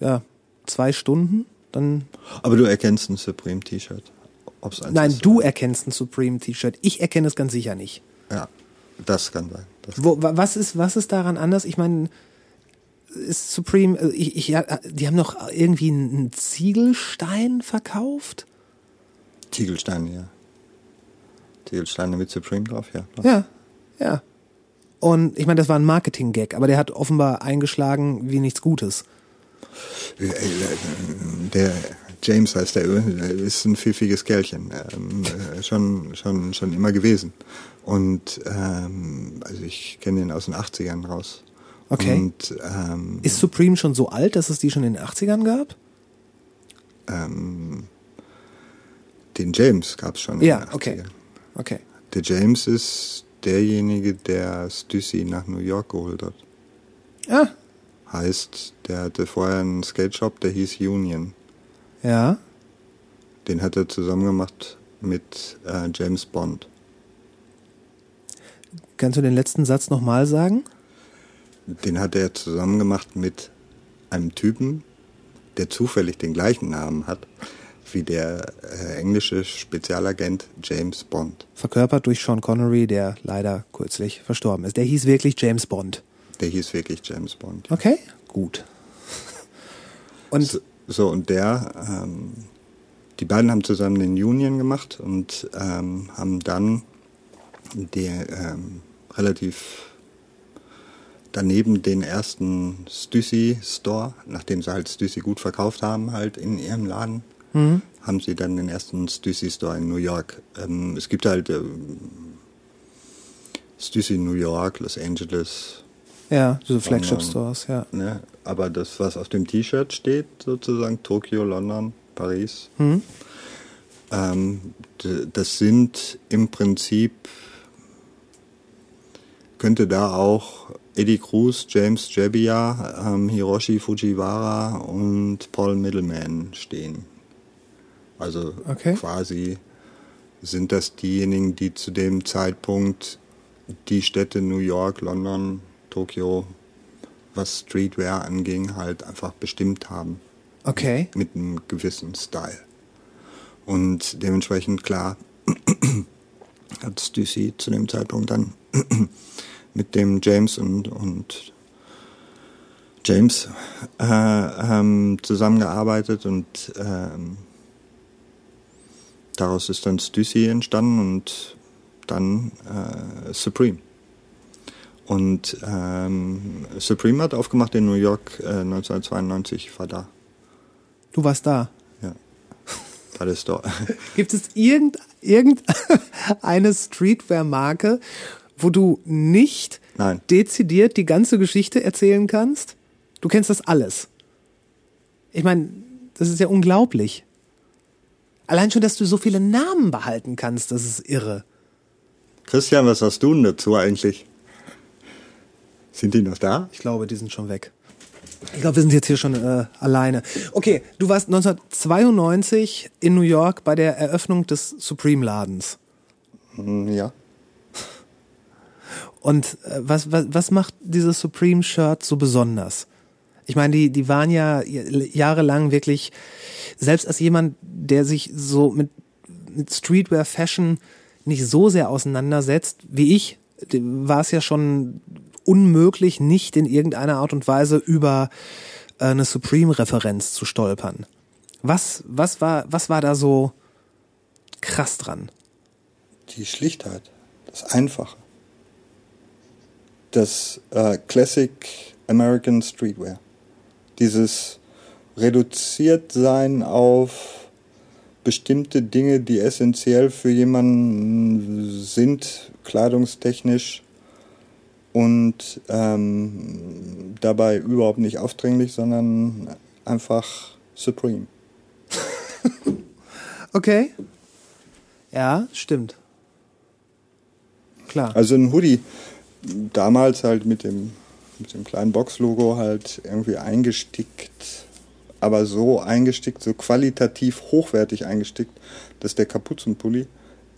S1: ja, zwei Stunden, dann.
S7: Aber du erkennst ein Supreme T-Shirt.
S1: Nein,
S7: ist.
S1: du erkennst ein Supreme T-Shirt. Ich erkenne es ganz sicher nicht.
S7: Ja, das kann sein. Das
S1: Wo, wa- was ist, was ist daran anders? Ich meine, ist Supreme, äh, ich, ich, die haben noch irgendwie einen Ziegelstein verkauft?
S7: Ziegelsteine, ja. Ziegelsteine mit Supreme drauf, ja.
S1: Ja, ja. Und ich meine, das war ein Marketing-Gag, aber der hat offenbar eingeschlagen wie nichts Gutes.
S7: Äh, Der James heißt der, ist ein pfiffiges Kerlchen. Ähm, äh, schon, schon, schon immer gewesen. Und ähm, also ich kenne ihn aus den 80ern raus.
S1: Okay.
S7: Und ähm,
S1: Ist Supreme schon so alt, dass es die schon in den 80ern gab?
S7: ähm, den James gab es schon
S1: Ja,
S7: in den 80ern.
S1: okay. Okay.
S7: Der James ist derjenige, der Stussy nach New York geholt hat.
S1: Ah,
S7: Heißt, der hatte vorher einen Skate Shop, der hieß Union.
S1: ja.
S7: Den hat er zusammen gemacht mit äh, James Bond.
S1: Kannst du den letzten Satz nochmal sagen?
S7: Den hat er zusammen gemacht mit einem Typen, der zufällig den gleichen Namen hat wie der äh, englische Spezialagent James Bond.
S1: Verkörpert durch Sean Connery, der leider kürzlich verstorben ist. Der hieß wirklich James Bond.
S7: Der hieß wirklich James Bond.
S1: Okay, gut. Und
S7: So, so und der, ähm, die beiden haben zusammen den Union gemacht und ähm, haben dann der ähm, relativ daneben den ersten Stussy Store, nachdem sie halt Stussy gut verkauft haben, halt in ihrem Laden, haben sie dann den ersten Stussy Store in New York. Ähm, es gibt halt ähm, Stussy New York, Los Angeles,
S1: ja, so Flagship
S7: London.
S1: Stores, ja.
S7: Ne? Aber das, was auf dem T-Shirt steht, sozusagen Tokio, London, Paris,
S1: Mhm.
S7: ähm, das sind im Prinzip, könnte da auch Eddie Cruz, James Jebbia, ähm, Hiroshi Fujiwara und Paul Middleman stehen. Also
S1: Okay.
S7: quasi sind das diejenigen, die zu dem Zeitpunkt die Städte New York, London, Tokio, was Streetwear anging, halt einfach bestimmt haben
S1: Okay.
S7: mit einem gewissen Style. Und dementsprechend klar hat Stussy zu dem Zeitpunkt dann mit dem James und, und James äh, ähm, zusammengearbeitet und ähm, daraus ist dann Stussy entstanden und dann äh, Supreme. Und ähm, Supreme hat aufgemacht in New York äh, 1992, ich war da.
S1: Du warst da.
S7: Ja. War das doch.
S1: Gibt es irgend, irgendeine Streetwear-Marke, wo du nicht
S7: Nein.
S1: dezidiert die ganze Geschichte erzählen kannst? Du kennst das alles. Ich meine, das ist ja unglaublich. Allein schon, dass du so viele Namen behalten kannst, das ist irre.
S7: Christian, was hast du denn dazu eigentlich? Sind die noch da?
S1: Ich glaube, die sind schon weg. Ich glaube, wir sind jetzt hier schon äh, alleine. Okay, du warst 1992 in New York bei der Eröffnung des Supreme-Ladens.
S7: Hm, Ja.
S1: Und äh, was, was, was macht dieses Supreme-Shirt so besonders? Ich meine, die, die waren ja jahrelang wirklich, selbst als jemand, der sich so mit, mit Streetwear-Fashion nicht so sehr auseinandersetzt wie ich, war es ja schon unmöglich, nicht in irgendeiner Art und Weise über äh, eine Supreme-Referenz zu stolpern. Was, was, war, was war da so krass dran?
S7: Die Schlichtheit, das Einfache. Das äh, Classic American Streetwear. Dieses reduziert sein auf bestimmte Dinge, die essentiell für jemanden sind, kleidungstechnisch und ähm, dabei überhaupt nicht aufdringlich, sondern einfach supreme.
S1: Okay. Ja, stimmt. Klar.
S7: Also ein Hoodie, damals halt mit dem, mit dem kleinen Box-Logo halt irgendwie eingestickt, aber so eingestickt, so qualitativ hochwertig eingestickt, dass der Kapuzenpulli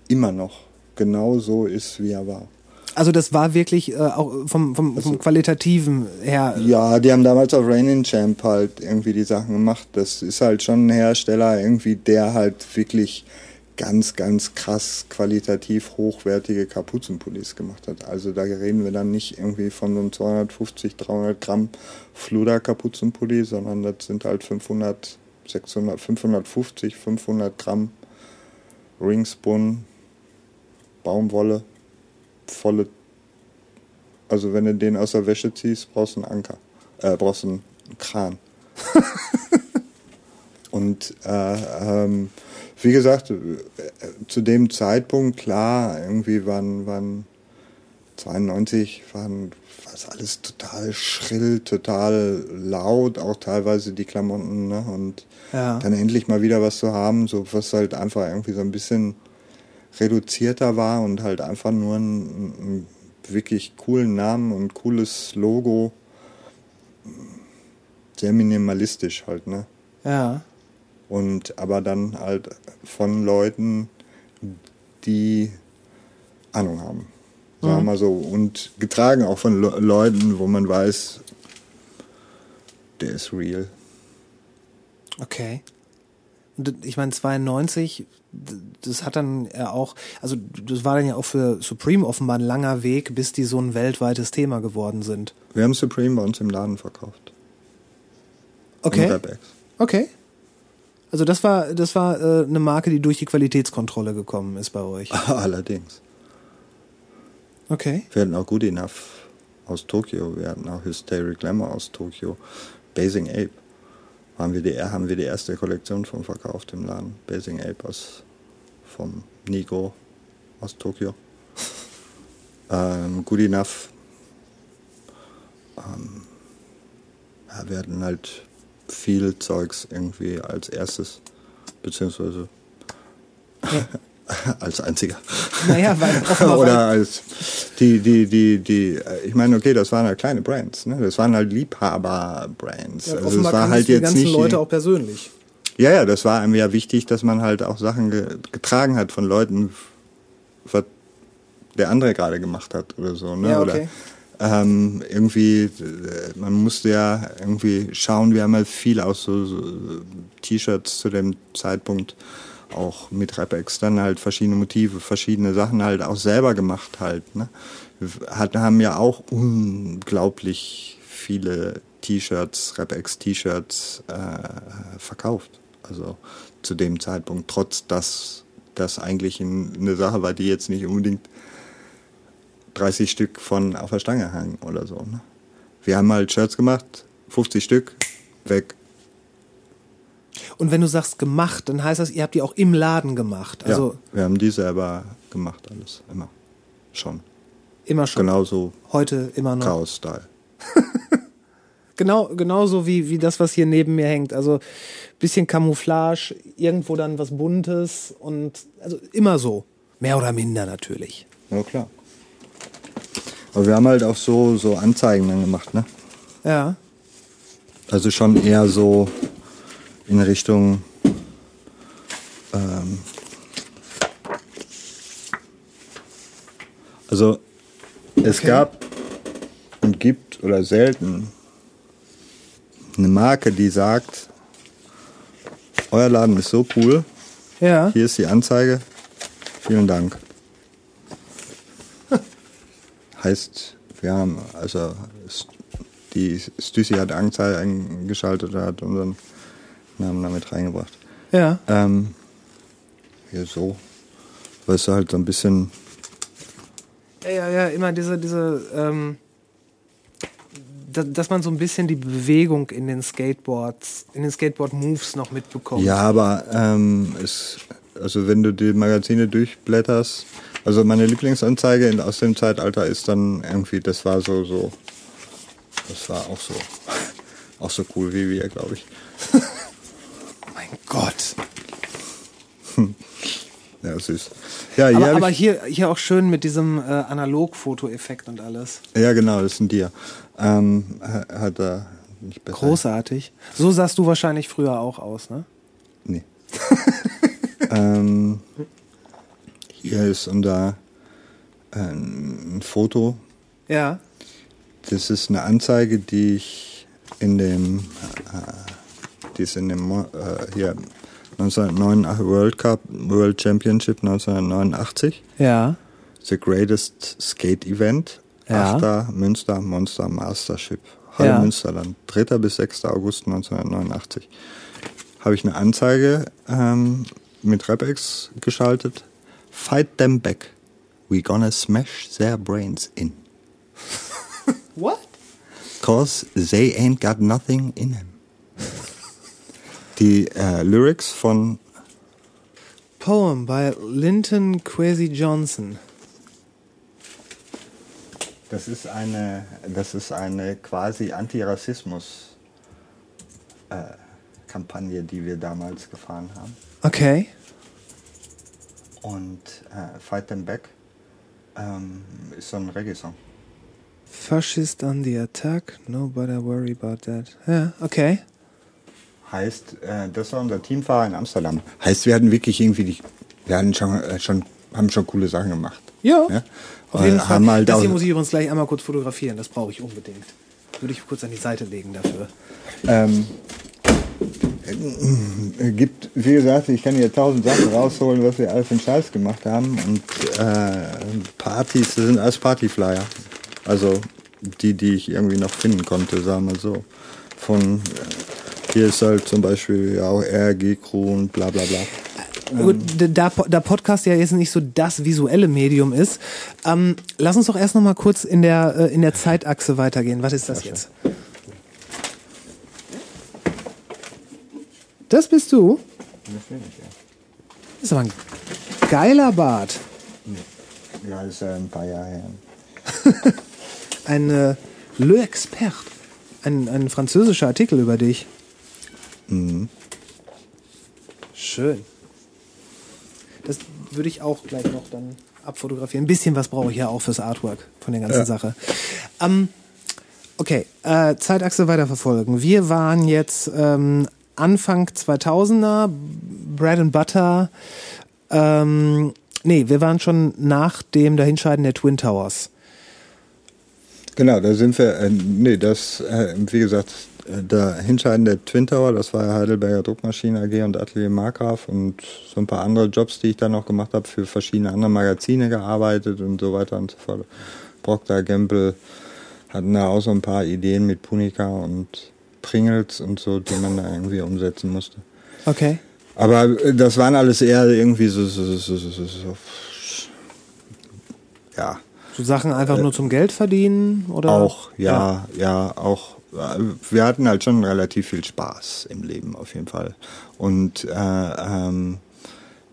S7: immer noch genau so ist, wie er war.
S1: Also das war wirklich äh, auch vom, vom, vom Qualitativen her.
S7: Ja, die haben damals auf Rainin Champ halt irgendwie die Sachen gemacht. Das ist halt schon ein Hersteller irgendwie, der halt wirklich ganz, ganz krass qualitativ hochwertige Kapuzenpullis gemacht hat. Also da reden wir dann nicht irgendwie von so einem 250, 300 Gramm Fluder-Kapuzenpulli, sondern das sind halt 500, 600, 550, 500 Gramm Ringspun, Baumwolle, volle. Also wenn du den aus der Wäsche ziehst, brauchst du einen Anker, äh, brauchst du einen Kran. Und äh, ähm, wie gesagt, äh, zu dem Zeitpunkt, klar, irgendwie waren, waren 92, waren was alles total schrill, total laut, auch teilweise die Klamotten, ne? Und
S1: Ja.
S7: dann endlich mal wieder was zu haben, so was halt einfach irgendwie so ein bisschen reduzierter war und halt einfach nur einen, einen wirklich coolen Namen und cooles Logo. Sehr minimalistisch halt, ne?
S1: Ja.
S7: Und aber dann halt von Leuten, die Ahnung haben. Sagen wir mal so. Und getragen auch von Le Leuten, wo man weiß, der ist real.
S1: Okay. Und ich meine, 92, d- das hat dann ja auch, also das war dann ja auch für Supreme offenbar ein langer Weg, bis die so ein weltweites Thema geworden sind.
S7: Wir haben Supreme bei uns im Laden verkauft.
S1: Okay. Okay. Also das war, das war äh, eine Marke, die durch die Qualitätskontrolle gekommen ist bei euch.
S7: Allerdings.
S1: Okay.
S7: Wir hatten auch Good Enough aus Tokio, wir hatten auch Hysteric Glamour aus Tokio, Basing Ape. Haben wir, die, haben wir die erste Kollektion von verkauft im Laden. Basing Ape aus, vom Nigo aus Tokio. ähm, Good Enough. Ähm, ja, wir hatten halt viel Zeugs irgendwie als erstes, beziehungsweise als einziger.
S1: Naja, weil
S7: Oder als die, die, die, die, ich meine, okay, das waren halt kleine Brands, ne? Das waren halt Liebhaber-Brands.
S1: ja,
S7: also es war halt
S1: die
S7: jetzt
S1: ganzen
S7: nicht.
S1: Leute auch persönlich.
S7: ja, ja, das war einem ja wichtig, dass man halt auch Sachen ge getragen hat von Leuten, was der andere gerade gemacht hat oder so, ne?
S1: Ja,
S7: Oder
S1: okay.
S7: Ähm, irgendwie, äh, man musste ja irgendwie schauen, wir haben halt viel aus so, so T-Shirts zu dem Zeitpunkt auch mit Repex dann halt verschiedene Motive, verschiedene Sachen halt auch selber gemacht halt. Ne? Wir hat, haben ja auch unglaublich viele T-Shirts, Repex T-Shirts äh, verkauft. Also zu dem Zeitpunkt, trotz dass das eigentlich ein, eine Sache war, die jetzt nicht unbedingt 30 Stück von auf der Stange hangen oder so. Ne? Wir haben halt Shirts gemacht, 50 Stück, weg.
S1: Und wenn du sagst gemacht, dann heißt das, ihr habt die auch im Laden gemacht. Also
S7: ja, wir haben die selber gemacht, alles, immer. Schon.
S1: Immer schon.
S7: Genauso
S1: Heute immer noch.
S7: Chaos-Style.
S1: Genau, genauso wie, wie das, was hier neben mir hängt. Also bisschen Camouflage, irgendwo dann was Buntes und also immer so. Mehr oder minder natürlich.
S7: Ja, klar. Aber wir haben halt auch so, so Anzeigen dann gemacht, ne?
S1: Ja.
S7: Also schon eher so in Richtung ähm, also es
S1: Okay.
S7: gab und gibt oder selten eine Marke, die sagt, euer Laden ist so cool,
S1: Ja.
S7: hier ist die Anzeige, vielen Dank. Heißt, wir haben, also die Stüssi hat Anzeige eingeschaltet und hat unseren Namen damit reingebracht.
S1: Ja.
S7: Ähm, hier so, weil es halt so ein bisschen,
S1: Ja, ja, ja, immer diese, diese, ähm, da, dass man so ein bisschen die Bewegung in den Skateboards, in den Skateboard-Moves noch mitbekommt.
S7: ja, aber ähm, es, also wenn du die Magazine durchblätterst, also meine Lieblingsanzeige in, aus dem Zeitalter ist dann irgendwie, das war so, so, das war auch so, auch so cool wie wir, glaube ich.
S1: Mein Gott.
S7: Ja, süß. Ja, hier
S1: Aber, aber hier, hier auch schön mit diesem äh, Analog-Foto-Effekt und alles.
S7: ja genau, das sind dir. Ähm, ha- hat er nicht besser.
S1: Großartig. So sahst du wahrscheinlich früher auch aus, ne?
S7: Nee. ähm, hier ist unser äh, ein Foto.
S1: Ja.
S7: Das ist eine Anzeige, die ich in dem, äh, die ist in dem äh, hier 1989 World Cup, World Championship 1989.
S1: Ja.
S7: The Greatest Skate Event.
S1: Ja.
S7: 8. Münster Monster Mastership. Halle
S1: Ja.
S7: Münsterland. 3. bis 6. August 1989. Habe ich eine Anzeige ähm, mit Repex geschaltet. Fight them back. We gonna smash their brains in.
S1: What?
S7: Cause they ain't got nothing in them. Die äh, Lyrics von
S1: Poem by Linton Kwesi Johnson.
S7: Das ist eine, das ist eine quasi Antirassismus äh, Kampagne, die wir damals gefahren haben.
S1: Okay.
S7: Und äh, Fight Them Back ähm, ist so ein Reggae-Song.
S1: Fascist on the attack, nobody worry about that. Ja, okay.
S7: Heißt, äh, das war unser Teamfahrer in Amsterdam. Heißt, wir hatten wirklich irgendwie, die, wir hatten schon, äh, schon, haben schon coole Sachen gemacht.
S1: Ja.
S7: Ja?
S1: Auf jeden
S7: Äh,
S1: Fall.
S7: halt
S1: das hier muss ich übrigens gleich einmal kurz fotografieren. Das brauche ich unbedingt. Würde ich kurz an die Seite legen dafür.
S7: Ähm, äh, gibt, wie gesagt, ich kann hier tausend Sachen rausholen, was wir alles einen Scheiß gemacht haben. Und äh, Partys, das sind alles Partyflyer. Also die, die ich irgendwie noch finden konnte, sagen wir so. Von äh, hier ist halt zum Beispiel ja auch RG-Crew und bla bla bla.
S1: Gut, da, da Podcast ja jetzt nicht so das visuelle Medium ist, ähm, lass uns doch erst noch mal kurz in der, äh, in der Zeitachse weitergehen. Was ist das jetzt? Das bist du? Das ist aber ein geiler Bart.
S7: Ja, das ist ja ein paar Jahre her.
S1: Ein äh, Le Expert. Ein, ein französischer Artikel über dich. Schön. Das würde ich auch gleich noch dann abfotografieren. Ein bisschen was brauche ich ja auch fürs Artwork von der ganzen
S7: Ja.
S1: Sache. Ähm, okay, äh, Zeitachse weiterverfolgen. Wir waren jetzt ähm, Anfang 2000er, Bread and Butter. Ähm, nee, wir waren schon nach dem Dahinscheiden der Twin Towers.
S7: Genau, da sind wir, äh, nee, das, äh, wie gesagt, der Hinscheiden der Twin Tower, das war Heidelberger Druckmaschinen AG und Atelier Markgraf und so ein paar andere Jobs, die ich dann noch gemacht habe, für verschiedene andere Magazine gearbeitet und so weiter und so fort. Procter Gamble hatten da auch so ein paar Ideen mit Punica und Pringles und so, die man da irgendwie umsetzen musste.
S1: Okay.
S7: Aber äh, das waren alles eher irgendwie so, so, so, so, ja,
S1: So Sachen einfach nur zum Geld verdienen oder?
S7: Auch, ja, ja, auch. äh, Wir hatten halt schon relativ viel Spaß im Leben auf jeden Fall. Und äh, ähm,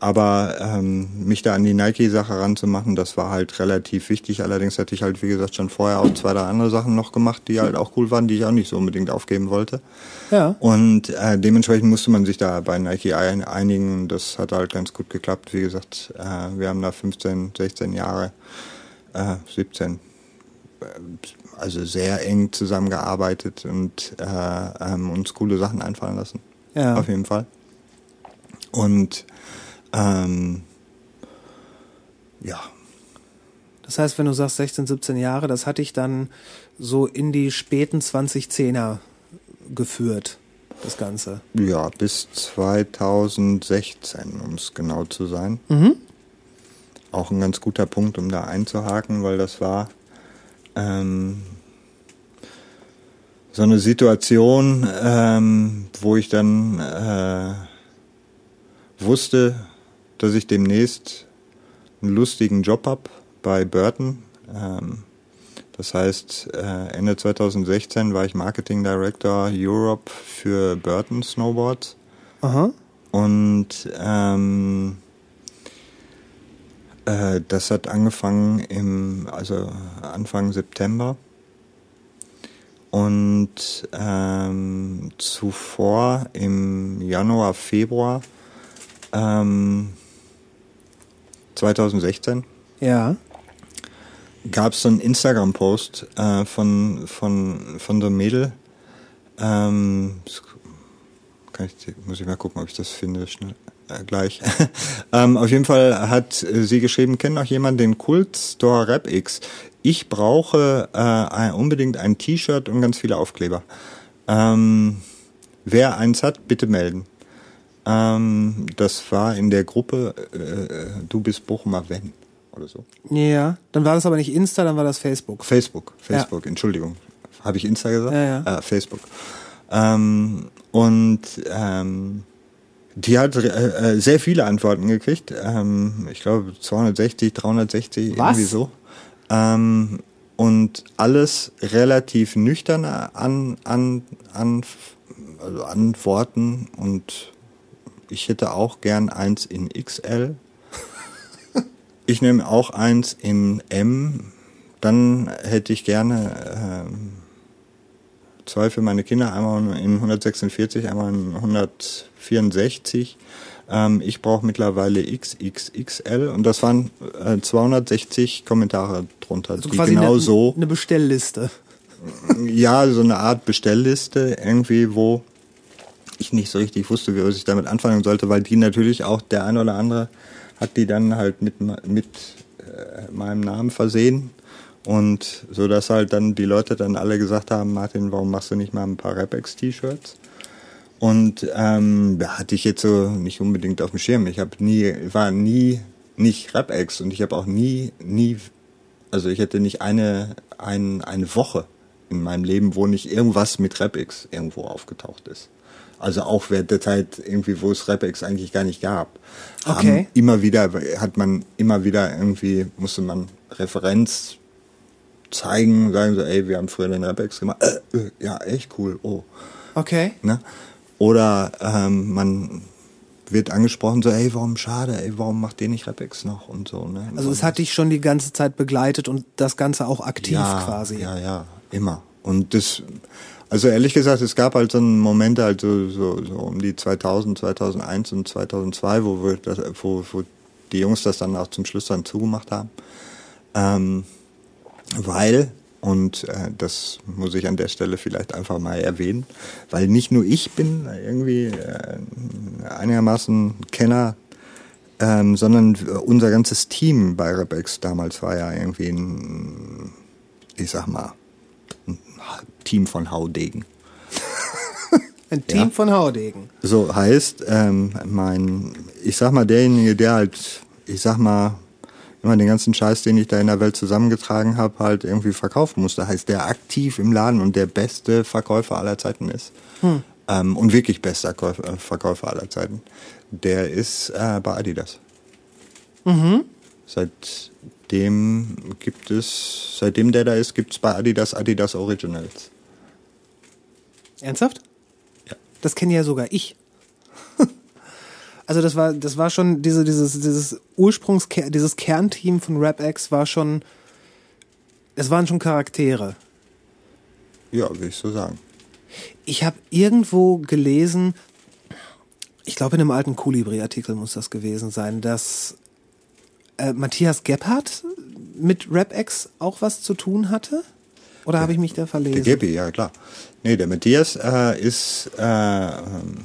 S7: Aber ähm, mich da an die Nike-Sache ranzumachen, das war halt relativ wichtig. Allerdings hatte ich halt, wie gesagt, schon vorher auch zwei, drei andere Sachen noch gemacht, die halt auch cool waren, die ich auch nicht so unbedingt aufgeben wollte.
S1: Ja.
S7: Und äh, dementsprechend musste man sich da bei Nike ein, einigen. Das hat halt ganz gut geklappt. Wie gesagt, äh, wir haben da 15, 16 Jahre, äh, 17, äh, also sehr eng zusammengearbeitet und äh, ähm, uns coole Sachen einfallen lassen.
S1: Ja.
S7: Auf jeden Fall. Und ähm, ja,
S1: Das heißt, wenn du sagst 16, 17 Jahre, das hat dich dann so in die späten 2010er geführt, das Ganze.
S7: ja, bis 2016, um es genau zu sein. Auch ein ganz guter Punkt, um da einzuhaken, weil das war ähm, so eine Situation, ähm, wo ich dann äh, wusste, dass ich demnächst einen lustigen Job hab bei Burton. Ähm, das heißt, äh, Ende 2016 war ich Marketing Director Europe für Burton Snowboards.
S1: Aha.
S7: Und ähm, äh, das hat angefangen im, also Anfang September. Und ähm, zuvor im Januar, Februar ähm, 2016
S1: Ja.
S7: gab es so einen Instagram-Post äh, von, von, von so einem Mädel. Ähm, ich, muss ich mal gucken, ob ich das finde schnell. Äh, gleich. ähm, auf jeden Fall hat äh, sie geschrieben, kennt noch jemand den Kult Store Rap X? Ich brauche äh, unbedingt ein T-Shirt und ganz viele Aufkleber. Ähm, wer eins hat, bitte melden. Ähm, das war in der Gruppe äh, äh, Du bist Bochumer Wenn oder so.
S1: Ja. Dann war das aber nicht Insta, dann war das Facebook.
S7: Facebook, Facebook, Entschuldigung. Habe ich Insta gesagt?
S1: Ja, ja.
S7: Äh, Facebook. Ähm, und ähm, die hat äh, äh, sehr viele Antworten gekriegt. Ähm, ich glaube 260, 360,
S1: Was?
S7: irgendwie so. Ähm, und alles relativ nüchterne an, an, an, also Antworten. Und ich hätte auch gern eins in XL. Ich nehme auch eins in M. Dann hätte ich gerne ähm, zwei für meine Kinder, einmal in 146, einmal in 164. Ähm, ich brauche mittlerweile XXXL und das waren äh, 260 Kommentare drunter,
S1: Also
S7: die
S1: quasi
S7: genau
S1: eine,
S7: so,
S1: eine Bestellliste.
S7: ja, so eine Art Bestellliste irgendwie, wo ich nicht so richtig wusste, wie ich damit anfangen sollte, weil die natürlich auch der ein oder andere hat die dann halt mit, mit äh, meinem Namen versehen. Und so dass halt dann die Leute dann alle gesagt haben, Martin, warum machst du nicht mal ein paar Rapex-T-Shirts? Und ähm, da hatte ich jetzt so nicht unbedingt auf dem Schirm. Ich habe nie, war nie nicht Rapex und ich habe auch nie, nie, also ich hätte nicht eine, ein, eine Woche in meinem Leben, wo nicht irgendwas mit Rapex irgendwo aufgetaucht ist. Also auch während der Zeit irgendwie, wo es Rapex eigentlich gar nicht gab.
S1: Okay.
S7: Haben immer wieder, hat man immer wieder irgendwie, musste man Referenz zeigen, sagen so, ey, wir haben früher den Rapex gemacht. Äh, äh, ja, echt cool, oh.
S1: Okay.
S7: Ne? Oder ähm, man wird angesprochen, so, ey, warum schade, ey, warum macht ihr nicht Rapex noch und so. Ne?
S1: Also es hat dich schon die ganze Zeit begleitet und das Ganze auch aktiv
S7: ja,
S1: quasi.
S7: Ja, ja, immer. Und das, also ehrlich gesagt, es gab halt so Momente, halt so, so, so um die 2000, 2001 und 2002, wo, wir das, wo, wo die Jungs das dann auch zum Schluss dann zugemacht haben. Ähm, weil, und äh, das muss ich an der Stelle vielleicht einfach mal erwähnen, weil nicht nur ich bin irgendwie äh, einigermaßen Kenner, ähm, sondern unser ganzes Team bei Rebex damals war ja irgendwie ein, ich sag mal, Team von Haudegen.
S1: Ein Team
S7: Ja.
S1: von Haudegen.
S7: So heißt, ähm, mein, ich sag mal, derjenige, der halt, ich sag mal, immer den ganzen Scheiß, den ich da in der Welt zusammengetragen habe, halt irgendwie verkaufen musste, heißt, der aktiv im Laden und der beste Verkäufer aller Zeiten ist. Ähm, und wirklich bester Käufer, äh, Verkäufer aller Zeiten. Der ist äh, bei Adidas. Seitdem gibt es, seitdem der da ist, gibt es bei Adidas Adidas Originals.
S1: Ernsthaft?
S7: Ja.
S1: Das kenne ja sogar ich. Also das war, das war schon diese, dieses, dieses Ursprungs, dieses Kernteam von RapX war schon, es waren schon Charaktere.
S7: Ja, würde ich so sagen.
S1: Ich habe irgendwo gelesen, ich glaube in einem alten Kolibri-Artikel muss das gewesen sein, dass äh, Matthias Gebhardt mit RapX auch was zu tun hatte? Oder habe ich mich da
S7: Der
S1: verlesen?
S7: Geppi, ja klar. Nee, der Matthias äh, ist äh, ähm,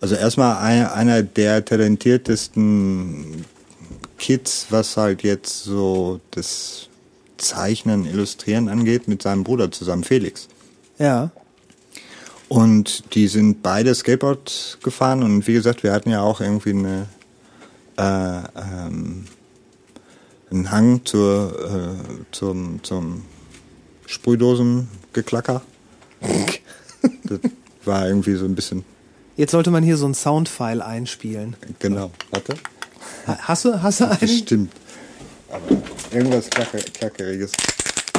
S7: also erstmal ein, einer der talentiertesten Kids, was halt jetzt so das Zeichnen, Illustrieren angeht, mit seinem Bruder zusammen, Felix.
S1: Ja.
S7: Und die sind beide Skateboard gefahren und wie gesagt, wir hatten ja auch irgendwie eine, äh, ähm, einen Hang zur, äh, zum, zum Sprühdosengeklacker. das war irgendwie so ein bisschen,
S1: Jetzt sollte man hier so ein Soundfile einspielen.
S7: genau, warte.
S1: Ha- Hast du, hast du einen?
S7: Bestimmt. Aber irgendwas Klacker, Klackeriges.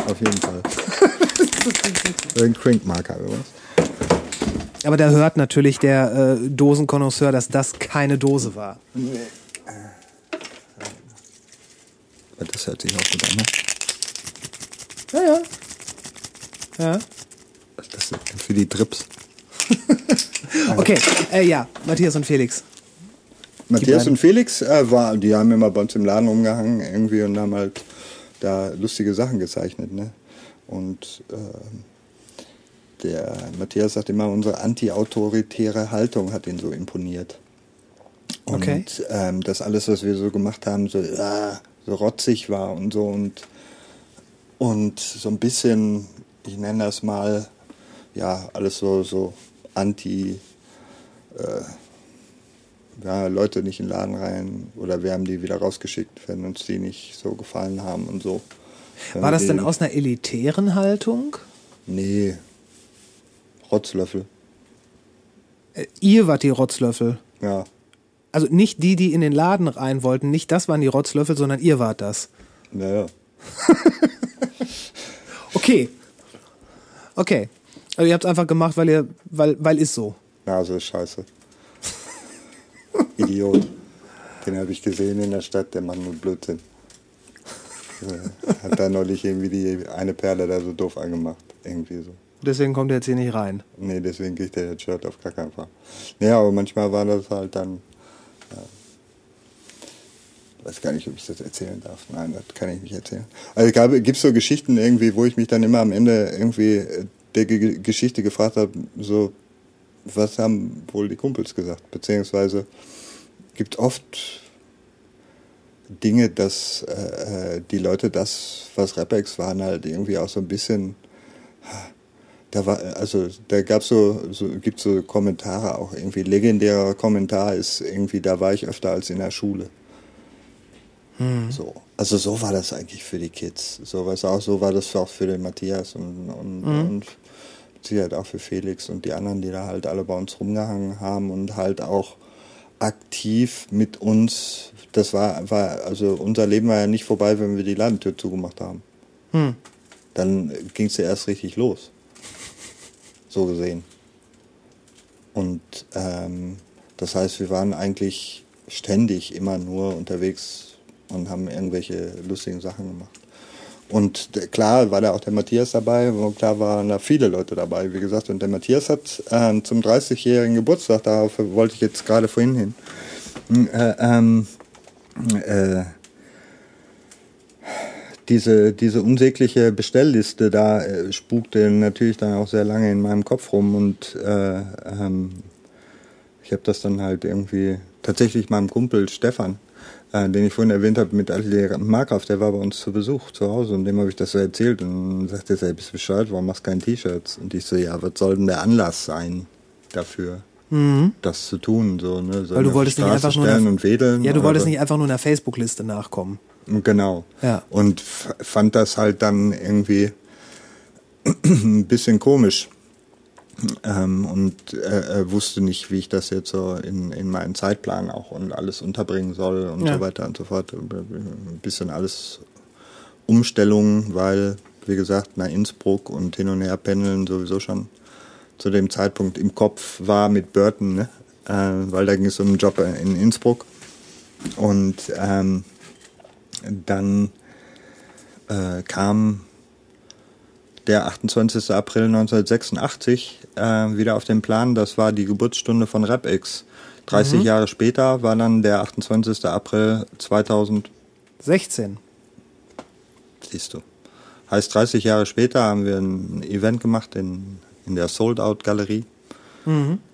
S7: Auf jeden Fall. Ein Crankmarker oder was?
S1: Aber da hört natürlich der äh, Dosenkonnoisseur, dass das keine Dose war.
S7: Das hört sich auch gut an, ne?
S1: Ja, ja. Ja.
S7: Das ist für die Trips.
S1: Okay, äh, ja, Matthias und Felix.
S7: Matthias und Felix, äh, war, die haben immer bei uns im Laden rumgehangen irgendwie und haben halt da lustige Sachen gezeichnet. Ne? Und ähm, der Matthias sagt immer, unsere anti-autoritäre Haltung hat ihn so imponiert. Und
S1: Okay.
S7: ähm, das alles, was wir so gemacht haben, so, ah, so rotzig war und so und, und so ein bisschen, ich nenne das mal, ja, alles so, so anti, ja, Leute nicht in den Laden rein oder wir haben die wieder rausgeschickt, wenn uns die nicht so gefallen haben und so.
S1: War das denn aus einer elitären Haltung?
S7: Nee. Rotzlöffel.
S1: Äh, ihr wart die Rotzlöffel.
S7: Ja.
S1: Also nicht die, die in den Laden rein wollten, nicht das waren die Rotzlöffel, sondern ihr wart das.
S7: Naja.
S1: Okay. Okay. Also ihr habt es einfach gemacht, weil ihr, weil, weil ist so.
S7: Nase ist scheiße. Idiot. Den habe ich gesehen in der Stadt, der macht nur Blödsinn. Äh, Hat da neulich irgendwie die eine Perle da so doof angemacht. Irgendwie so.
S1: Deswegen kommt er jetzt hier nicht rein.
S7: Nee, deswegen kriegt er das Shirt auf gar keinen Fall. Naja, aber manchmal war das halt dann. Weiß gar nicht, ob ich das erzählen darf. Nein, das kann ich nicht erzählen. Also gibt es so Geschichten irgendwie, wo ich mich dann immer am Ende irgendwie äh, der Ge Geschichte gefragt habe, so, was haben wohl die Kumpels gesagt? Beziehungsweise gibt oft Dinge, dass äh, äh, die Leute das, was Rapex waren, halt irgendwie auch so ein bisschen da war, also da gab's so, so gibt so Kommentare auch irgendwie. Legendärer Kommentar ist irgendwie, da war ich öfter als in der Schule. So. Also so war das eigentlich für die Kids. So was auch, so war das auch für den Matthias und, und, und mit Sicherheit auch für Felix und die anderen, die da halt alle bei uns rumgehangen haben und halt auch aktiv mit uns. Das war, war, also unser Leben war ja nicht vorbei, wenn wir die Ladentür zugemacht haben. Dann ging es ja erst richtig los so gesehen. Und ähm, das heißt, wir waren eigentlich ständig immer nur unterwegs und haben irgendwelche lustigen Sachen gemacht. Und klar war da auch der Matthias dabei, klar waren da viele Leute dabei, wie gesagt. Und der Matthias hat ähm, zum 30-jährigen Geburtstag, darauf wollte ich jetzt gerade vorhin hin, äh, ähm, äh, diese, diese unsägliche Bestellliste da äh, spukte natürlich dann auch sehr lange in meinem Kopf rum und äh, ähm, ich habe das dann halt irgendwie tatsächlich meinem Kumpel Stefan, äh, den ich vorhin erwähnt habe, mit Atelier Markgraf, der war bei uns zu Besuch zu Hause und dem habe ich das so erzählt und sagte, er, bist du bescheuert, warum machst du keine T-Shirts? Und ich so, ja, was soll denn der Anlass sein dafür? Das zu tun, so, ne? Soll
S1: Weil du wolltest nicht einfach nur einer-
S7: und wedeln.
S1: Ja, du wolltest nicht einfach nur einer Facebook-Liste nachkommen.
S7: Genau.
S1: Ja.
S7: Und fand das halt dann irgendwie ein bisschen komisch. Ähm, und äh, wusste nicht, wie ich das jetzt so in, in meinen Zeitplan auch und alles unterbringen soll und
S1: Ja.
S7: so weiter und so fort. Ein bisschen alles Umstellungen, weil, wie gesagt, nach Innsbruck und hin und her pendeln sowieso schon zu dem Zeitpunkt im Kopf war mit Burton, ne? äh, weil da ging es um einen Job in Innsbruck. Und ähm, dann äh, kam der 28. April 1986 äh, wieder auf den Plan. Das war die Geburtsstunde von RapX. 30 Jahre später war dann der 28. April 2000.
S1: 16.
S7: Siehst du. Heißt, 30 Jahre später haben wir ein Event gemacht in, in der Sold Out Galerie.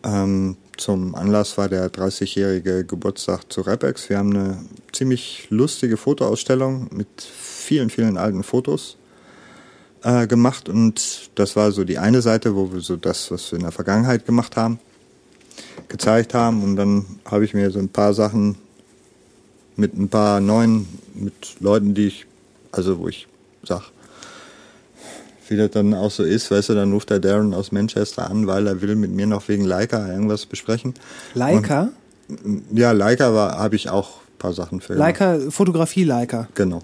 S7: Ähm, zum Anlass war der 30-jährige Geburtstag zu Rapex. Wir haben eine ziemlich lustige Fotoausstellung mit vielen, vielen alten Fotos äh, gemacht. Und das war so die eine Seite, wo wir so das, was wir in der Vergangenheit gemacht haben, gezeigt haben. Und dann habe ich mir so ein paar Sachen mit ein paar neuen, mit Leuten, die ich, also wo ich sag, wie das dann auch so ist, weißt du, dann ruft der Darren aus Manchester an, weil er will mit mir noch wegen Leica irgendwas besprechen.
S1: Leica?
S7: Ja, Leica habe ich auch ein paar Sachen für.
S1: Leica, Fotografie Leica.
S7: Genau.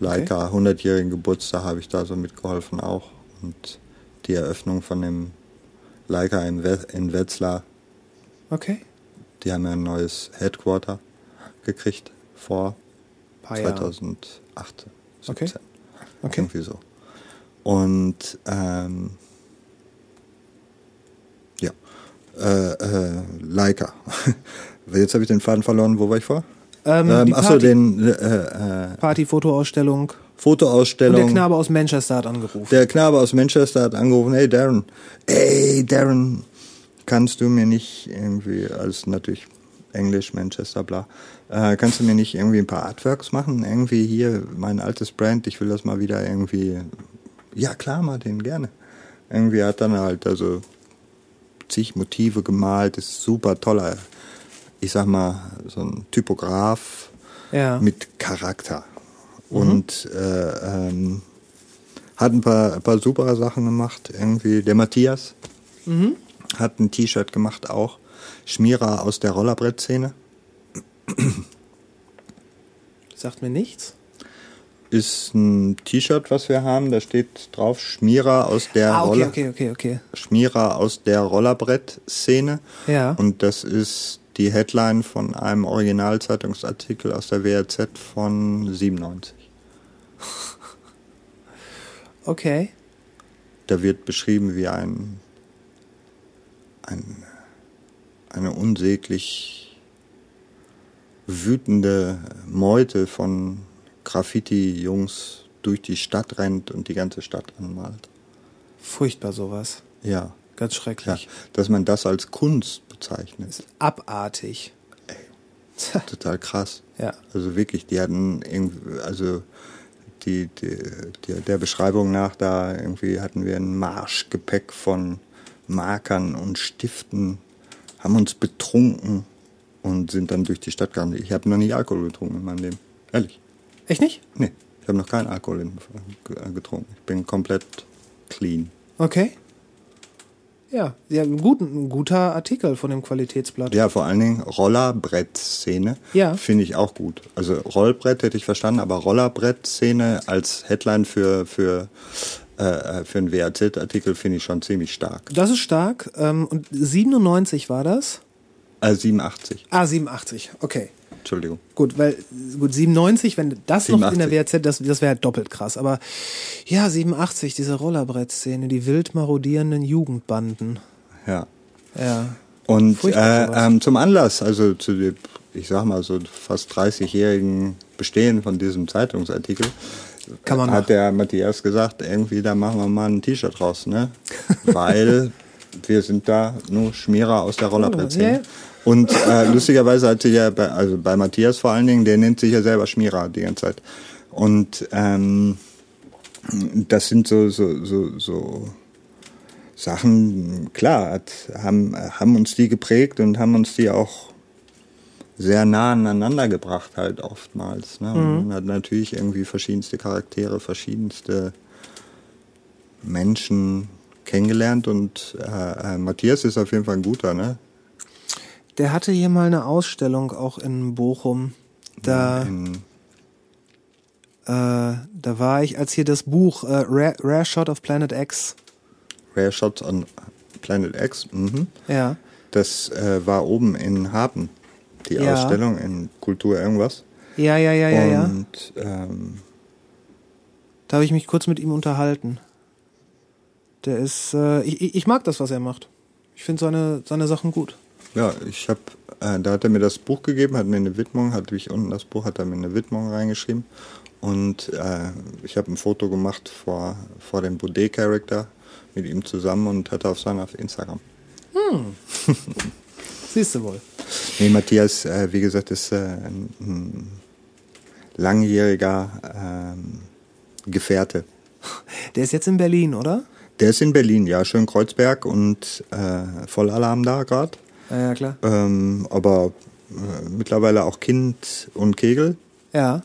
S7: Leica, 100-jährigen Geburtstag habe ich da so mitgeholfen auch. Und die Eröffnung von dem Leica in, We in Wetzlar,
S1: Okay.
S7: die haben ja ein neues Headquarter gekriegt vor
S1: Paar Jahre.
S7: 2008,
S1: Okay.
S7: 17.
S1: Okay.
S7: Irgendwie so. Und ähm, ja, äh, äh, Leica. Jetzt habe ich den Faden verloren. Wo war ich vor?
S1: Ähm,
S7: Ähm, achso,
S1: Party,
S7: den äh, äh,
S1: Party-Fotoausstellung. Und
S7: Fotoausstellung.
S1: der Knabe aus Manchester hat angerufen.
S7: Der Knabe aus Manchester hat angerufen, hey Darren, hey Darren, kannst du mir nicht irgendwie, alles natürlich Englisch, Manchester, bla, äh, kannst du mir nicht irgendwie ein paar Artworks machen? Irgendwie hier, mein altes Brand, ich will das mal wieder irgendwie, ja klar, Martin, gerne. Irgendwie hat dann halt also zig Motive gemalt, ist super toller, ich sag mal, so ein Typograf,
S1: ja.
S7: mit Charakter. Und äh, ähm, hat ein paar, ein paar super Sachen gemacht. Irgendwie der Matthias hat ein T-Shirt gemacht auch. Schmierer aus der Rollerbrettszene.
S1: Sagt mir nichts.
S7: Ist ein T-Shirt, was wir haben. Da steht drauf Schmierer aus der
S1: Ah, okay,
S7: Roller
S1: okay, okay, okay.
S7: Schmierer aus der Rollerbrettszene.
S1: Ja.
S7: Und das ist die Headline von einem Originalzeitungsartikel aus der WRZ von 97.
S1: Okay.
S7: da wird beschrieben, wie ein, ein eine unsäglich wütende Meute von Graffiti-Jungs durch die Stadt rennt und die ganze Stadt anmalt.
S1: Furchtbar sowas.
S7: Ja,
S1: Ganz
S7: ja
S1: schrecklich.
S7: dass man das als Kunst bezeichnet.
S1: Abartig.
S7: Total krass.
S1: Ja.
S7: Also wirklich, die hatten irgendwie, also die, die, die, der Beschreibung nach, da irgendwie hatten wir ein Marschgepäck von Markern und Stiften, haben uns betrunken und sind dann durch die Stadt gegangen. Ich habe noch nie Alkohol getrunken in meinem Leben. Ehrlich.
S1: Echt nicht?
S7: Nee, ich habe noch keinen Alkohol äh, getrunken. Ich bin komplett clean.
S1: Okay. Ja, ja ein, gut, ein guter Artikel von dem Qualitätsblatt.
S7: Ja, vor allen Dingen Rollerbrett-Szene
S1: Ja.
S7: finde ich auch gut. Also Rollbrett hätte ich verstanden, aber Rollerbrett-Szene als Headline für, für, äh, für einen WAZ-Artikel finde ich schon ziemlich stark.
S1: Das ist stark. Ähm, und 97 war das?
S7: Äh, 87,
S1: Ah, 87. Okay.
S7: Entschuldigung.
S1: Gut, weil gut 97, wenn das noch in der
S7: 87.
S1: WRZ, das, das wäre doppelt krass. Aber ja, 87, diese Rollerbrettszene, die wild marodierenden Jugendbanden.
S7: Ja.
S1: Ja.
S7: Und äh, ähm, zum Anlass, also zu dem, ich sag mal so fast 30-jährigen Bestehen von diesem Zeitungsartikel,
S1: Kann man
S7: hat
S1: machen.
S7: der Matthias gesagt, irgendwie da machen wir mal ein T-Shirt raus, ne? Weil wir sind da nur Schmierer aus der Rollerbrettszene.
S1: ja.
S7: Und äh, lustigerweise hat sich ja, bei, also bei Matthias vor allen Dingen, der nennt sich ja selber Schmierer die ganze Zeit. Und ähm, das sind so, so, so, so Sachen, klar, hat, haben, haben uns die geprägt und haben uns die auch sehr nah aneinander gebracht halt oftmals. Ne? Und man hat natürlich irgendwie verschiedenste Charaktere, verschiedenste Menschen kennengelernt und äh, äh, Matthias ist auf jeden Fall ein guter, ne?
S1: Der hatte hier mal eine Ausstellung auch in Bochum. Da,
S7: In,
S1: äh, da war ich, als hier das Buch äh, Rare, Rare Shot of Planet X,
S7: Rare Shots on Planet X. Mhm.
S1: ja,
S7: Das äh, war oben in Hapen, die
S1: Ja.
S7: Ausstellung in Kultur irgendwas.
S1: Ja, ja, ja, ja, ja.
S7: Und ähm,
S1: Da habe ich mich kurz mit ihm unterhalten. Der ist, äh, ich, ich- ich mag das, was er macht. Ich finde seine, seine Sachen gut.
S7: Ja, ich habe, äh, da hat er mir das Buch gegeben, hat mir eine Widmung, hat ich unten das Buch, hat er mir eine Widmung reingeschrieben. Und äh, ich habe ein Foto gemacht vor, vor dem Boudet-Charakter mit ihm zusammen und hatte auf seiner auf Instagram.
S1: Siehst du wohl.
S7: Nee, Matthias, äh, wie gesagt, ist äh, ein, ein langjähriger ähm, Gefährte.
S1: Der ist jetzt in Berlin, oder?
S7: Der ist in Berlin, ja, schön Kreuzberg und äh, Vollalarm da gerade.
S1: Ja, ja, klar.
S7: Ähm, aber äh, mittlerweile auch Kind und Kegel
S1: Ja.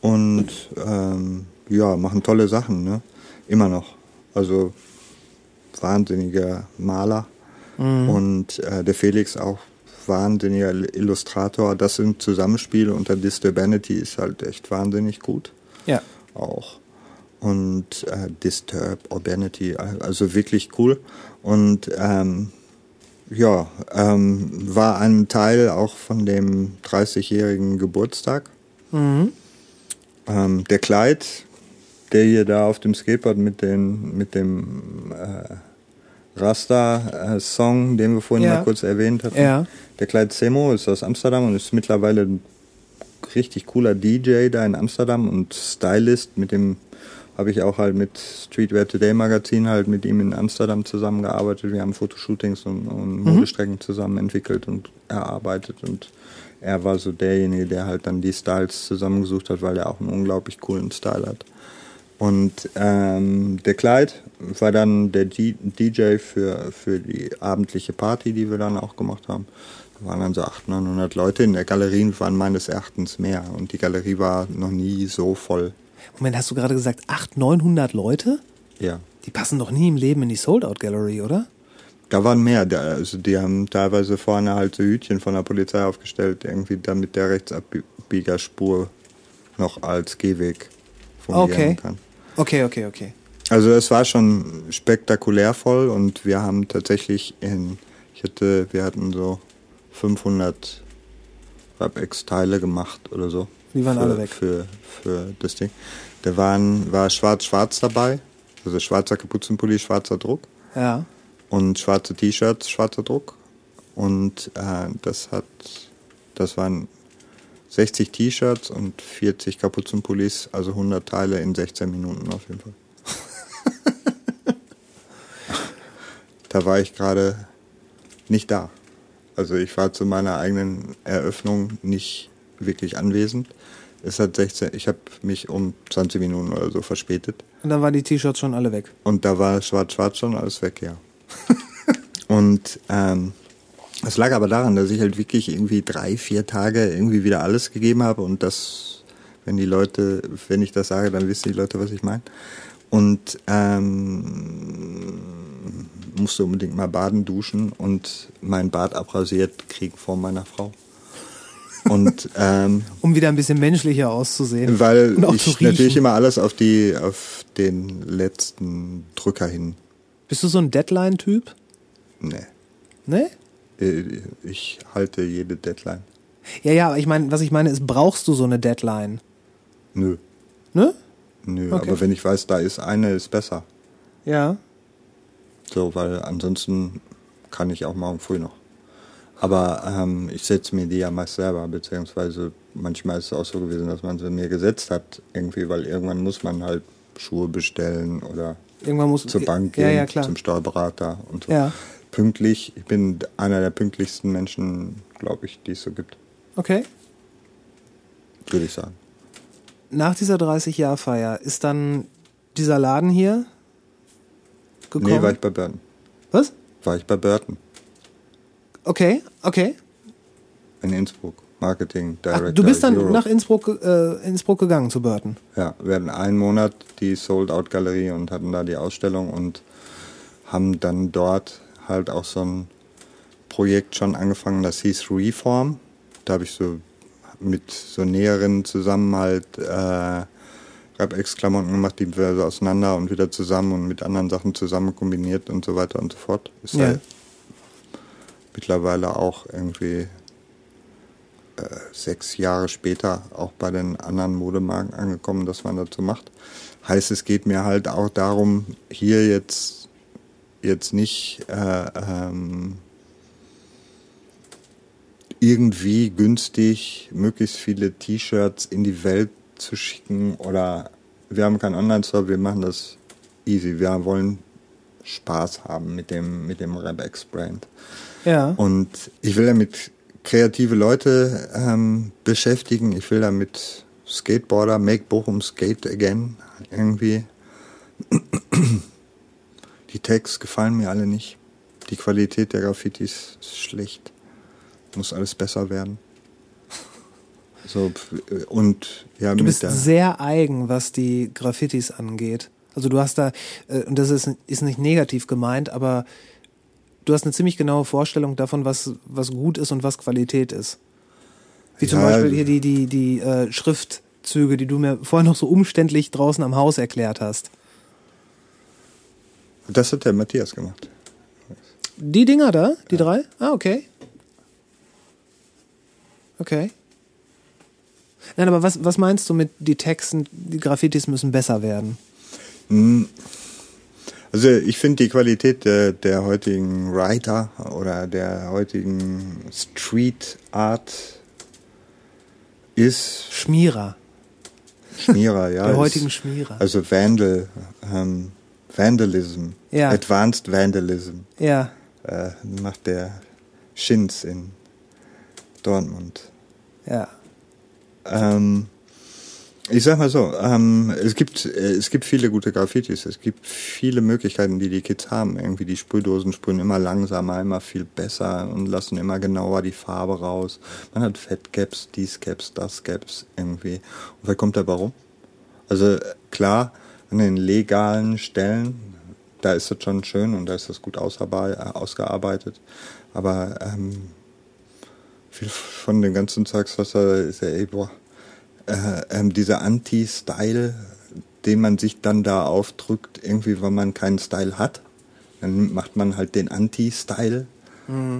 S7: und ähm, ja, machen tolle Sachen, ne? Immer noch. Also wahnsinniger Maler und äh, der Felix auch wahnsinniger Illustrator. Das im Zusammenspiel unter Disturbanity ist halt echt wahnsinnig gut.
S1: Ja.
S7: auch. Und äh, Disturb, Urbanity, also wirklich cool. Und ähm, ja, ähm, war ein Teil auch von dem 30-jährigen Geburtstag.
S1: Mhm.
S7: Ähm, der Kleid, der hier da auf dem Skateboard mit, den, mit dem äh, Rasta-Song, den wir vorhin
S1: Ja.
S7: mal kurz erwähnt hatten.
S1: Ja.
S7: Der Kleid Semo ist aus Amsterdam und ist mittlerweile ein richtig cooler DJ da in Amsterdam und Stylist. Mit dem habe ich auch halt mit Streetwear Today Magazin halt mit ihm in Amsterdam zusammengearbeitet. Wir haben Fotoshootings und, und Modestrecken zusammen entwickelt und erarbeitet und er war so derjenige, der halt dann die Styles zusammengesucht hat, weil er auch einen unglaublich coolen Style hat. Und ähm, der Kleid war dann der D DJ für, für die abendliche Party, die wir dann auch gemacht haben. Da waren dann so 800, 900 Leute. In der Galerie waren meines Erachtens mehr. Und die Galerie war noch nie so voll.
S1: Moment, hast du gerade gesagt 800, 900 Leute?
S7: Ja.
S1: Die passen doch nie im Leben in die Sold-Out Gallery, oder?
S7: Da waren mehr. Da, also die haben teilweise vorne halt so Hütchen von der Polizei aufgestellt, irgendwie damit der Rechtsabbiegerspur noch als Gehweg fungieren
S1: Okay.
S7: kann.
S1: Okay, okay, okay.
S7: Also es war schon spektakulär voll und wir haben tatsächlich in, ich hatte, wir hatten so 500 Rapex-Teile gemacht oder so.
S1: Die waren
S7: für,
S1: alle weg.
S7: Für, für das Ding. Da waren, war schwarz-schwarz dabei, also schwarzer Kapuzenpulli, schwarzer Druck
S1: Ja.
S7: und schwarze T-Shirts, schwarzer Druck. Und äh, das hat, das waren 60 T-Shirts und 40 Kapuzenpullis, also 100 Teile in 16 Minuten auf jeden Fall. da war ich gerade nicht da. Also ich war zu meiner eigenen Eröffnung nicht wirklich anwesend. Es hat 16, ich habe mich um 20 Minuten oder so verspätet.
S1: Und dann waren die T-Shirts schon alle weg.
S7: Und da war schwarz-schwarz schon alles weg, ja. und ähm, es lag aber daran, dass ich halt wirklich irgendwie drei, vier Tage irgendwie wieder alles gegeben habe und das, wenn die Leute, wenn ich das sage, dann wissen die Leute, was ich meine. Und ähm, musste unbedingt mal baden, duschen und mein Bart abrasiert kriegen vor meiner Frau. Und ähm,
S1: Um wieder ein bisschen menschlicher auszusehen.
S7: weil ich natürlich immer alles auf die auf den letzten Drücker hin.
S1: Bist du so ein Deadline-Typ?
S7: Nee.
S1: Ne?
S7: Äh, Ich halte jede Deadline.
S1: Ja, ja, aber ich meine, was ich meine ist, brauchst du so eine Deadline?
S7: Nö.
S1: Ne?
S7: Nö,
S1: Okay.
S7: aber wenn ich weiß, da ist eine, ist besser.
S1: Ja.
S7: So, weil ansonsten kann ich auch morgen früh noch. Aber ähm, ich setze mir die ja meist selber, beziehungsweise manchmal ist es auch so gewesen, dass man sie mir gesetzt hat, irgendwie, weil irgendwann muss man halt Schuhe bestellen oder
S1: Irgendwann muss
S7: zur Bank
S1: Ja,
S7: gehen,
S1: ja, klar.
S7: zum Steuerberater und so.
S1: Ja.
S7: Pünktlich, ich bin einer der pünktlichsten Menschen, glaube ich, die es so gibt,
S1: Okay.
S7: würde ich sagen.
S1: Nach dieser 30-Jahr-Feier ist dann dieser Laden hier gekommen.
S7: Nee, war ich bei Burton.
S1: Was?
S7: War ich bei Burton
S1: Okay, okay.
S7: in Innsbruck. Marketing
S1: Ach,
S7: Director.
S1: du bist dann
S7: Europe.
S1: nach Innsbruck, äh, Innsbruck gegangen zu Burton.
S7: Ja, wir hatten einen Monat die Sold-Out-Galerie und hatten da die Ausstellung und haben dann dort halt auch so ein Projekt schon angefangen, das hieß Reform. Da habe ich so mit so Näheren zusammen halt äh, Rap-Ex-Klamotten gemacht, die wir so auseinander und wieder zusammen und mit anderen Sachen zusammen kombiniert und so weiter und so fort. Ist
S1: Ja.
S7: halt mittlerweile auch irgendwie äh, sechs Jahre später auch bei den anderen Modemarken angekommen, dass man dazu macht. Heißt, es geht mir halt auch darum, hier jetzt, jetzt nicht äh, ähm, irgendwie günstig möglichst viele T-Shirts in die Welt zu schicken oder wir haben keinen Online-Store, wir machen das easy. Wir wollen Spaß haben mit dem, mit dem Rebex-Brand.
S1: Ja.
S7: Und ich will damit kreative Leute ähm, beschäftigen. Ich will damit Skateboarder, Make Bochum Skate Again irgendwie. Die Tags gefallen mir alle nicht. Die Qualität der Graffitis ist schlecht. Muss alles besser werden. So, pf- und ja,
S1: Du bist sehr eigen, was die Graffitis angeht. Also du hast da, äh, und das ist, ist nicht negativ gemeint, aber du hast eine ziemlich genaue Vorstellung davon, was, was gut ist und was Qualität ist. Wie zum
S7: Ja,
S1: Beispiel hier die, die, die äh, Schriftzüge, die du mir vorhin noch so umständlich draußen am Haus erklärt hast.
S7: das hat der Matthias gemacht.
S1: Die Dinger da, die drei? Ah, okay. Okay. Nein, aber was, was meinst du mit die Texten, die Graffitis müssen besser werden?
S7: Also ich finde die Qualität der, der heutigen Writer oder der heutigen Street Art ist
S1: Schmierer.
S7: Schmierer, ja.
S1: Der heutigen Schmierer.
S7: Also Vandal, ähm, Vandalism,
S1: Ja.
S7: Advanced Vandalism
S1: Ja.
S7: äh, macht der Schins in Dortmund.
S1: Ja.
S7: Ähm, ich sag mal so, ähm, es gibt äh, es gibt viele gute Graffitis, es gibt viele Möglichkeiten, die die Kids haben. Irgendwie die Sprühdosen sprühen immer langsamer, immer viel besser und lassen immer genauer die Farbe raus. Man hat Fettcaps, dies Caps, das Caps irgendwie. Und wer kommt dabei rum? Also klar, an den legalen Stellen, da ist das schon schön und da ist das gut äh, ausgearbeitet. Aber ähm, viel von dem ganzen Zeugs, was da ist, ja, ey, boah, äh, ähm, dieser Anti-Style, den man sich dann da aufdrückt, irgendwie, weil man keinen Style hat. Dann macht man halt den Anti-Style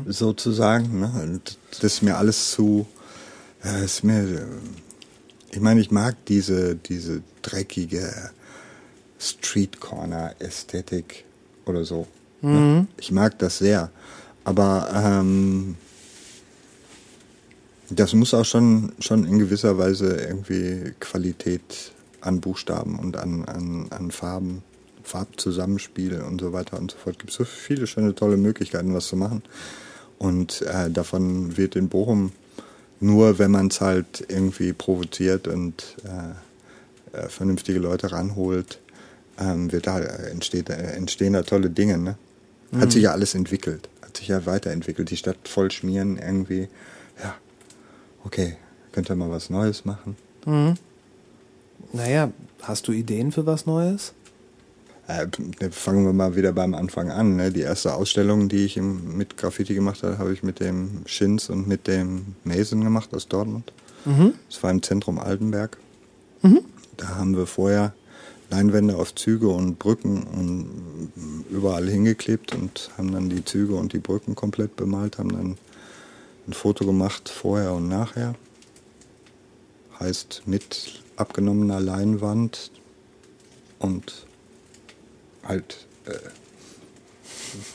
S7: sozusagen. Ne? Das ist mir alles zu, äh, ist mir, äh, ich meine, ich mag diese, diese dreckige Street Corner Ästhetik oder so. Ne? Ich mag das sehr. Aber ähm, das muss auch schon, schon in gewisser Weise irgendwie Qualität an Buchstaben und an, an, an Farben, Farbzusammenspiel und so weiter und so fort. Es gibt so viele schöne, tolle Möglichkeiten, was zu machen. Und äh, davon wird in Bochum nur, wenn man es halt irgendwie provoziert und äh, äh, vernünftige Leute ranholt, ähm, wird da, äh, entsteht, äh, entstehen da tolle Dinge. Ne? Hat sich ja alles entwickelt, hat sich ja weiterentwickelt. Die Stadt voll schmieren irgendwie. Ja, okay, könnt ihr mal was Neues machen?
S1: Naja, hast du Ideen für was Neues?
S7: Äh, fangen wir mal wieder beim Anfang an. Ne? Die erste Ausstellung, die ich im, mit Graffiti gemacht habe, habe ich mit dem Schins und mit dem Mason gemacht aus Dortmund. Das war im Zentrum Altenberg. Da haben wir vorher Leinwände auf Züge und Brücken und überall hingeklebt und haben dann die Züge und die Brücken komplett bemalt, haben dann ein Foto gemacht vorher und nachher. Heißt mit abgenommener Leinwand und halt äh,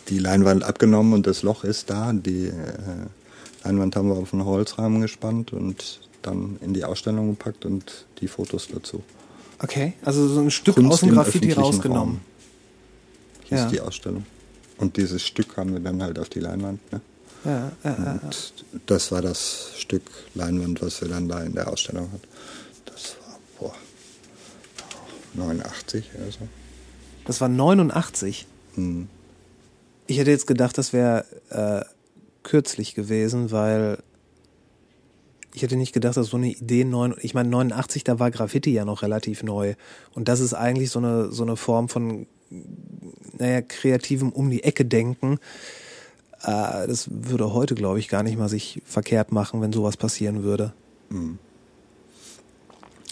S7: die Leinwand abgenommen und das Loch ist da. Die äh, Leinwand haben wir auf einen Holzrahmen gespannt und dann in die Ausstellung gepackt und die Fotos dazu.
S1: Okay, also so ein Stück
S7: Kunst
S1: aus dem Graffiti rausgenommen.
S7: Raum. Hier
S1: Ja.
S7: ist die Ausstellung. Und dieses Stück haben wir dann halt auf die Leinwand. Ne?
S1: Ja, ja, ja, ja.
S7: Und das war das Stück Leinwand, was wir dann da in der Ausstellung hatten. Das war, boah, 89 oder so.
S1: Das war 89.
S7: Hm.
S1: Ich hätte jetzt gedacht, das wäre äh, kürzlich gewesen, weil ich hätte nicht gedacht, dass so eine Idee neun, ich meine 89, da war Graffiti ja noch relativ neu und das ist eigentlich so eine so eine Form von naja kreativem um die Ecke denken. Äh, das würde heute, glaube ich, gar nicht mal sich verkehrt machen, wenn sowas passieren würde.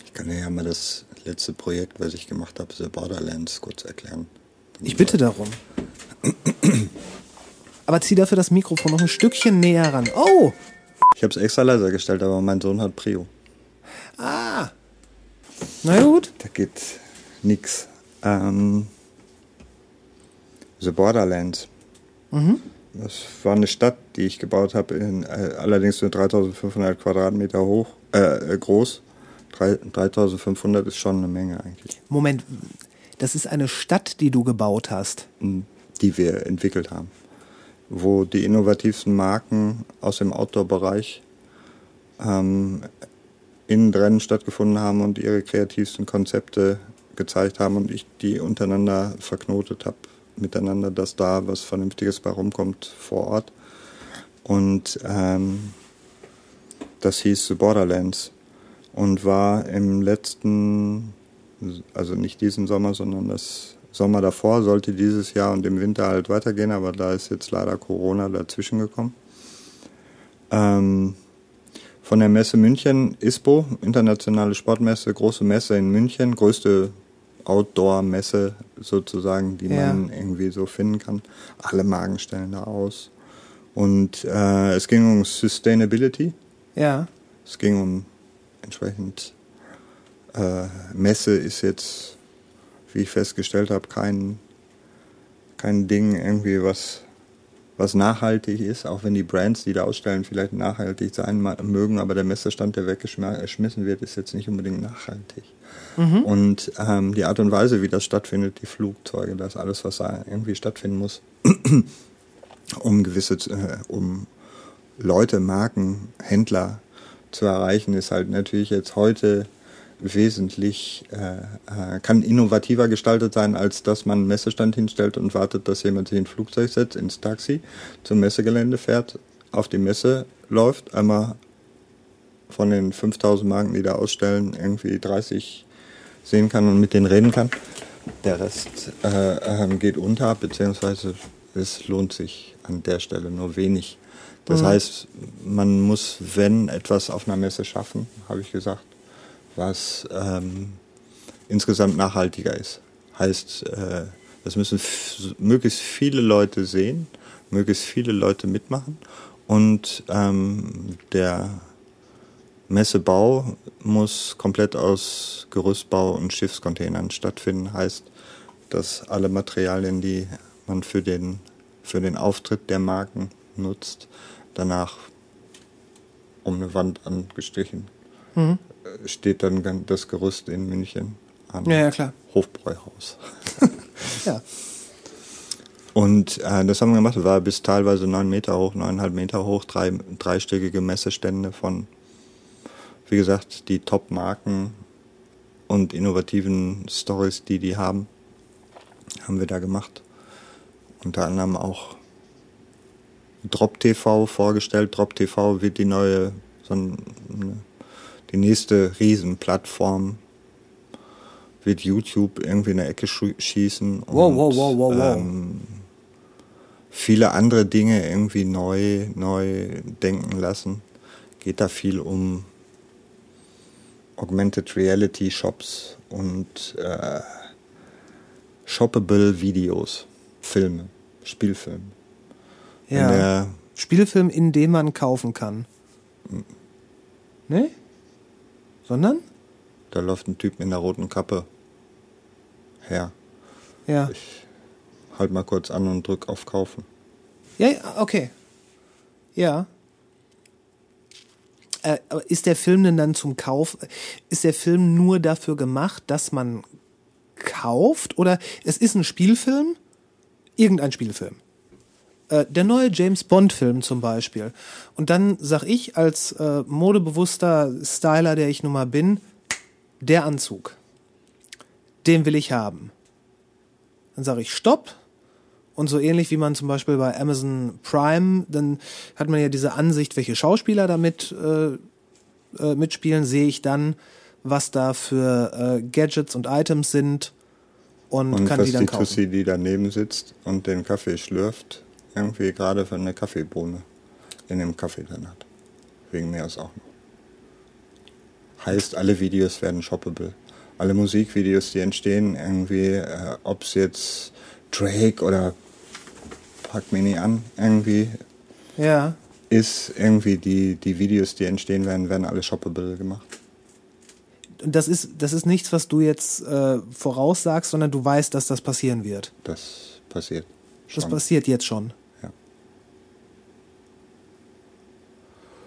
S7: Ich kann dir ja mal das letzte Projekt, was ich gemacht habe, The Borderlands, kurz erklären.
S1: Ich bitte darum. Aber zieh dafür das Mikrofon noch ein Stückchen näher ran. Oh!
S7: Ich habe es extra leiser gestellt, aber mein Sohn hat Prio.
S1: Ah! Na gut.
S7: Da geht nix. Ähm, The Borderlands. Das war eine Stadt, die ich gebaut habe, in, äh, allerdings nur 3500 Quadratmeter hoch, äh, äh, groß. Drei- 3500 ist schon eine Menge eigentlich,
S1: Moment. Das ist eine Stadt, die du gebaut hast.
S7: die wir entwickelt haben. Wo die innovativsten Marken aus dem Outdoor-Bereich ähm, innen drin stattgefunden haben und ihre kreativsten Konzepte gezeigt haben und ich die untereinander verknotet habe, miteinander, dass da was Vernünftiges bei rumkommt vor Ort. Und ähm, das hieß The Borderlands und war im letzten, also nicht diesen Sommer, sondern das Sommer davor, sollte dieses Jahr und im Winter halt weitergehen, aber da ist jetzt leider Corona dazwischen gekommen. Ähm, von der Messe München, ISPO, internationale Sportmesse, große Messe in München, größte Outdoor-Messe sozusagen, die
S1: Ja.
S7: man irgendwie so finden kann. Alle Marken stellen da aus. Und äh, es ging um Sustainability.
S1: Ja.
S7: Es ging um entsprechend äh, Messe ist jetzt, wie ich festgestellt habe, kein, kein Ding irgendwie, was, was nachhaltig ist, auch wenn die Brands, die da ausstellen, vielleicht nachhaltig sein mögen, aber der Messestand, der weggeschmissen wird, ist jetzt nicht unbedingt nachhaltig. Und ähm, die Art und Weise, wie das stattfindet, die Flugzeuge, das alles, was da irgendwie stattfinden muss, um gewisse, äh, um Leute, Marken, Händler zu erreichen, ist halt natürlich jetzt heute wesentlich, äh, äh, kann innovativer gestaltet sein, als dass man einen Messestand hinstellt und wartet, dass jemand sich in ein Flugzeug setzt, ins Taxi, zum Messegelände fährt, auf die Messe läuft, einmal von den 5000 Marken, die da ausstellen, irgendwie 30 sehen kann und mit denen reden kann. Der Rest äh, ähm, geht unter, beziehungsweise es lohnt sich an der Stelle nur wenig. Das heißt, man muss, wenn etwas auf einer Messe schaffen, habe ich gesagt, was ähm, insgesamt nachhaltiger ist. Heißt, äh, das müssen möglichst viele Leute sehen, möglichst viele Leute mitmachen und ähm, der Messebau muss komplett aus Gerüstbau und Schiffscontainern stattfinden. Heißt, dass alle Materialien, die man für den, für den Auftritt der Marken nutzt, danach um eine Wand angestrichen, äh, steht dann das Gerüst in München am
S1: Ja, ja, klar.
S7: Hofbräuhaus.
S1: Ja.
S7: Und äh, das haben wir gemacht, war bis teilweise neun Meter hoch, neuneinhalb Meter hoch, drei, dreistöckige Messestände von, wie gesagt, die Top-Marken und innovativen Stories, die die haben, haben wir da gemacht. Unter anderem auch Drop TV vorgestellt. Drop TV wird die neue, so ein, die nächste Riesenplattform wird YouTube irgendwie in der Ecke schießen.
S1: Wow,
S7: und,
S1: wow, wow, wow, wow.
S7: Ähm, viele andere Dinge irgendwie neu, neu denken lassen. Geht da viel um Augmented Reality Shops und äh, shoppable Videos, Filme, Spielfilme. In
S1: Ja.
S7: der,
S1: Spielfilm, in dem man kaufen kann. Ne? Sondern?
S7: da läuft ein Typ mit einer roten Kappe her.
S1: Ja.
S7: Ich halt mal kurz an und drück auf Kaufen.
S1: Ja, okay. Ja. Äh, ist der Film denn dann zum Kauf? Ist der Film nur dafür gemacht, dass man kauft? Oder es ist ein Spielfilm? Irgendein Spielfilm. Äh, der neue James Bond-Film zum Beispiel. Und dann sag ich als äh, modebewusster Styler, der ich nun mal bin, der Anzug. Den will ich haben. Dann sage ich Stopp. Und so ähnlich wie man zum Beispiel bei Amazon Prime, dann hat man ja diese Ansicht, welche Schauspieler damit äh, äh, mitspielen, sehe ich dann, was da für äh, Gadgets und Items sind und,
S7: Und
S1: kann die dann
S7: die
S1: kaufen.
S7: Tussi, die daneben sitzt und den Kaffee schlürft, irgendwie gerade für eine Kaffeebohne in dem Kaffee drin hat. Wegen mir ist auch noch. Heißt, alle Videos werden shoppable. Alle Musikvideos, die entstehen, irgendwie, äh, ob es jetzt Drake oder packt mich nicht an. Irgendwie
S1: Ja.
S7: ist irgendwie die, die Videos, die entstehen werden, werden alle shoppable gemacht.
S1: Und das ist, das ist nichts, was du jetzt äh, voraussagst, sondern du weißt, dass das passieren wird.
S7: Das passiert.
S1: Das
S7: schon.
S1: passiert jetzt schon.
S7: Ja.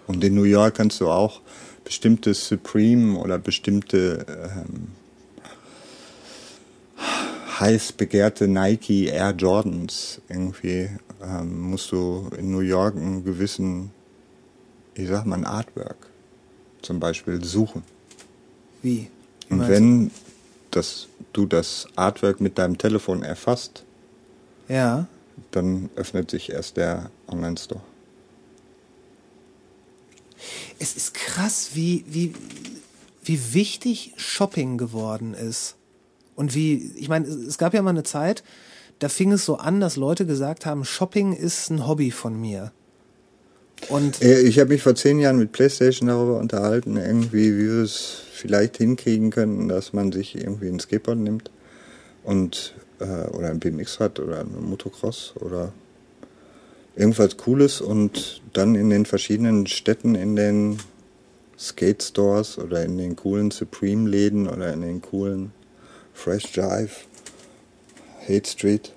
S7: Und in New York kannst du auch bestimmte Supreme oder bestimmte ähm, heiß begehrte Nike Air Jordans irgendwie ähm, musst du in New York einen gewissen, ich sag mal, ein Artwork zum Beispiel suchen.
S1: Wie? Wie
S7: Und wenn das, du das Artwork mit deinem Telefon erfasst?
S1: Ja.
S7: dann öffnet sich erst der Online-Store.
S1: Es ist krass, wie, wie, wie wichtig Shopping geworden ist. Und wie, ich meine, es gab ja mal eine Zeit, da fing es so an, dass Leute gesagt haben, Shopping ist ein Hobby von mir. Und
S7: Äh, Ich habe mich vor zehn Jahren mit PlayStation darüber unterhalten, irgendwie, wie wir es vielleicht hinkriegen können, dass man sich irgendwie ein Skateboard nimmt und äh, oder ein BMX-Rad oder ein Motocross oder irgendwas Cooles und dann in den verschiedenen Städten in den Skate Stores oder in den coolen Supreme-Läden oder in den coolen Fresh Jive, Hate Street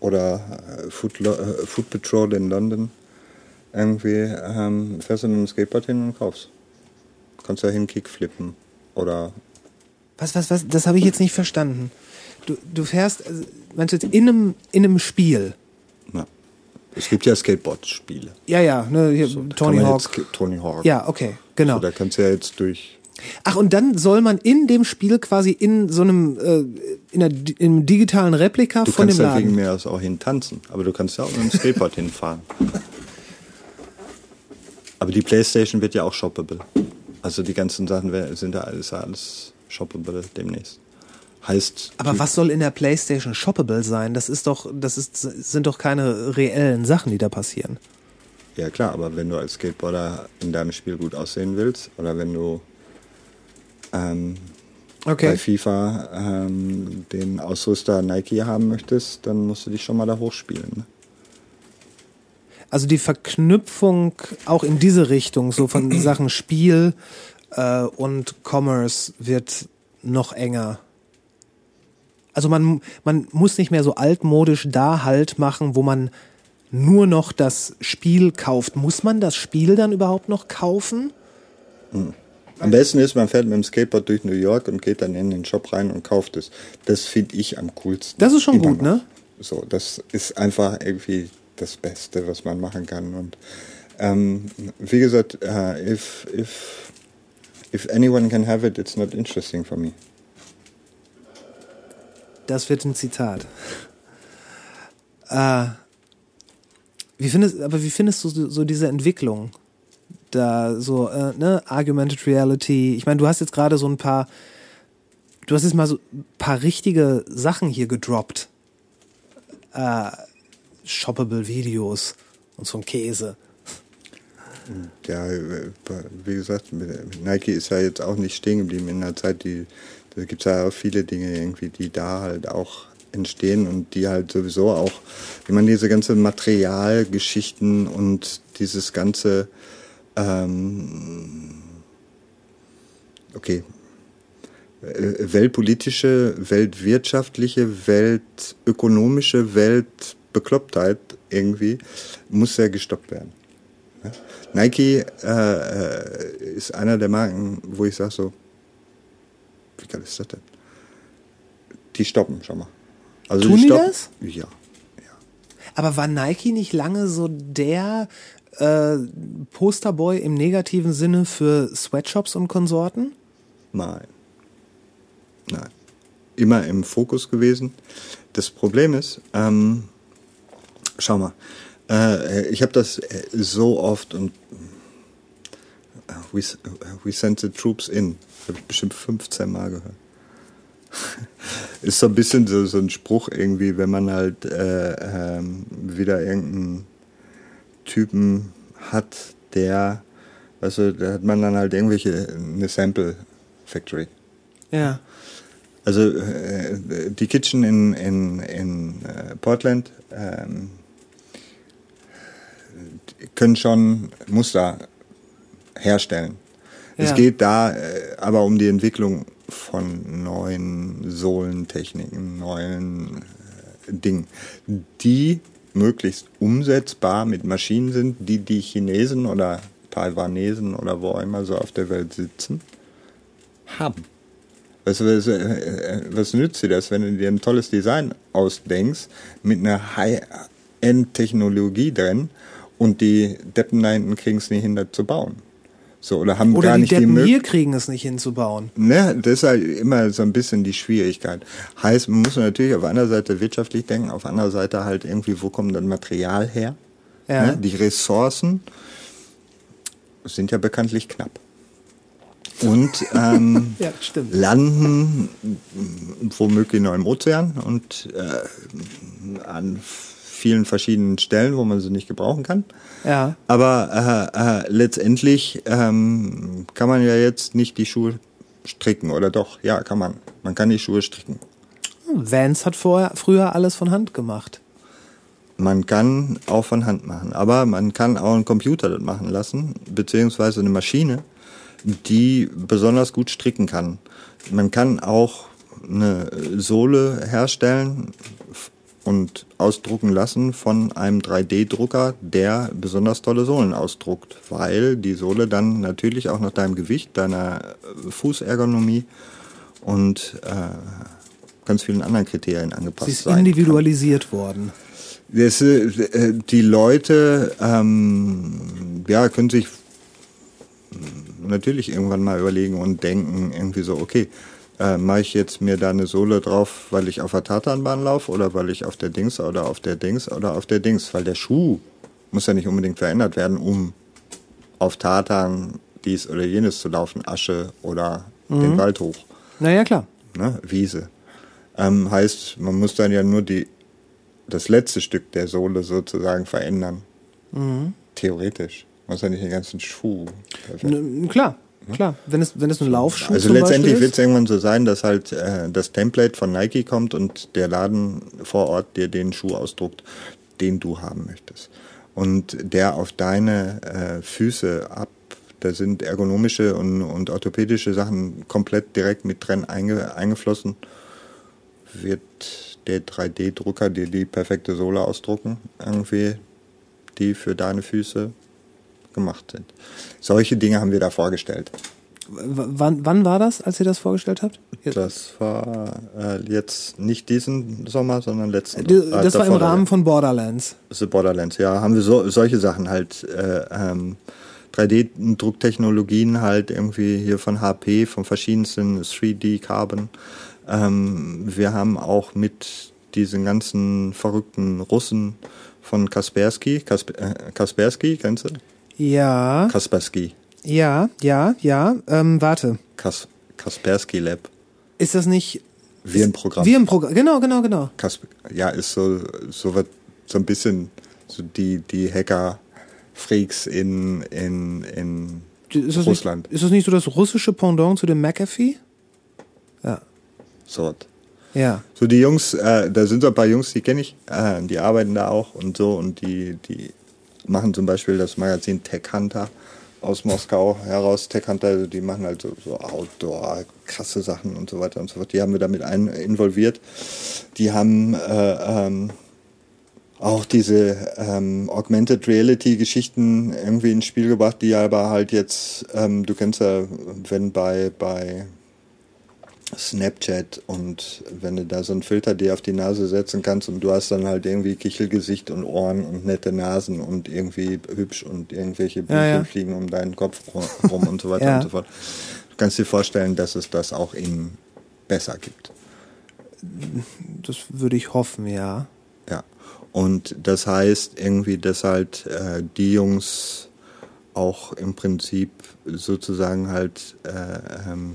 S7: oder äh, Food, äh, Food Patrol in London irgendwie ähm, fährst du mit dem Skateboard hin und kaufst. Kannst da hin Kickflippen oder
S1: was, was, was, das habe ich jetzt nicht verstanden. Du, du fährst, also, meinst du jetzt in einem, in einem Spiel?
S7: na. Es gibt ja Skateboard-Spiele.
S1: Ja, ja, ne, hier,
S7: So,
S1: Tony Hawk.
S7: jetzt Tony Hawk.
S1: Ja, okay, genau.
S7: So, da kannst du ja jetzt durch.
S1: Ach, und dann soll man in dem Spiel quasi in so einem, äh, in, einer, in einem digitalen Replika
S7: Du
S1: von dem
S7: kannst da wegen
S1: Laden.
S7: mir aus auch hin tanzen, aber du kannst ja auch mit dem Skateboard hinfahren. Aber die Playstation wird ja auch shoppable. Also die ganzen Sachen sind da alles, alles shoppable demnächst. Heißt,
S1: Aber was soll in der PlayStation shoppable sein? Das ist doch, das ist, sind doch keine reellen Sachen, die da passieren.
S7: Ja klar, aber wenn du als Skateboarder in deinem Spiel gut aussehen willst oder wenn du ähm, bei FIFA ähm, den Ausrüster Nike haben möchtest, dann musst du dich schon mal da hochspielen. Ne?
S1: Also die Verknüpfung auch in diese Richtung, so von Sachen Spiel äh, und Commerce wird noch enger. Also man, man muss nicht mehr so altmodisch da Halt machen, wo man nur noch das Spiel kauft. Muss man das Spiel dann überhaupt noch kaufen?
S7: Am besten ist, man fährt mit dem Skateboard durch New York und geht dann in den Shop rein und kauft es. Das finde ich am coolsten.
S1: Das ist schon gut, ne?
S7: So, das ist einfach irgendwie das Beste, was man machen kann. Und ähm, wie gesagt, äh, if, if, if anyone can have it, it's not interesting for me.
S1: Das wird ein Zitat. Äh, wie findest, aber wie findest du so diese Entwicklung? Da so, äh, ne, Argumented Reality. Ich meine, du hast jetzt gerade so ein paar, du hast jetzt mal so ein paar richtige Sachen hier gedroppt. Äh, shoppable Videos und so ein Käse.
S7: Ja, äh, wie gesagt, Nike ist ja jetzt auch nicht stehen geblieben in einer Zeit, die, da gibt es ja auch viele Dinge irgendwie, die da halt auch entstehen und die halt sowieso auch, ich meine, diese ganze Materialgeschichten und dieses ganze, ähm, okay, äh, weltpolitische, weltwirtschaftliche, weltökonomische, Weltbeklopptheit irgendwie muss ja gestoppt werden. Nike äh, äh, ist einer der Marken, wo ich sage so, wie geil ist das denn? Die stoppen schon mal. Also
S1: Tun die
S7: stoppen,
S1: das?
S7: Ja.
S1: Aber war Nike nicht lange so der äh, Posterboy im negativen Sinne für Sweatshops und Konsorten?
S7: Nein. Nein. Immer im Fokus gewesen. Das Problem ist, ähm, schau mal, äh, ich habe das äh, so oft und äh, we, we sent the troops in. Habe ich bestimmt 15 Mal gehört. ist so ein bisschen so, so ein Spruch irgendwie, wenn man halt äh, ähm, wieder irgendeinen Typen hat, der, weißt du, da hat man dann halt irgendwelche, eine Sample Factory.
S1: Ja.
S7: Also äh, die Kitchen in, in, in äh, Portland ähm, können schon Muster herstellen. Es
S1: Ja.
S7: geht da äh, aber um die Entwicklung von neuen Sohlentechniken, neuen äh, Dingen, die möglichst umsetzbar mit Maschinen sind, die die Chinesen oder Taiwanesen oder wo immer so auf der Welt sitzen, haben. Was, was, äh, was nützt dir das, wenn du dir ein tolles Design ausdenkst mit einer High-End-Technologie drin und die Deppen da hinten kriegen es nicht hin, das zu bauen? So, oder haben
S1: Oder
S7: gar
S1: die
S7: nicht die
S1: Deppen
S7: Möglichkeit.
S1: hier kriegen es nicht hinzubauen.
S7: Ne, das ist halt immer so ein bisschen die Schwierigkeit. Heißt, man muss natürlich auf einer Seite wirtschaftlich denken, auf anderer Seite halt irgendwie, wo kommt das Material her?
S1: Ja.
S7: Ne? Die Ressourcen sind ja bekanntlich knapp. Und ähm,
S1: Ja,
S7: landen womöglich noch im Ozean und äh, an vielen verschiedenen Stellen, wo man sie nicht gebrauchen kann.
S1: Ja.
S7: Aber äh, äh, letztendlich ähm, kann man ja jetzt nicht die Schuhe stricken, oder doch? Ja, kann man. Man kann die Schuhe stricken.
S1: Vance hat vorher, früher alles von Hand gemacht.
S7: Man kann auch von Hand machen, aber man kann auch einen Computer das machen lassen, beziehungsweise eine Maschine, die besonders gut stricken kann. Man kann auch eine Sohle herstellen und ausdrucken lassen von einem 3D-Drucker, der besonders tolle Sohlen ausdruckt, weil die Sohle dann natürlich auch nach deinem Gewicht, deiner Fußergonomie und äh, ganz vielen anderen Kriterien angepasst
S1: Sie ist
S7: sein kann.
S1: individualisiert worden.
S7: Das, äh, die Leute ähm, ja, können sich mh, natürlich irgendwann mal überlegen und denken, irgendwie so, okay, äh, mache ich jetzt mir da eine Sohle drauf, weil ich auf der Tatanbahn laufe oder weil ich auf der Dings oder auf der Dings oder auf der Dings, weil der Schuh muss ja nicht unbedingt verändert werden, um auf Tatan dies oder jenes zu laufen, Asche oder den Wald hoch
S1: Naja, klar.
S7: ne, Wiese. Ähm, heißt, man muss dann ja nur die, das letzte Stück der Sohle sozusagen verändern. Theoretisch. Man muss ja nicht den ganzen Schuh.
S1: N klar, klar. Wenn es, wenn es ein Laufschuh
S7: Also letztendlich wird es irgendwann so sein, dass halt äh, das Template von Nike kommt und der Laden vor Ort dir den Schuh ausdruckt, den du haben möchtest. Und der auf deine äh, Füße ab, da sind ergonomische und, und orthopädische Sachen komplett direkt mit drin einge, eingeflossen, wird der 3D-Drucker dir die perfekte Sohle ausdrucken, irgendwie, die für deine Füße gemacht sind. Solche Dinge haben wir da vorgestellt.
S1: W wann, wann war das, als ihr das vorgestellt habt?
S7: Das war äh, jetzt nicht diesen Sommer, sondern letzten. Äh,
S1: Das war im Rahmen von Borderlands.
S7: The Borderlands, ja, haben wir so, solche Sachen halt, äh, ähm, 3D-Drucktechnologien halt irgendwie hier von HP, von verschiedensten 3D Carbon. Ähm, wir haben auch mit diesen ganzen verrückten Russen von Kaspersky, Kasp äh, Kaspersky, kennst du?
S1: Ja,
S7: Kaspersky,
S1: ja, ja, ja. Ähm, warte.
S7: Kas Kaspersky Lab,
S1: Ist das nicht
S7: Virenprogramm.
S1: Virenprogramm? Genau, genau, genau.
S7: Kasp ja, ist so, so, was, so ein bisschen so die, die Hacker-Freaks in, in, in
S1: Ist
S7: Russland.
S1: Nicht, ist das nicht so das russische Pendant zu dem McAfee? Ja.
S7: So. was.
S1: Ja.
S7: So die Jungs, äh, da sind so ein paar Jungs, die kenne ich, äh, die arbeiten da auch und so und die, die machen zum Beispiel das Magazin Tech Hunter aus Moskau heraus. Tech Hunter, also die machen halt so, so Outdoor, krasse Sachen und so weiter und so fort. Die haben wir damit ein, involviert. Die haben äh, ähm, auch diese ähm, Augmented Reality Geschichten irgendwie ins Spiel gebracht, die aber halt jetzt, ähm, du kennst ja, wenn bei, bei Snapchat und wenn du da so einen Filter dir auf die Nase setzen kannst und du hast dann halt irgendwie Kichelgesicht und Ohren und nette Nasen und irgendwie hübsch und irgendwelche Blümchen
S1: ja.
S7: fliegen um deinen Kopf ru- rum und so weiter
S1: Ja.
S7: und so fort. Du kannst dir vorstellen, dass es das auch in besser gibt.
S1: Das würde ich hoffen, ja.
S7: Ja. Und das heißt irgendwie, dass halt äh, die Jungs auch im Prinzip sozusagen halt äh, ähm,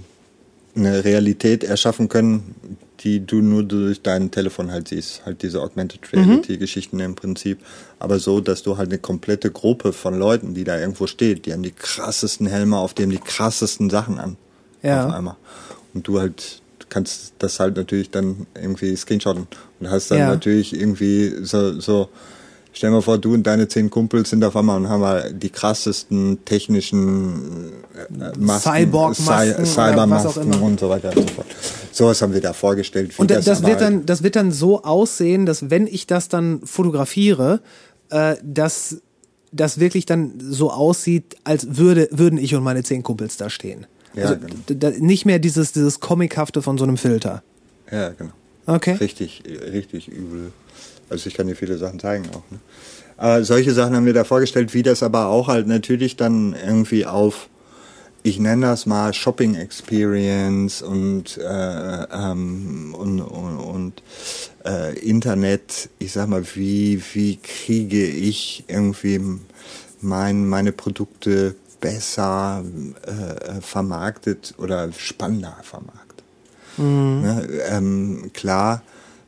S7: eine Realität erschaffen können, die du nur durch dein Telefon halt siehst. Halt diese Augmented Reality Geschichten im Prinzip. Aber so, dass du halt eine komplette Gruppe von Leuten, die da irgendwo steht, die haben die krassesten Helme auf, die haben die krassesten Sachen an.
S1: Ja.
S7: Auf einmal. Und du halt kannst das halt natürlich dann irgendwie screenshotten und hast dann
S1: Ja.
S7: natürlich irgendwie so, so, stell dir mal vor, du und deine zehn Kumpels sind auf einmal und haben mal die krassesten technischen äh, Masken,
S1: Cyborg-Masken
S7: Cy- Cybermasken und so weiter und so fort. Sowas haben wir da vorgestellt.
S1: Und das,
S7: aber
S1: wird dann, das wird dann so aussehen, dass wenn ich das dann fotografiere, äh, dass das wirklich dann so aussieht, als würde, würden ich und meine zehn Kumpels da stehen.
S7: Ja,
S1: also
S7: genau.
S1: da, nicht mehr dieses, dieses Comichafte von so einem Filter.
S7: Ja, genau.
S1: Okay.
S7: Richtig, richtig übel. Also ich kann dir viele Sachen zeigen auch. Ne? Aber solche Sachen haben wir da vorgestellt, wie das aber auch halt natürlich dann irgendwie auf, ich nenne das mal Shopping Experience und, äh, ähm, und, und, und äh, Internet, ich sag mal, wie, wie kriege ich irgendwie mein, meine Produkte besser äh, vermarktet oder spannender vermarktet. Ne, ähm, klar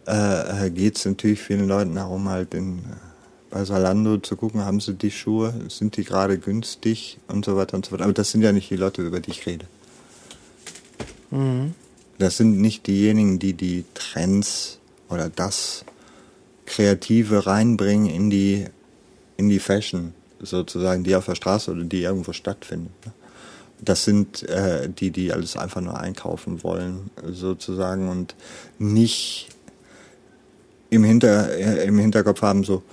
S7: äh, geht es natürlich vielen Leuten darum, halt in, äh, bei Salando zu gucken, haben sie die Schuhe, sind die gerade günstig und so weiter und so fort. Aber das sind ja nicht die Leute, über die ich rede. Das sind nicht diejenigen, die die Trends oder das Kreative reinbringen in die, in die Fashion, sozusagen, die auf der Straße oder die irgendwo stattfindet. ne? Das sind äh, die, die alles einfach nur einkaufen wollen, sozusagen, und nicht im, Hinter, äh, im Hinterkopf haben, so,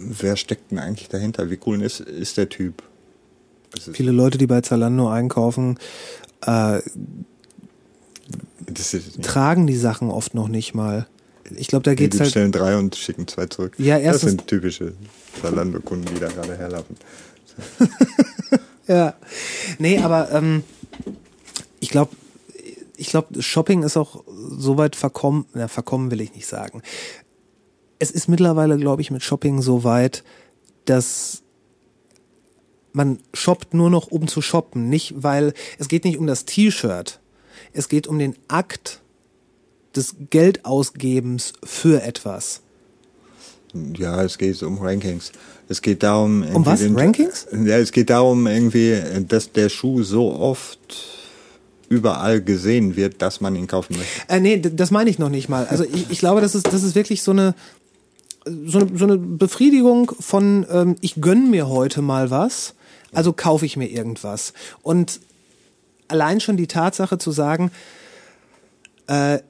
S7: wer steckt denn eigentlich dahinter? Wie cool ist, ist der Typ? Das ist,
S1: Viele Leute, die bei Zalando einkaufen, äh,
S7: das
S1: tragen die Sachen oft noch nicht mal. Ich glaube, da
S7: die,
S1: geht's
S7: die
S1: halt.
S7: bestellen drei und schicken zwei zurück.
S1: Ja,
S7: das
S1: erstens-
S7: sind typische Zalando-Kunden, die da gerade herlaufen.
S1: Ja. Nee, aber ähm, ich glaube, ich glaube, Shopping ist auch so weit verkommen, na, verkommen will ich nicht sagen. Es ist mittlerweile, glaube ich, mit Shopping so weit, dass man shoppt nur noch, um zu shoppen. Nicht, weil es geht nicht um das T-Shirt. Es geht um den Akt des Geldausgebens für etwas.
S7: Ja, es geht um Rankings. Es geht darum. irgendwie
S1: was? Rankings?
S7: Ja, es geht darum irgendwie, dass der Schuh so oft überall gesehen wird, dass man ihn kaufen möchte.
S1: Äh, nee, das meine ich noch nicht mal. Also ich, ich glaube, das ist, das ist wirklich so eine, so eine, so eine Befriedigung von, ähm, ich gönn mir heute mal was, also kaufe ich mir irgendwas. Und allein schon die Tatsache zu sagen, äh,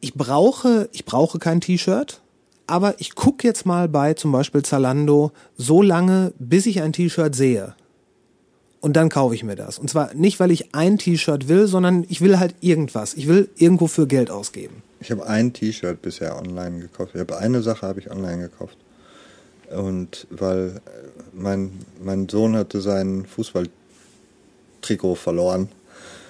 S1: ich brauche, ich brauche kein T-Shirt, aber ich gucke jetzt mal bei zum Beispiel Zalando so lange, bis ich ein T-Shirt sehe. Und dann kaufe ich mir das. Und zwar nicht, weil ich ein T-Shirt will, sondern ich will halt irgendwas. Ich will irgendwo für Geld ausgeben.
S7: Ich habe ein T-Shirt bisher online gekauft. Ich habe eine Sache habe ich online gekauft. Und weil äh, mein, mein Sohn hatte sein Fußballtrikot verloren.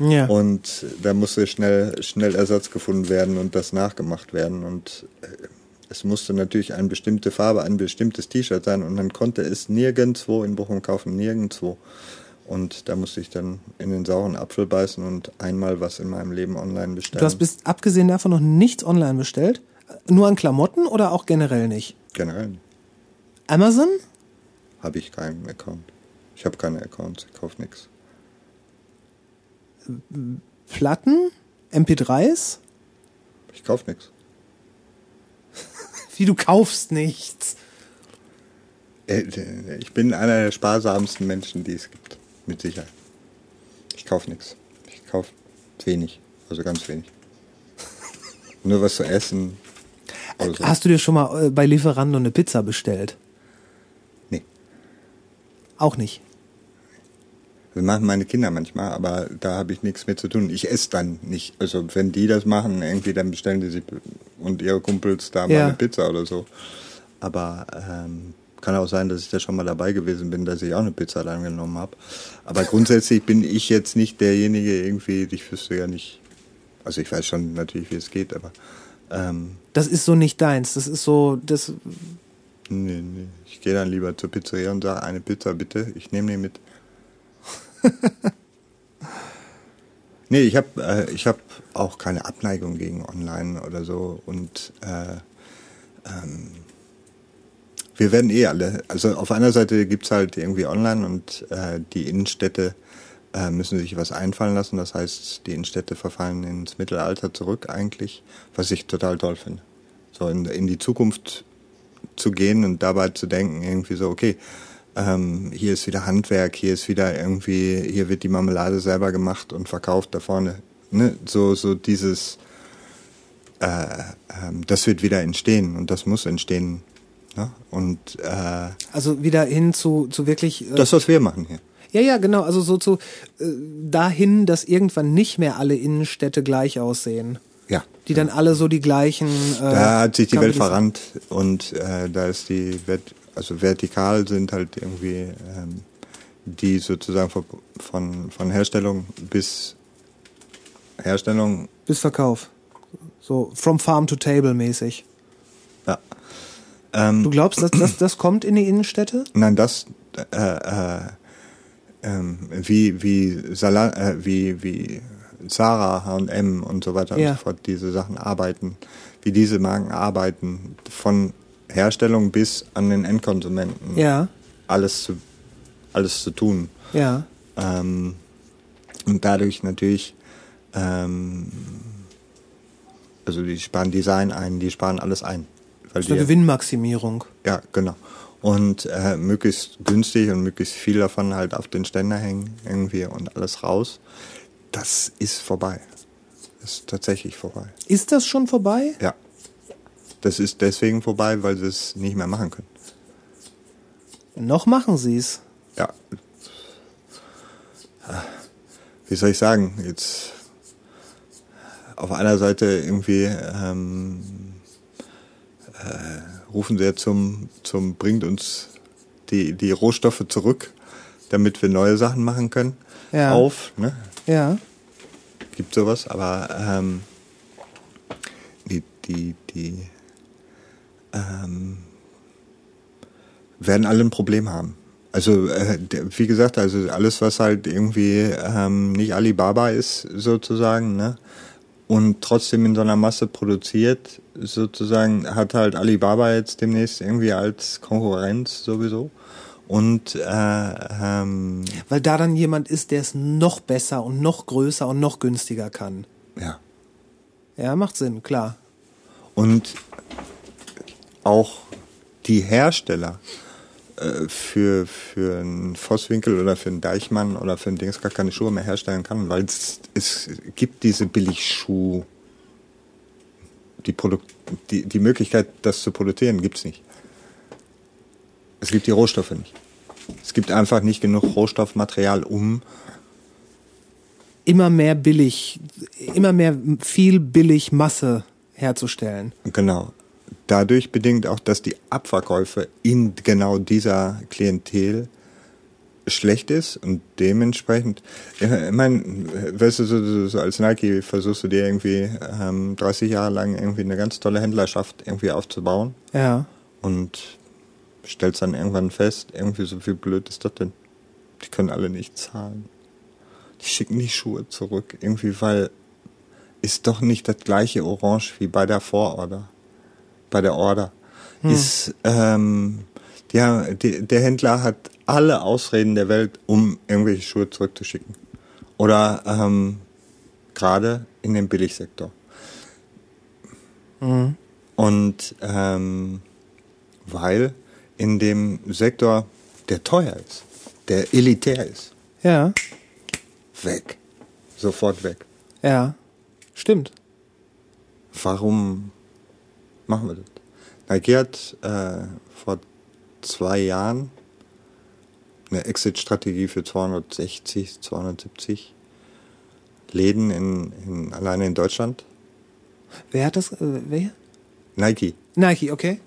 S1: Ja.
S7: Und da musste schnell, schnell Ersatz gefunden werden und das nachgemacht werden. Und äh, es musste natürlich eine bestimmte Farbe, ein bestimmtes T-Shirt sein. Und man konnte es nirgendwo in Bochum kaufen, nirgendwo. Und da musste ich dann in den sauren Apfel beißen und einmal was in meinem Leben online bestellen.
S1: du hast bis abgesehen davon noch nichts online bestellt? Nur an Klamotten oder auch generell nicht?
S7: Generell
S1: Amazon?
S7: habe ich keinen Account. Ich habe keine Accounts, ich kaufe nichts.
S1: Platten? MP3s?
S7: Ich kaufe nichts.
S1: Wie du kaufst nichts.
S7: Äh, Ich bin einer der sparsamsten Menschen, die es gibt. Mit Sicherheit. Ich kaufe nichts. Ich kaufe wenig. Also ganz wenig. Nur was zu essen. So.
S1: Hast du dir schon mal äh, bei Lieferando eine Pizza bestellt?
S7: Nee.
S1: Auch nicht.
S7: Das machen meine Kinder manchmal, aber da habe ich nichts mit zu tun. Ich esse dann nicht. Also wenn die das machen, irgendwie dann bestellen die sich und ihre Kumpels da mal
S1: Ja.
S7: eine Pizza oder so. Aber ähm, kann auch sein, dass ich da schon mal dabei gewesen bin, dass ich auch eine Pizza dann genommen habe. Aber grundsätzlich bin ich jetzt nicht derjenige irgendwie, ich wüsste ja nicht, also ich weiß schon natürlich, wie es geht, aber ähm,
S1: Das ist so nicht deins. Das ist so, das,
S7: nee, nee. ich gehe dann lieber zur Pizzeria und sage, eine Pizza bitte, ich nehme die mit. Nee, ich habe äh, ich hab auch keine Abneigung gegen Online oder so. Und äh, ähm, wir werden eh alle, also auf einer Seite gibt's halt irgendwie Online und äh, die Innenstädte äh, müssen sich was einfallen lassen. Das heißt, die Innenstädte verfallen ins Mittelalter zurück eigentlich, was ich total toll finde. So in, in die Zukunft zu gehen und dabei zu denken, irgendwie so, okay, ähm, hier ist wieder Handwerk, hier ist wieder irgendwie, hier wird die Marmelade selber gemacht und verkauft da vorne. Ne? So, so dieses, äh, ähm, das wird wieder entstehen und das muss entstehen. Ne? Und äh,
S1: Also wieder hin zu, zu wirklich. Äh,
S7: das, was wir machen hier.
S1: ja, ja, genau. Also so zu äh, dahin, dass irgendwann nicht mehr alle Innenstädte gleich aussehen.
S7: Ja.
S1: Die dann alle so die gleichen. Äh,
S7: Da hat sich die Welt verrannt und äh, da ist die Welt, also vertikal sind halt irgendwie ähm, die sozusagen von, von, von Herstellung bis Herstellung,
S1: Bis Verkauf. So from farm to table mäßig.
S7: ja. Ähm,
S1: Du glaubst, dass das, das kommt in die Innenstädte?
S7: Nein, das äh, äh, ähm, wie wie Sala äh, wie wie Zara, H&M und so weiter
S1: Ja.
S7: und so fort diese Sachen arbeiten, wie diese Marken arbeiten von Herstellung bis an den Endkonsumenten.
S1: Ja,
S7: Alles zu alles zu tun.
S1: ja.
S7: Ähm, und dadurch natürlich ähm, also die sparen Design ein, die sparen alles ein.
S1: Das ist eine Gewinnmaximierung.
S7: ja, genau. Und äh, möglichst günstig und möglichst viel davon halt auf den Ständer hängen irgendwie und alles raus. Das ist vorbei. Das ist tatsächlich vorbei.
S1: Ist das schon vorbei?
S7: Ja. Das ist deswegen vorbei, weil sie es nicht mehr machen können.
S1: Noch machen sie es.
S7: Ja. Wie soll ich sagen? Jetzt auf einer Seite irgendwie ähm, äh, rufen sie ja zum, zum bringt uns die, die Rohstoffe zurück, damit wir neue Sachen machen können,
S1: Ja.
S7: auf. Ne?
S1: Ja.
S7: Gibt sowas, aber ähm, die, die, die ähm, werden alle ein Problem haben. Also äh, wie gesagt, also alles, was halt irgendwie ähm, nicht Alibaba ist, sozusagen, ne? Und trotzdem in so einer Masse produziert, sozusagen, hat halt Alibaba jetzt demnächst irgendwie als Konkurrenz sowieso. Und äh, ähm,
S1: Weil da dann jemand ist, der es noch besser und noch größer und noch günstiger kann.
S7: ja.
S1: Ja, macht Sinn, klar.
S7: Und auch die Hersteller äh, für, für einen Vosswinkel oder für einen Deichmann oder für einen Dings gar keine Schuhe mehr herstellen kann, weil es, es gibt diese Billigschuh, die, Produk die, die Möglichkeit, das zu produzieren, gibt's nicht. Es gibt die Rohstoffe nicht. Es gibt einfach nicht genug Rohstoffmaterial, um
S1: Immer mehr billig, immer mehr viel billig Masse herzustellen.
S7: Genau. Dadurch bedingt auch, dass die Abverkäufe in genau dieser Klientel schlecht ist und dementsprechend, ja, ich meine, weißt du, so, so als Nike versuchst du dir irgendwie ähm, 30 Jahre lang irgendwie eine ganz tolle Händlerschaft irgendwie aufzubauen
S1: Ja.
S7: und stellst dann irgendwann fest, irgendwie so viel blöd ist das denn? Die können alle nicht zahlen. Die schicken die Schuhe zurück, irgendwie, weil ist doch nicht das gleiche Orange wie bei der Vororder. Bei der Order. Ist, ähm, haben- die, der Händler hat alle Ausreden der Welt, um irgendwelche Schuhe zurückzuschicken. Oder ähm, gerade in dem Billigsektor. Und ähm, weil in dem Sektor, der teuer ist, der elitär ist,
S1: Ja.
S7: weg. Sofort weg.
S1: Ja. Stimmt.
S7: Warum machen wir das? Nike hat äh, vor zwei Jahren eine Exit-Strategie für 260, 270 Läden in, in, alleine in Deutschland.
S1: Wer hat das? Äh, wer?
S7: Nike,
S1: Nike, okay.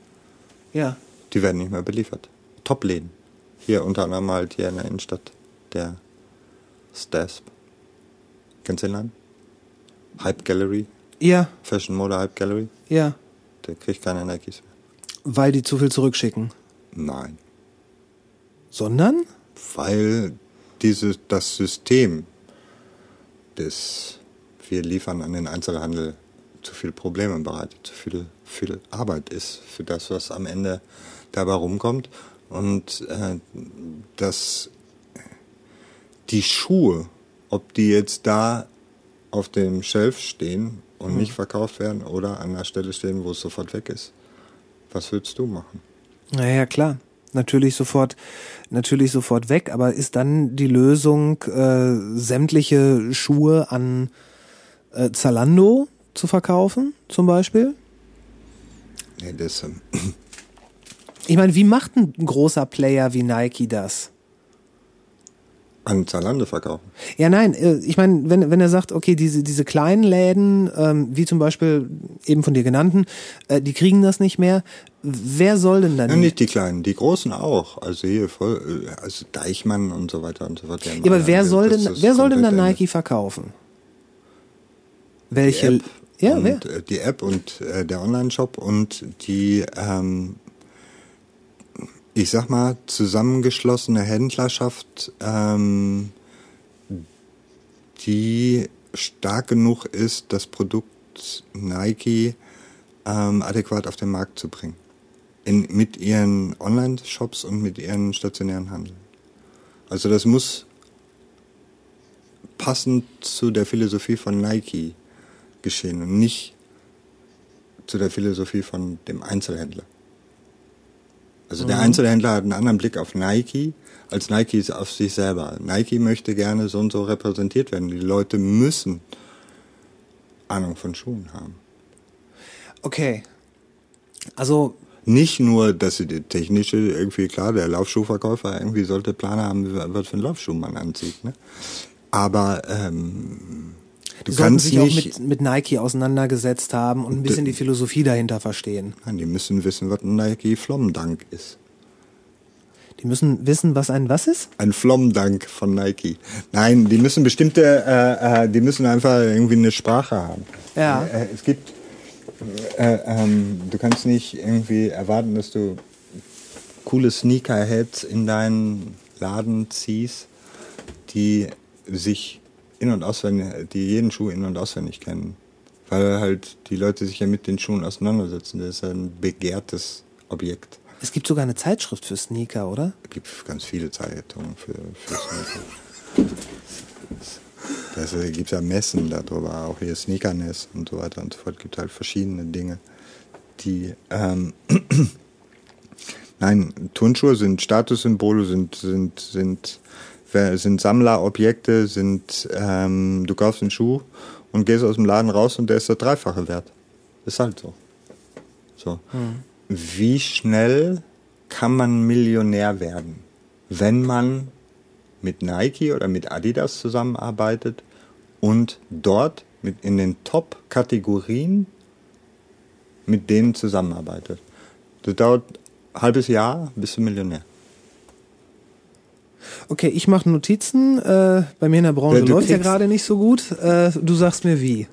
S1: Ja.
S7: die werden nicht mehr beliefert. Top-Läden. Hier unter anderem halt hier in der Innenstadt der Stasp. Kennst du den Laden? Hype Gallery,
S1: Ja,
S7: Fashion Mode Hype Gallery.
S1: ja.
S7: Der kriegt keine Nikes mehr.
S1: Weil die zu viel zurückschicken.
S7: Nein.
S1: Sondern?
S7: weil diese, das System des wir liefern an den Einzelhandel zu viel Probleme bereitet, zu viel, viel Arbeit ist für das, was am Ende dabei rumkommt. Und äh, dass die Schuhe ob die jetzt da auf dem Shelf stehen und
S1: Mhm.
S7: nicht verkauft werden oder an der Stelle stehen, wo es sofort weg ist. Was würdest du machen?
S1: Naja, klar. Natürlich sofort, natürlich sofort weg, aber ist dann die Lösung, äh, sämtliche Schuhe an äh, Zalando zu verkaufen, zum Beispiel?
S7: Nee, das, ähm,
S1: Ich meine, wie macht ein großer Player wie Nike das?
S7: An Zalando verkaufen.
S1: Ja, nein, äh, ich meine, wenn, wenn er sagt, okay, diese, diese kleinen Läden, ähm, wie zum Beispiel eben von dir genannten, äh, die kriegen das nicht mehr, wer soll denn dann?
S7: Ja, nicht die kleinen, die großen auch. Also hier voll, äh, also Deichmann und so weiter und so fort. Die
S1: ja, aber wer soll denn, wer soll denn dann Nike verkaufen?
S7: Die
S1: Welche?
S7: App
S1: ja, wer?
S7: und, äh, die App und äh, der Online-Shop und die, ähm, ich sag mal, zusammengeschlossene Händlerschaft, ähm, die stark genug ist, das Produkt Nike ähm, adäquat auf den Markt zu bringen. In, mit ihren Online-Shops und mit ihren stationären Handel. Also das muss passend zu der Philosophie von Nike geschehen und nicht zu der Philosophie von dem Einzelhändler. Also der Einzelhändler hat einen anderen Blick auf Nike als Nike ist auf sich selber. Nike möchte gerne so und so repräsentiert werden. Die Leute müssen Ahnung von Schuhen haben.
S1: Okay. Also,
S7: Nicht nur, dass sie die technische, irgendwie klar, der Laufschuhverkäufer irgendwie sollte Plan haben, was für einen Laufschuh man anzieht. Ne? Aber ähm, du
S1: die
S7: kannst
S1: sich auch
S7: nicht.
S1: mit, mit Nike auseinandergesetzt haben und ein bisschen die Philosophie dahinter verstehen.
S7: Nein, die müssen wissen, was ein Nike Flomdank ist.
S1: Die müssen wissen, was ein was ist?
S7: Ein Flomdank von Nike. Nein, die müssen bestimmte, äh, äh, die müssen einfach irgendwie eine Sprache haben.
S1: Ja.
S7: Äh, es gibt, äh, ähm, du kannst nicht irgendwie erwarten, dass du coole Sneakerheads in deinen Laden ziehst, die sich in- und auswendig, die jeden Schuh in- und auswendig kennen. Weil halt die Leute sich ja mit den Schuhen auseinandersetzen. Das ist ein begehrtes Objekt.
S1: Es gibt sogar eine Zeitschrift für Sneaker, oder?
S7: Es gibt ganz viele Zeitungen für, für Sneaker. Also gibt ja Messen darüber, auch hier Sneakerness und so weiter und so fort. Es gibt halt verschiedene Dinge, die. Ähm, Nein, Turnschuhe sind Statussymbole, sind sind sind sind Sammlerobjekte, sind ähm, du kaufst einen Schuh und gehst aus dem Laden raus und der ist der dreifache wert. Ist halt so. So. Wie schnell kann man Millionär werden, wenn man mit Nike oder mit Adidas zusammenarbeitet und dort mit in den Top-Kategorien mit denen zusammenarbeitet? Das dauert ein halbes Jahr, bist du Millionär.
S1: Okay, ich mache Notizen. Äh, bei mir in der Branche
S7: Ja,
S1: läuft ja gerade nicht so gut. Äh, du sagst mir wie.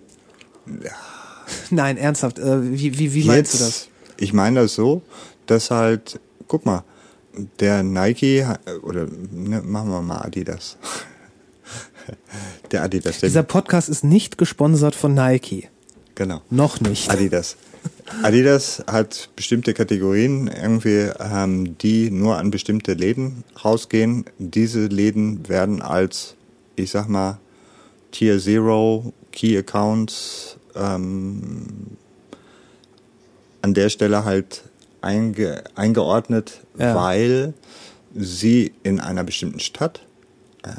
S1: Nein, ernsthaft. Äh, wie wie, wie meinst du das?
S7: Ich meine das so, dass halt, guck mal, der Nike, ha- oder ne, machen wir mal Adidas. Der Adidas, der,
S1: Dieser Podcast ist nicht gesponsert von Nike.
S7: genau.
S1: Noch nicht.
S7: Adidas. Adidas hat bestimmte Kategorien, irgendwie, ähm, die nur an bestimmte Läden rausgehen. Diese Läden werden als, ich sag mal, Tier Zero, Key Accounts, ähm, an der Stelle halt einge, eingeordnet,
S1: Ja.
S7: weil sie in einer bestimmten Stadt eine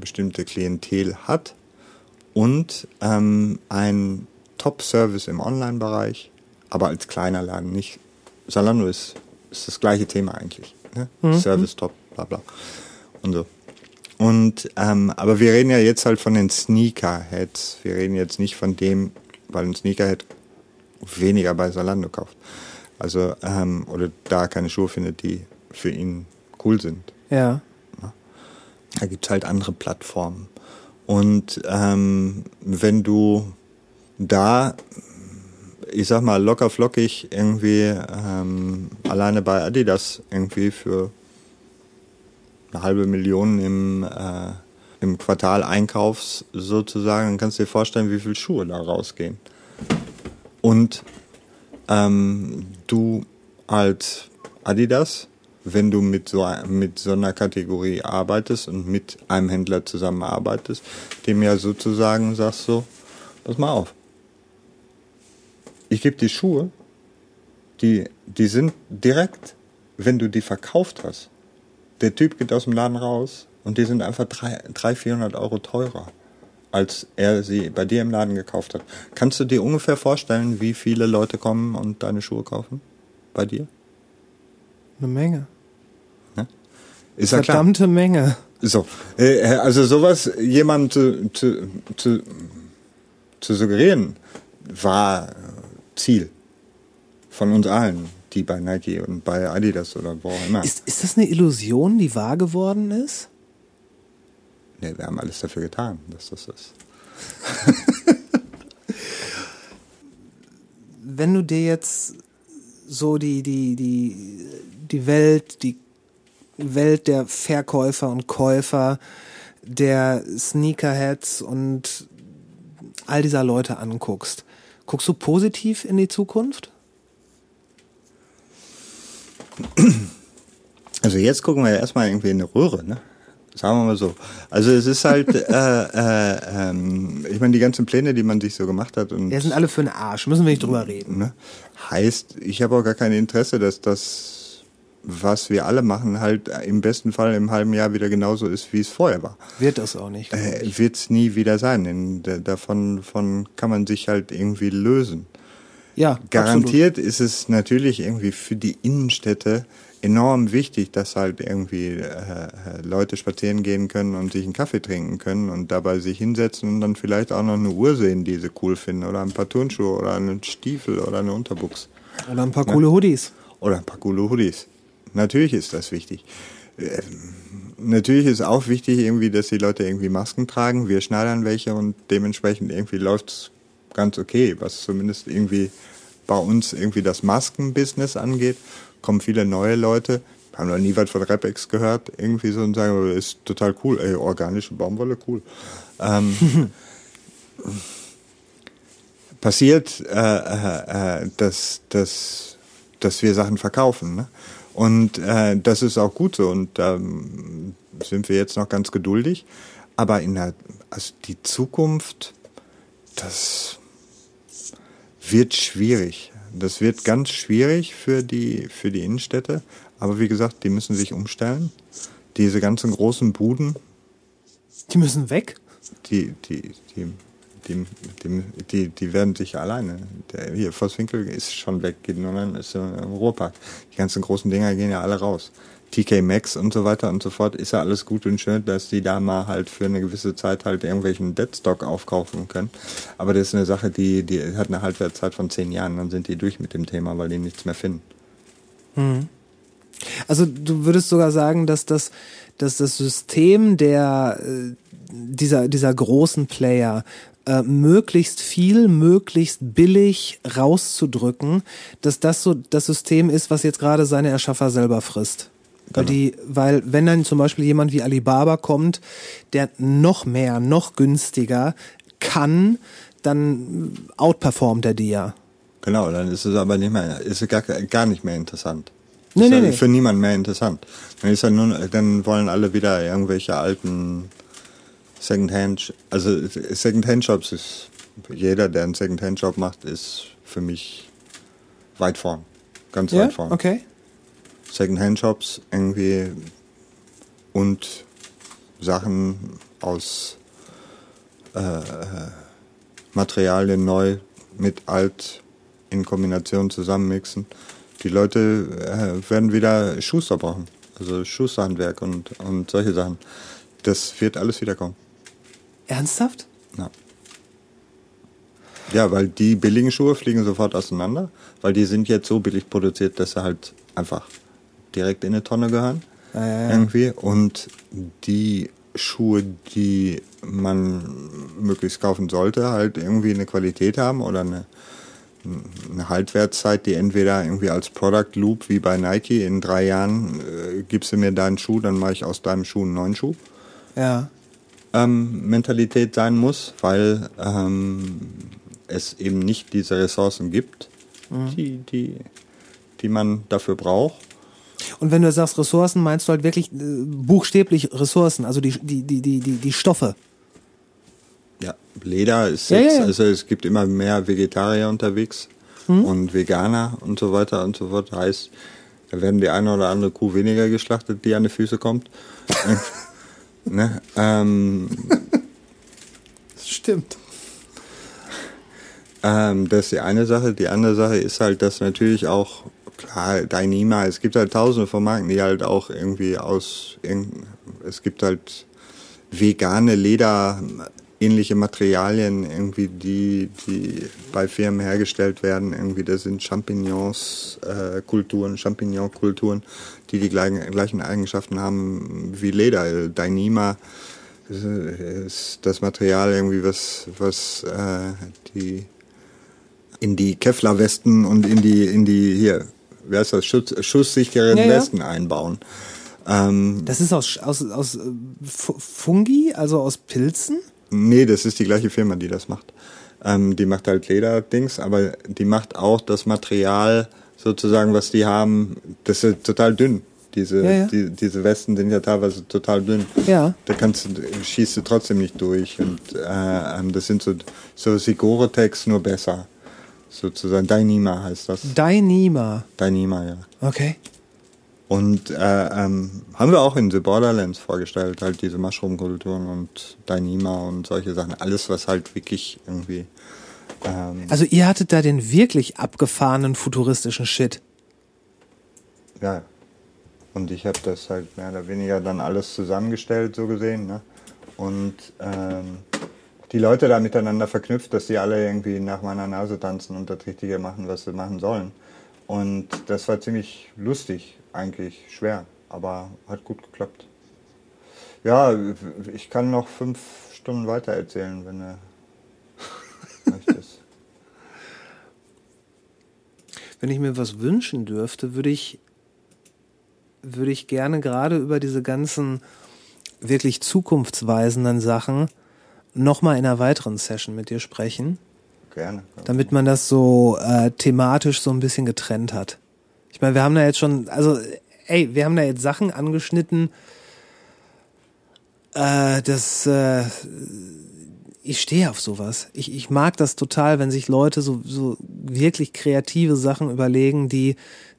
S7: bestimmte Klientel hat und ähm, ein Top-Service im Online-Bereich, aber als kleiner Laden nicht. Salando ist, ist das gleiche Thema eigentlich. Ne? Service top, bla bla. Und so. Und, ähm, aber wir reden ja jetzt halt von den Sneakerheads. Wir reden jetzt nicht von dem, weil ein Sneakerhead weniger bei Salando kauft. Also, ähm, oder da keine Schuhe findet, die für ihn cool sind.
S1: Ja.
S7: Da gibt's halt andere Plattformen. Und ähm, wenn du da, ich sag mal, locker flockig irgendwie ähm, alleine bei Adidas irgendwie für eine halbe Million im, äh, im Quartal einkaufst, sozusagen, dann kannst du dir vorstellen, wie viel Schuhe da rausgehen. Und ähm, du als Adidas wenn du mit so, mit so einer Kategorie arbeitest und mit einem Händler zusammenarbeitest, dem ja sozusagen sagst so, pass mal auf. Ich gebe die Schuhe, die, die sind direkt, wenn du die verkauft hast. Der Typ geht aus dem Laden raus und die sind einfach 300, 400 Euro teurer, als er sie bei dir im Laden gekauft hat. Kannst du dir ungefähr vorstellen, wie viele Leute kommen und deine Schuhe kaufen? Bei dir?
S1: Eine Menge.
S7: Ist ja klar.
S1: Verdammte Menge.
S7: So, äh, also sowas jemand zu, zu, zu, zu suggerieren, war Ziel von uns allen, die bei Nike und bei Adidas oder wo auch immer.
S1: Ist, ist das eine Illusion, die wahr geworden ist?
S7: Nee, wir haben alles dafür getan, dass das ist.
S1: Wenn du dir jetzt so die, die, die, die Welt, die Welt der Verkäufer und Käufer, der Sneakerheads und all dieser Leute anguckst, guckst du positiv in die Zukunft?
S7: Also jetzt gucken wir ja erstmal irgendwie in eine Röhre, ne? Sagen wir mal so. Also es ist halt, äh, äh, ähm, ich meine, die ganzen Pläne, die man sich so gemacht hat und
S1: Die sind alle für den Arsch, müssen wir nicht drüber reden.
S7: ne, heißt, ich habe auch gar kein Interesse, dass das, was wir alle machen, halt im besten Fall im halben Jahr wieder genauso ist, wie es vorher war.
S1: Wird das auch nicht.
S7: Äh. Wird es nie wieder sein, da- davon von kann man sich halt irgendwie lösen.
S1: ja, absolut.
S7: Garantiert ist es natürlich irgendwie für die Innenstädte enorm wichtig, dass halt irgendwie äh, äh, Leute spazieren gehen können und sich einen Kaffee trinken können und dabei sich hinsetzen und dann vielleicht auch noch eine Uhr sehen, die sie cool finden oder ein paar Turnschuhe oder einen Stiefel oder eine Unterbuchs
S1: Oder ein paar coole Hoodies.
S7: oder ein paar coole Hoodies. Natürlich ist das wichtig. Ähm, Natürlich ist auch wichtig irgendwie, dass die Leute irgendwie Masken tragen. Wir schneidern welche und dementsprechend irgendwie läuft's ganz okay, was zumindest irgendwie bei uns irgendwie das Maskenbusiness angeht. Kommen viele neue Leute, haben noch nie was von Repex gehört, irgendwie so und sagen, ist total cool, ey, organische Baumwolle, cool. Ähm, passiert, äh, äh, äh, dass, dass, dass wir Sachen verkaufen. Ne? Und äh, das ist auch gut so. Und da ähm, sind wir jetzt noch ganz geduldig. Aber in der, also die Zukunft, das wird schwierig. Das wird ganz schwierig für die, für die Innenstädte. Aber wie gesagt, die müssen sich umstellen. Diese ganzen großen Buden,
S1: Die müssen weg.
S7: die, die, die, die, die, die, die werden sich alleine. Der, hier, Vosswinkel ist schon weg, geht nur dann ist im Ruhrpark. Die ganzen großen Dinger gehen ja alle raus. TK Maxx und so weiter und so fort, ist ja alles gut und schön, dass die da mal halt für eine gewisse Zeit halt irgendwelchen Deadstock aufkaufen können. Aber das ist eine Sache, die, die hat eine Halbwertszeit von zehn Jahren, dann sind die durch mit dem Thema, weil die nichts mehr finden.
S1: Also du würdest sogar sagen, dass das, dass das System der äh, dieser, dieser großen Player äh, möglichst viel, möglichst billig rauszudrücken, dass das so das System ist, was jetzt gerade seine Erschaffer selber frisst. Weil,
S7: Genau.
S1: die, weil wenn dann zum Beispiel jemand wie Alibaba kommt, der noch mehr, noch günstiger kann, dann outperformt er die ja.
S7: Genau, dann ist es aber nicht mehr, ist es gar, gar nicht mehr interessant.
S1: Nee,
S7: ist
S1: nee,
S7: ja
S1: nee.
S7: für niemanden mehr interessant. Dann ist ja nun, dann wollen alle wieder irgendwelche alten Secondhand, also Secondhand-Shops ist, jeder, der einen Secondhand-Shop macht, ist für mich weit vorn. Ganz
S1: Ja,
S7: weit vorn.
S1: okay.
S7: Secondhand-Shops irgendwie und Sachen aus äh, Materialien neu mit alt in Kombination zusammenmixen. Die Leute äh, werden wieder Schuster brauchen, also Schusterhandwerk und, und solche Sachen. Das wird alles wiederkommen.
S1: Ernsthaft?
S7: Ja. ja, weil die billigen Schuhe fliegen sofort auseinander, weil die sind jetzt so billig produziert, dass sie halt einfach direkt in eine Tonne gehören.
S1: Ja, ja, ja.
S7: Irgendwie. Und die Schuhe, die man möglichst kaufen sollte, halt irgendwie eine Qualität haben oder eine, eine Haltwertszeit, die entweder irgendwie als Product Loop wie bei Nike in drei Jahren äh, gibst du mir deinen Schuh, dann mache ich aus deinem Schuh einen neuen Schuh
S1: Ja.
S7: Ähm, Mentalität sein muss, weil ähm, es eben nicht diese Ressourcen gibt, die, die, die man dafür braucht.
S1: Und wenn du sagst Ressourcen, meinst du halt wirklich äh, buchstäblich Ressourcen, also die, die, die, die, die, Stoffe.
S7: Ja, Leder ist
S1: Ja,
S7: jetzt,
S1: ja, ja.
S7: also es gibt immer mehr Vegetarier unterwegs und Veganer und so weiter und so fort. Heißt, da werden die eine oder andere Kuh weniger geschlachtet, die an die Füße kommt. ne? ähm,
S1: Stimmt.
S7: Ähm, das ist die eine Sache. Die andere Sache ist halt, dass natürlich auch, klar, Dyneema, es gibt halt tausende von Marken, die halt auch irgendwie aus, es gibt halt vegane Leder, ähnliche Materialien irgendwie, die, die bei Firmen hergestellt werden. Irgendwie, das sind Champignons, äh, Kulturen, Champignon-Kulturen, die die gleichen, gleichen Eigenschaften haben wie Leder. Dyneema ist das Material irgendwie, was, was äh, die in die Kevlar-Westen und in die, in die, hier, wie heißt das, Schutz, schusssicheren
S1: Ja, ja.
S7: Westen einbauen. Ähm,
S1: Das ist aus, aus, aus Fu- Fungi, also aus Pilzen?
S7: Nee, das ist die gleiche Firma, die das macht. Ähm, die macht halt Lederdings, aber die macht auch das Material sozusagen, was die haben, das ist total dünn. Diese,
S1: Ja, ja.
S7: Die, diese Westen sind ja teilweise total dünn.
S1: Ja.
S7: Da kannst du, schießt du trotzdem nicht durch. Und äh, ähm, das sind so, so wie Gore-Tex, nur besser. Sozusagen. Dyneema heißt das.
S1: Dyneema.
S7: Dyneema, ja.
S1: Okay.
S7: Und äh, ähm, haben wir auch in The Borderlands vorgestellt, halt diese Mushroom-Kulturen und Dyneema und solche Sachen. Alles, was halt wirklich irgendwie. Ähm,
S1: Also ihr hattet da den wirklich abgefahrenen futuristischen Shit.
S7: ja. Und ich habe das halt mehr oder weniger dann alles zusammengestellt, so gesehen. Ne? Und ähm, die Leute da miteinander verknüpft, dass sie alle irgendwie nach meiner Nase tanzen und das Richtige machen, was sie machen sollen. Und das war ziemlich lustig, eigentlich schwer, aber hat gut geklappt. Ja, ich kann noch fünf Stunden weiter erzählen, wenn du möchtest.
S1: Wenn ich mir was wünschen dürfte, würde ich, würde ich gerne gerade über diese ganzen wirklich zukunftsweisenden Sachen nochmal in einer weiteren Session mit dir sprechen,
S7: Gerne.
S1: damit man das so äh, thematisch so ein bisschen getrennt hat. Ich meine, wir haben da jetzt schon, also, ey, wir haben da jetzt Sachen angeschnitten, äh, das, äh, ich stehe auf sowas. Ich, ich mag das total, wenn sich Leute so, so wirklich kreative Sachen überlegen, die,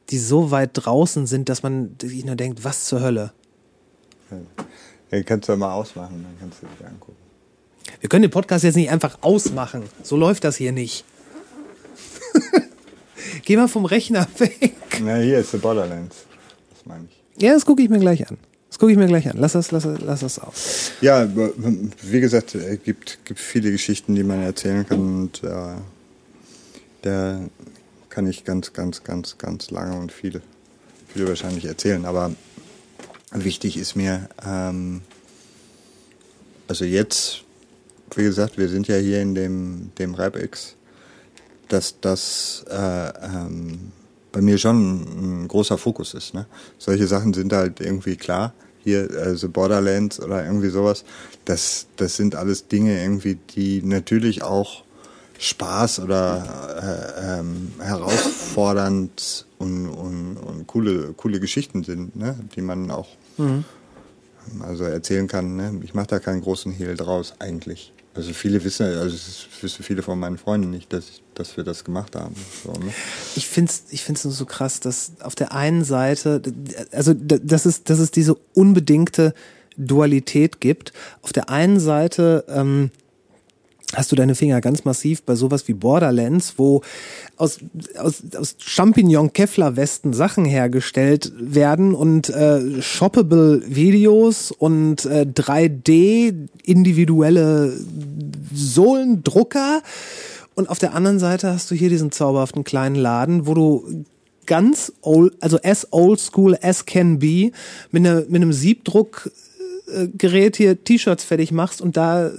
S1: die so weit draußen sind, dass man sich nur denkt, was zur Hölle.
S7: Ja, kannst du ja mal ausmachen, dann kannst du dich angucken.
S1: Wir können den Podcast jetzt nicht einfach ausmachen. So läuft das hier nicht. Geh mal vom Rechner weg.
S7: Na, hier ist The Borderlands. Das meine ich.
S1: Ja, das gucke ich mir gleich an. Das gucke ich mir gleich an. Lass das, lass das, lass das aus.
S7: Ja, wie gesagt, es gibt, gibt viele Geschichten, die man erzählen kann und äh, da kann ich ganz, ganz, ganz, ganz lange und viel, viel wahrscheinlich erzählen. Aber wichtig ist mir, ähm, also jetzt, wie gesagt, wir sind ja hier in dem, dem RapX, dass das äh, ähm, bei mir schon ein großer Fokus ist. Ne? Solche Sachen sind halt irgendwie klar. Hier, also Borderlands oder irgendwie sowas, das, das sind alles Dinge irgendwie, die natürlich auch Spaß oder äh, ähm, herausfordernd und, und, und coole, coole Geschichten sind, ne? die man auch also erzählen kann. Ne? Ich mache da keinen großen Hehl draus eigentlich. Also viele wissen, also es wissen viele von meinen Freunden nicht, dass, ich, dass wir das gemacht haben. So, ne?
S1: Ich find's, ich find's nur so krass, dass auf der einen Seite, also dass es, dass es diese unbedingte Dualität gibt. Auf der einen Seite ähm, hast du deine Finger ganz massiv bei sowas wie Borderlands, wo aus, aus, aus Champignon-Kevlar-Westen Sachen hergestellt werden und äh, shoppable Videos und äh, 3D individuelle Sohlendrucker. Und auf der anderen Seite hast du hier diesen zauberhaften kleinen Laden, wo du ganz old, also as old school as can be, mit, einer, mit einem Siebdruckgerät hier T-Shirts fertig machst und da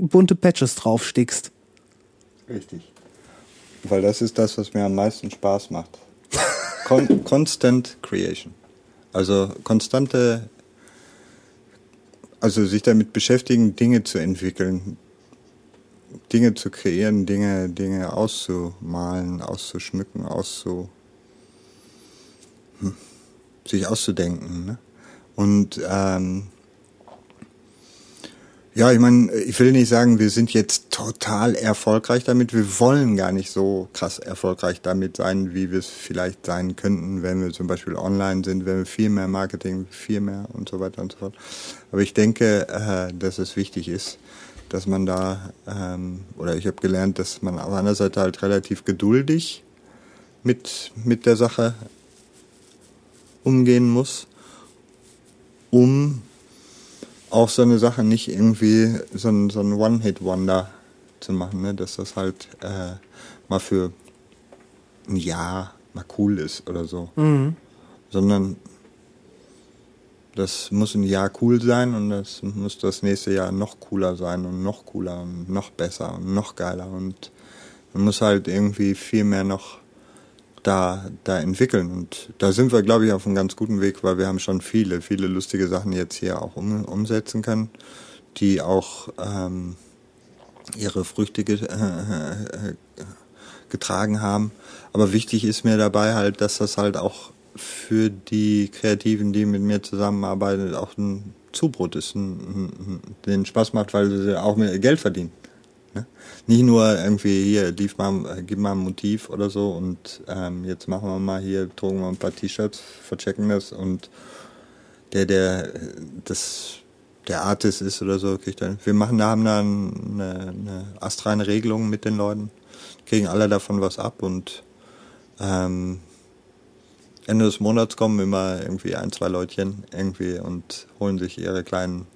S1: bunte Patches draufstickst.
S7: Richtig. Weil das ist das, was mir am meisten Spaß macht. Con Constant Creation. Also konstante, also sich damit beschäftigen, Dinge zu entwickeln, Dinge zu kreieren, Dinge, Dinge auszumalen, auszuschmücken, auszu, hm, sich auszudenken. Ne? Und ähm, ja, ich meine, ich will nicht sagen, wir sind jetzt total erfolgreich damit. Wir wollen gar nicht so krass erfolgreich damit sein, wie wir es vielleicht sein könnten, wenn wir zum Beispiel online sind, wenn wir viel mehr Marketing, viel mehr und so weiter und so fort. Aber ich denke, äh, dass es wichtig ist, dass man da, ähm, oder ich habe gelernt, dass man auf einer Seite halt relativ geduldig mit, mit der Sache umgehen muss, um auch so eine Sache nicht irgendwie so ein, so ein One-Hit-Wonder zu machen, ne? dass das halt äh, mal für ein Jahr mal cool ist oder so.
S1: Mhm.
S7: Sondern das muss ein Jahr cool sein und das muss das nächste Jahr noch cooler sein und noch cooler und noch besser und noch geiler und man muss halt irgendwie viel mehr noch da, da entwickeln. Und da sind wir, glaube ich, auf einem ganz guten Weg, weil wir haben schon viele, viele lustige Sachen jetzt hier auch um, umsetzen können, die auch ähm, ihre Früchte ge äh, getragen haben. Aber wichtig ist mir dabei halt, dass das halt auch für die Kreativen, die mit mir zusammenarbeiten, auch ein Zubrot ist, ein, ein, den Spaß macht, weil sie auch mehr Geld verdienen. Ne? Nicht nur irgendwie hier, lief mal, gib mal ein Motiv oder so und ähm, jetzt machen wir mal hier, drucken wir ein paar T-Shirts, verchecken das und der, der das der Artist ist oder so, kriegt dann. Wir machen, haben da eine, eine astreine Regelung mit den Leuten, kriegen alle davon was ab und ähm, Ende des Monats kommen immer irgendwie ein, zwei Leutchen irgendwie und holen sich ihre kleinen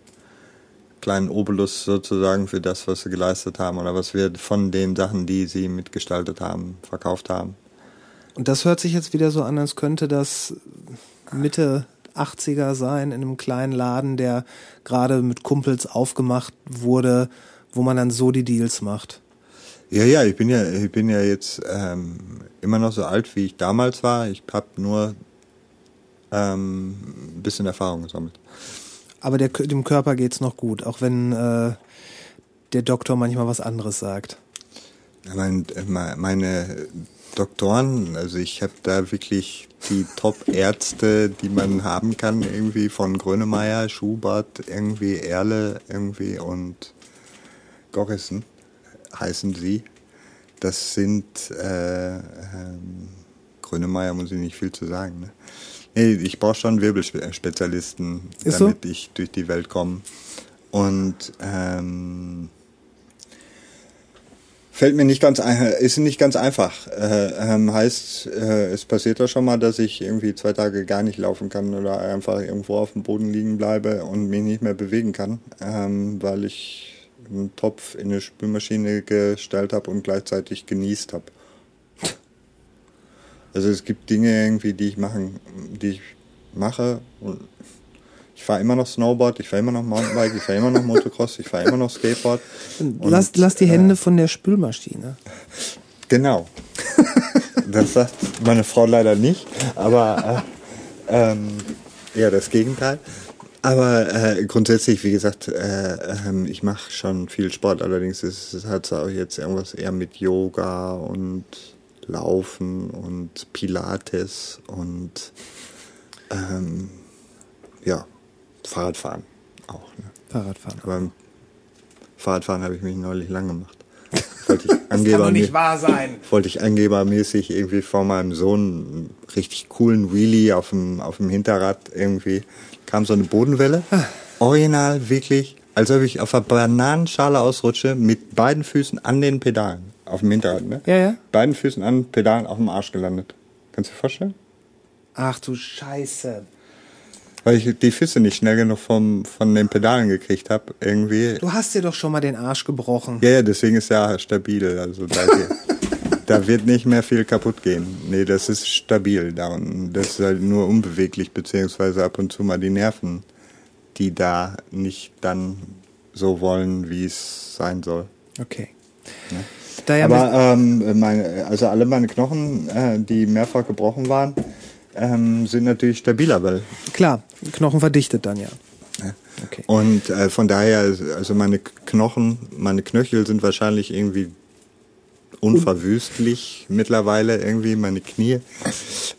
S7: kleinen Obolus sozusagen für das, was sie geleistet haben oder was wir von den Sachen, die sie mitgestaltet haben, verkauft haben.
S1: Und das hört sich jetzt wieder so an, als könnte das Mitte 80er sein, in einem kleinen Laden, der gerade mit Kumpels aufgemacht wurde, wo man dann so die Deals macht.
S7: Ja, ja, ich bin ja, ich bin ja jetzt ähm, immer noch so alt, wie ich damals war. Ich habe nur ähm, ein bisschen Erfahrung gesammelt.
S1: Aber der, dem Körper geht's noch gut, auch wenn äh, der Doktor manchmal was anderes sagt.
S7: Mein, meine Doktoren, also ich habe da wirklich die Top-Ärzte, die man haben kann, irgendwie von Grönemeyer, Schubert, irgendwie Erle, irgendwie und Gorrissen heißen sie. Das sind äh, ähm, Grönemeyer muss ich nicht viel zu sagen. Ne? Nee, ich brauche schon Wirbelspezialisten,
S1: Ist
S7: damit
S1: so?
S7: ich durch die Welt komme. Und ähm, fällt mir nicht ganz ein, ist nicht ganz einfach. Äh, ähm, heißt, äh, es passiert da schon mal, dass ich irgendwie zwei Tage gar nicht laufen kann oder einfach irgendwo auf dem Boden liegen bleibe und mich nicht mehr bewegen kann, ähm, weil ich einen Topf in eine Spülmaschine gestellt habe und gleichzeitig genießt habe. Also es gibt Dinge irgendwie, die ich machen, die ich mache und ich fahre immer noch Snowboard, ich fahre immer noch Mountainbike, ich fahre immer noch Motocross, ich fahre immer noch Skateboard. Und,
S1: lass, lass die
S7: äh,
S1: Hände von der Spülmaschine.
S7: Genau. Das sagt meine Frau leider nicht, aber äh, ähm, eher das Gegenteil. Aber äh, grundsätzlich, wie gesagt, äh, ähm, ich mache schon viel Sport. Allerdings ist es auch jetzt irgendwas eher mit Yoga und Laufen und Pilates und ähm, ja, Fahrradfahren auch. Ne?
S1: Fahrradfahren.
S7: Aber Fahrradfahren habe ich mich neulich lang gemacht. Wollte ich Angeber,
S1: wahr sein.
S7: wollte ich angebermäßig irgendwie vor meinem Sohn einen richtig coolen Wheelie auf dem, auf dem Hinterrad irgendwie. Kam so eine Bodenwelle. Original, wirklich, als ob ich auf einer Bananenschale ausrutsche, mit beiden Füßen an den Pedalen. Auf dem Hinterrad, ne?
S1: Ja, ja.
S7: Beiden Füßen an den Pedalen auf dem Arsch gelandet. Kannst du dir vorstellen?
S1: Ach du Scheiße.
S7: Weil ich die Füße nicht schnell genug vom, von den Pedalen gekriegt habe, irgendwie.
S1: Du hast dir doch schon mal den Arsch gebrochen.
S7: Ja, ja, deswegen ist er stabil. Also da, da wird nicht mehr viel kaputt gehen. Nee, das ist stabil da unten. Das ist halt nur unbeweglich, beziehungsweise ab und zu mal die Nerven, die da nicht dann so wollen, wie es sein soll.
S1: Okay. Daher
S7: Aber ähm, meine, also alle meine Knochen, äh, die mehrfach gebrochen waren, ähm, sind natürlich stabiler, weil
S1: klar, Knochen verdichtet dann ja. Okay.
S7: Und äh, von daher, also meine Knochen, meine Knöchel sind wahrscheinlich irgendwie unverwüstlich mittlerweile irgendwie, meine Knie.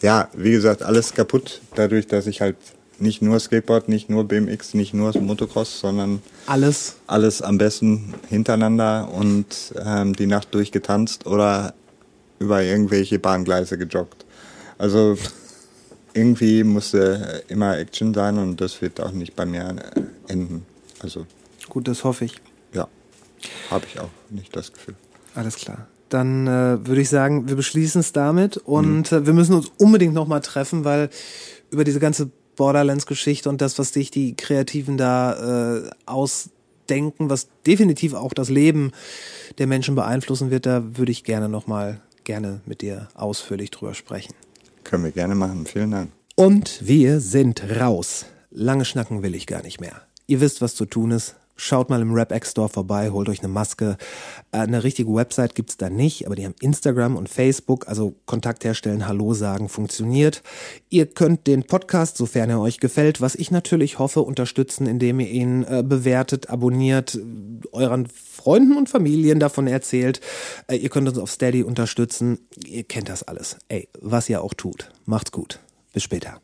S7: Ja, wie gesagt, alles kaputt, dadurch, dass ich halt nicht nur Skateboard, nicht nur BMX, nicht nur Motocross, sondern
S1: Alles.
S7: alles am besten hintereinander und ähm, die Nacht durchgetanzt oder über irgendwelche Bahngleise gejoggt. Also irgendwie musste immer Action sein und das wird auch nicht bei mir äh, enden. Also
S1: Gut, das hoffe ich.
S7: ja, habe ich auch nicht das Gefühl.
S1: Alles klar. Dann äh, würde ich sagen, wir beschließen es damit und äh, wir müssen uns unbedingt nochmal treffen, weil über diese ganze Borderlands-Geschichte und das, was dich die Kreativen da äh, ausdenken, was definitiv auch das Leben der Menschen beeinflussen wird, da würde ich gerne nochmal gerne mit dir ausführlich drüber sprechen.
S7: Können wir gerne machen. Vielen Dank.
S1: Und wir sind raus. Lange schnacken will ich gar nicht mehr. Ihr wisst, was zu tun ist. Schaut mal im Rap X Store vorbei, holt euch eine Maske. Äh, Eine richtige Website gibt's da nicht, aber die haben Instagram und Facebook, also Kontakt herstellen, Hallo sagen, funktioniert. Ihr könnt den Podcast, sofern er euch gefällt, was ich natürlich hoffe, unterstützen, indem ihr ihn äh, bewertet, abonniert, äh, euren Freunden und Familien davon erzählt. Äh, ihr könnt uns auf Steady unterstützen. Ihr kennt das alles. Ey, was ihr auch tut. Macht's gut. Bis später.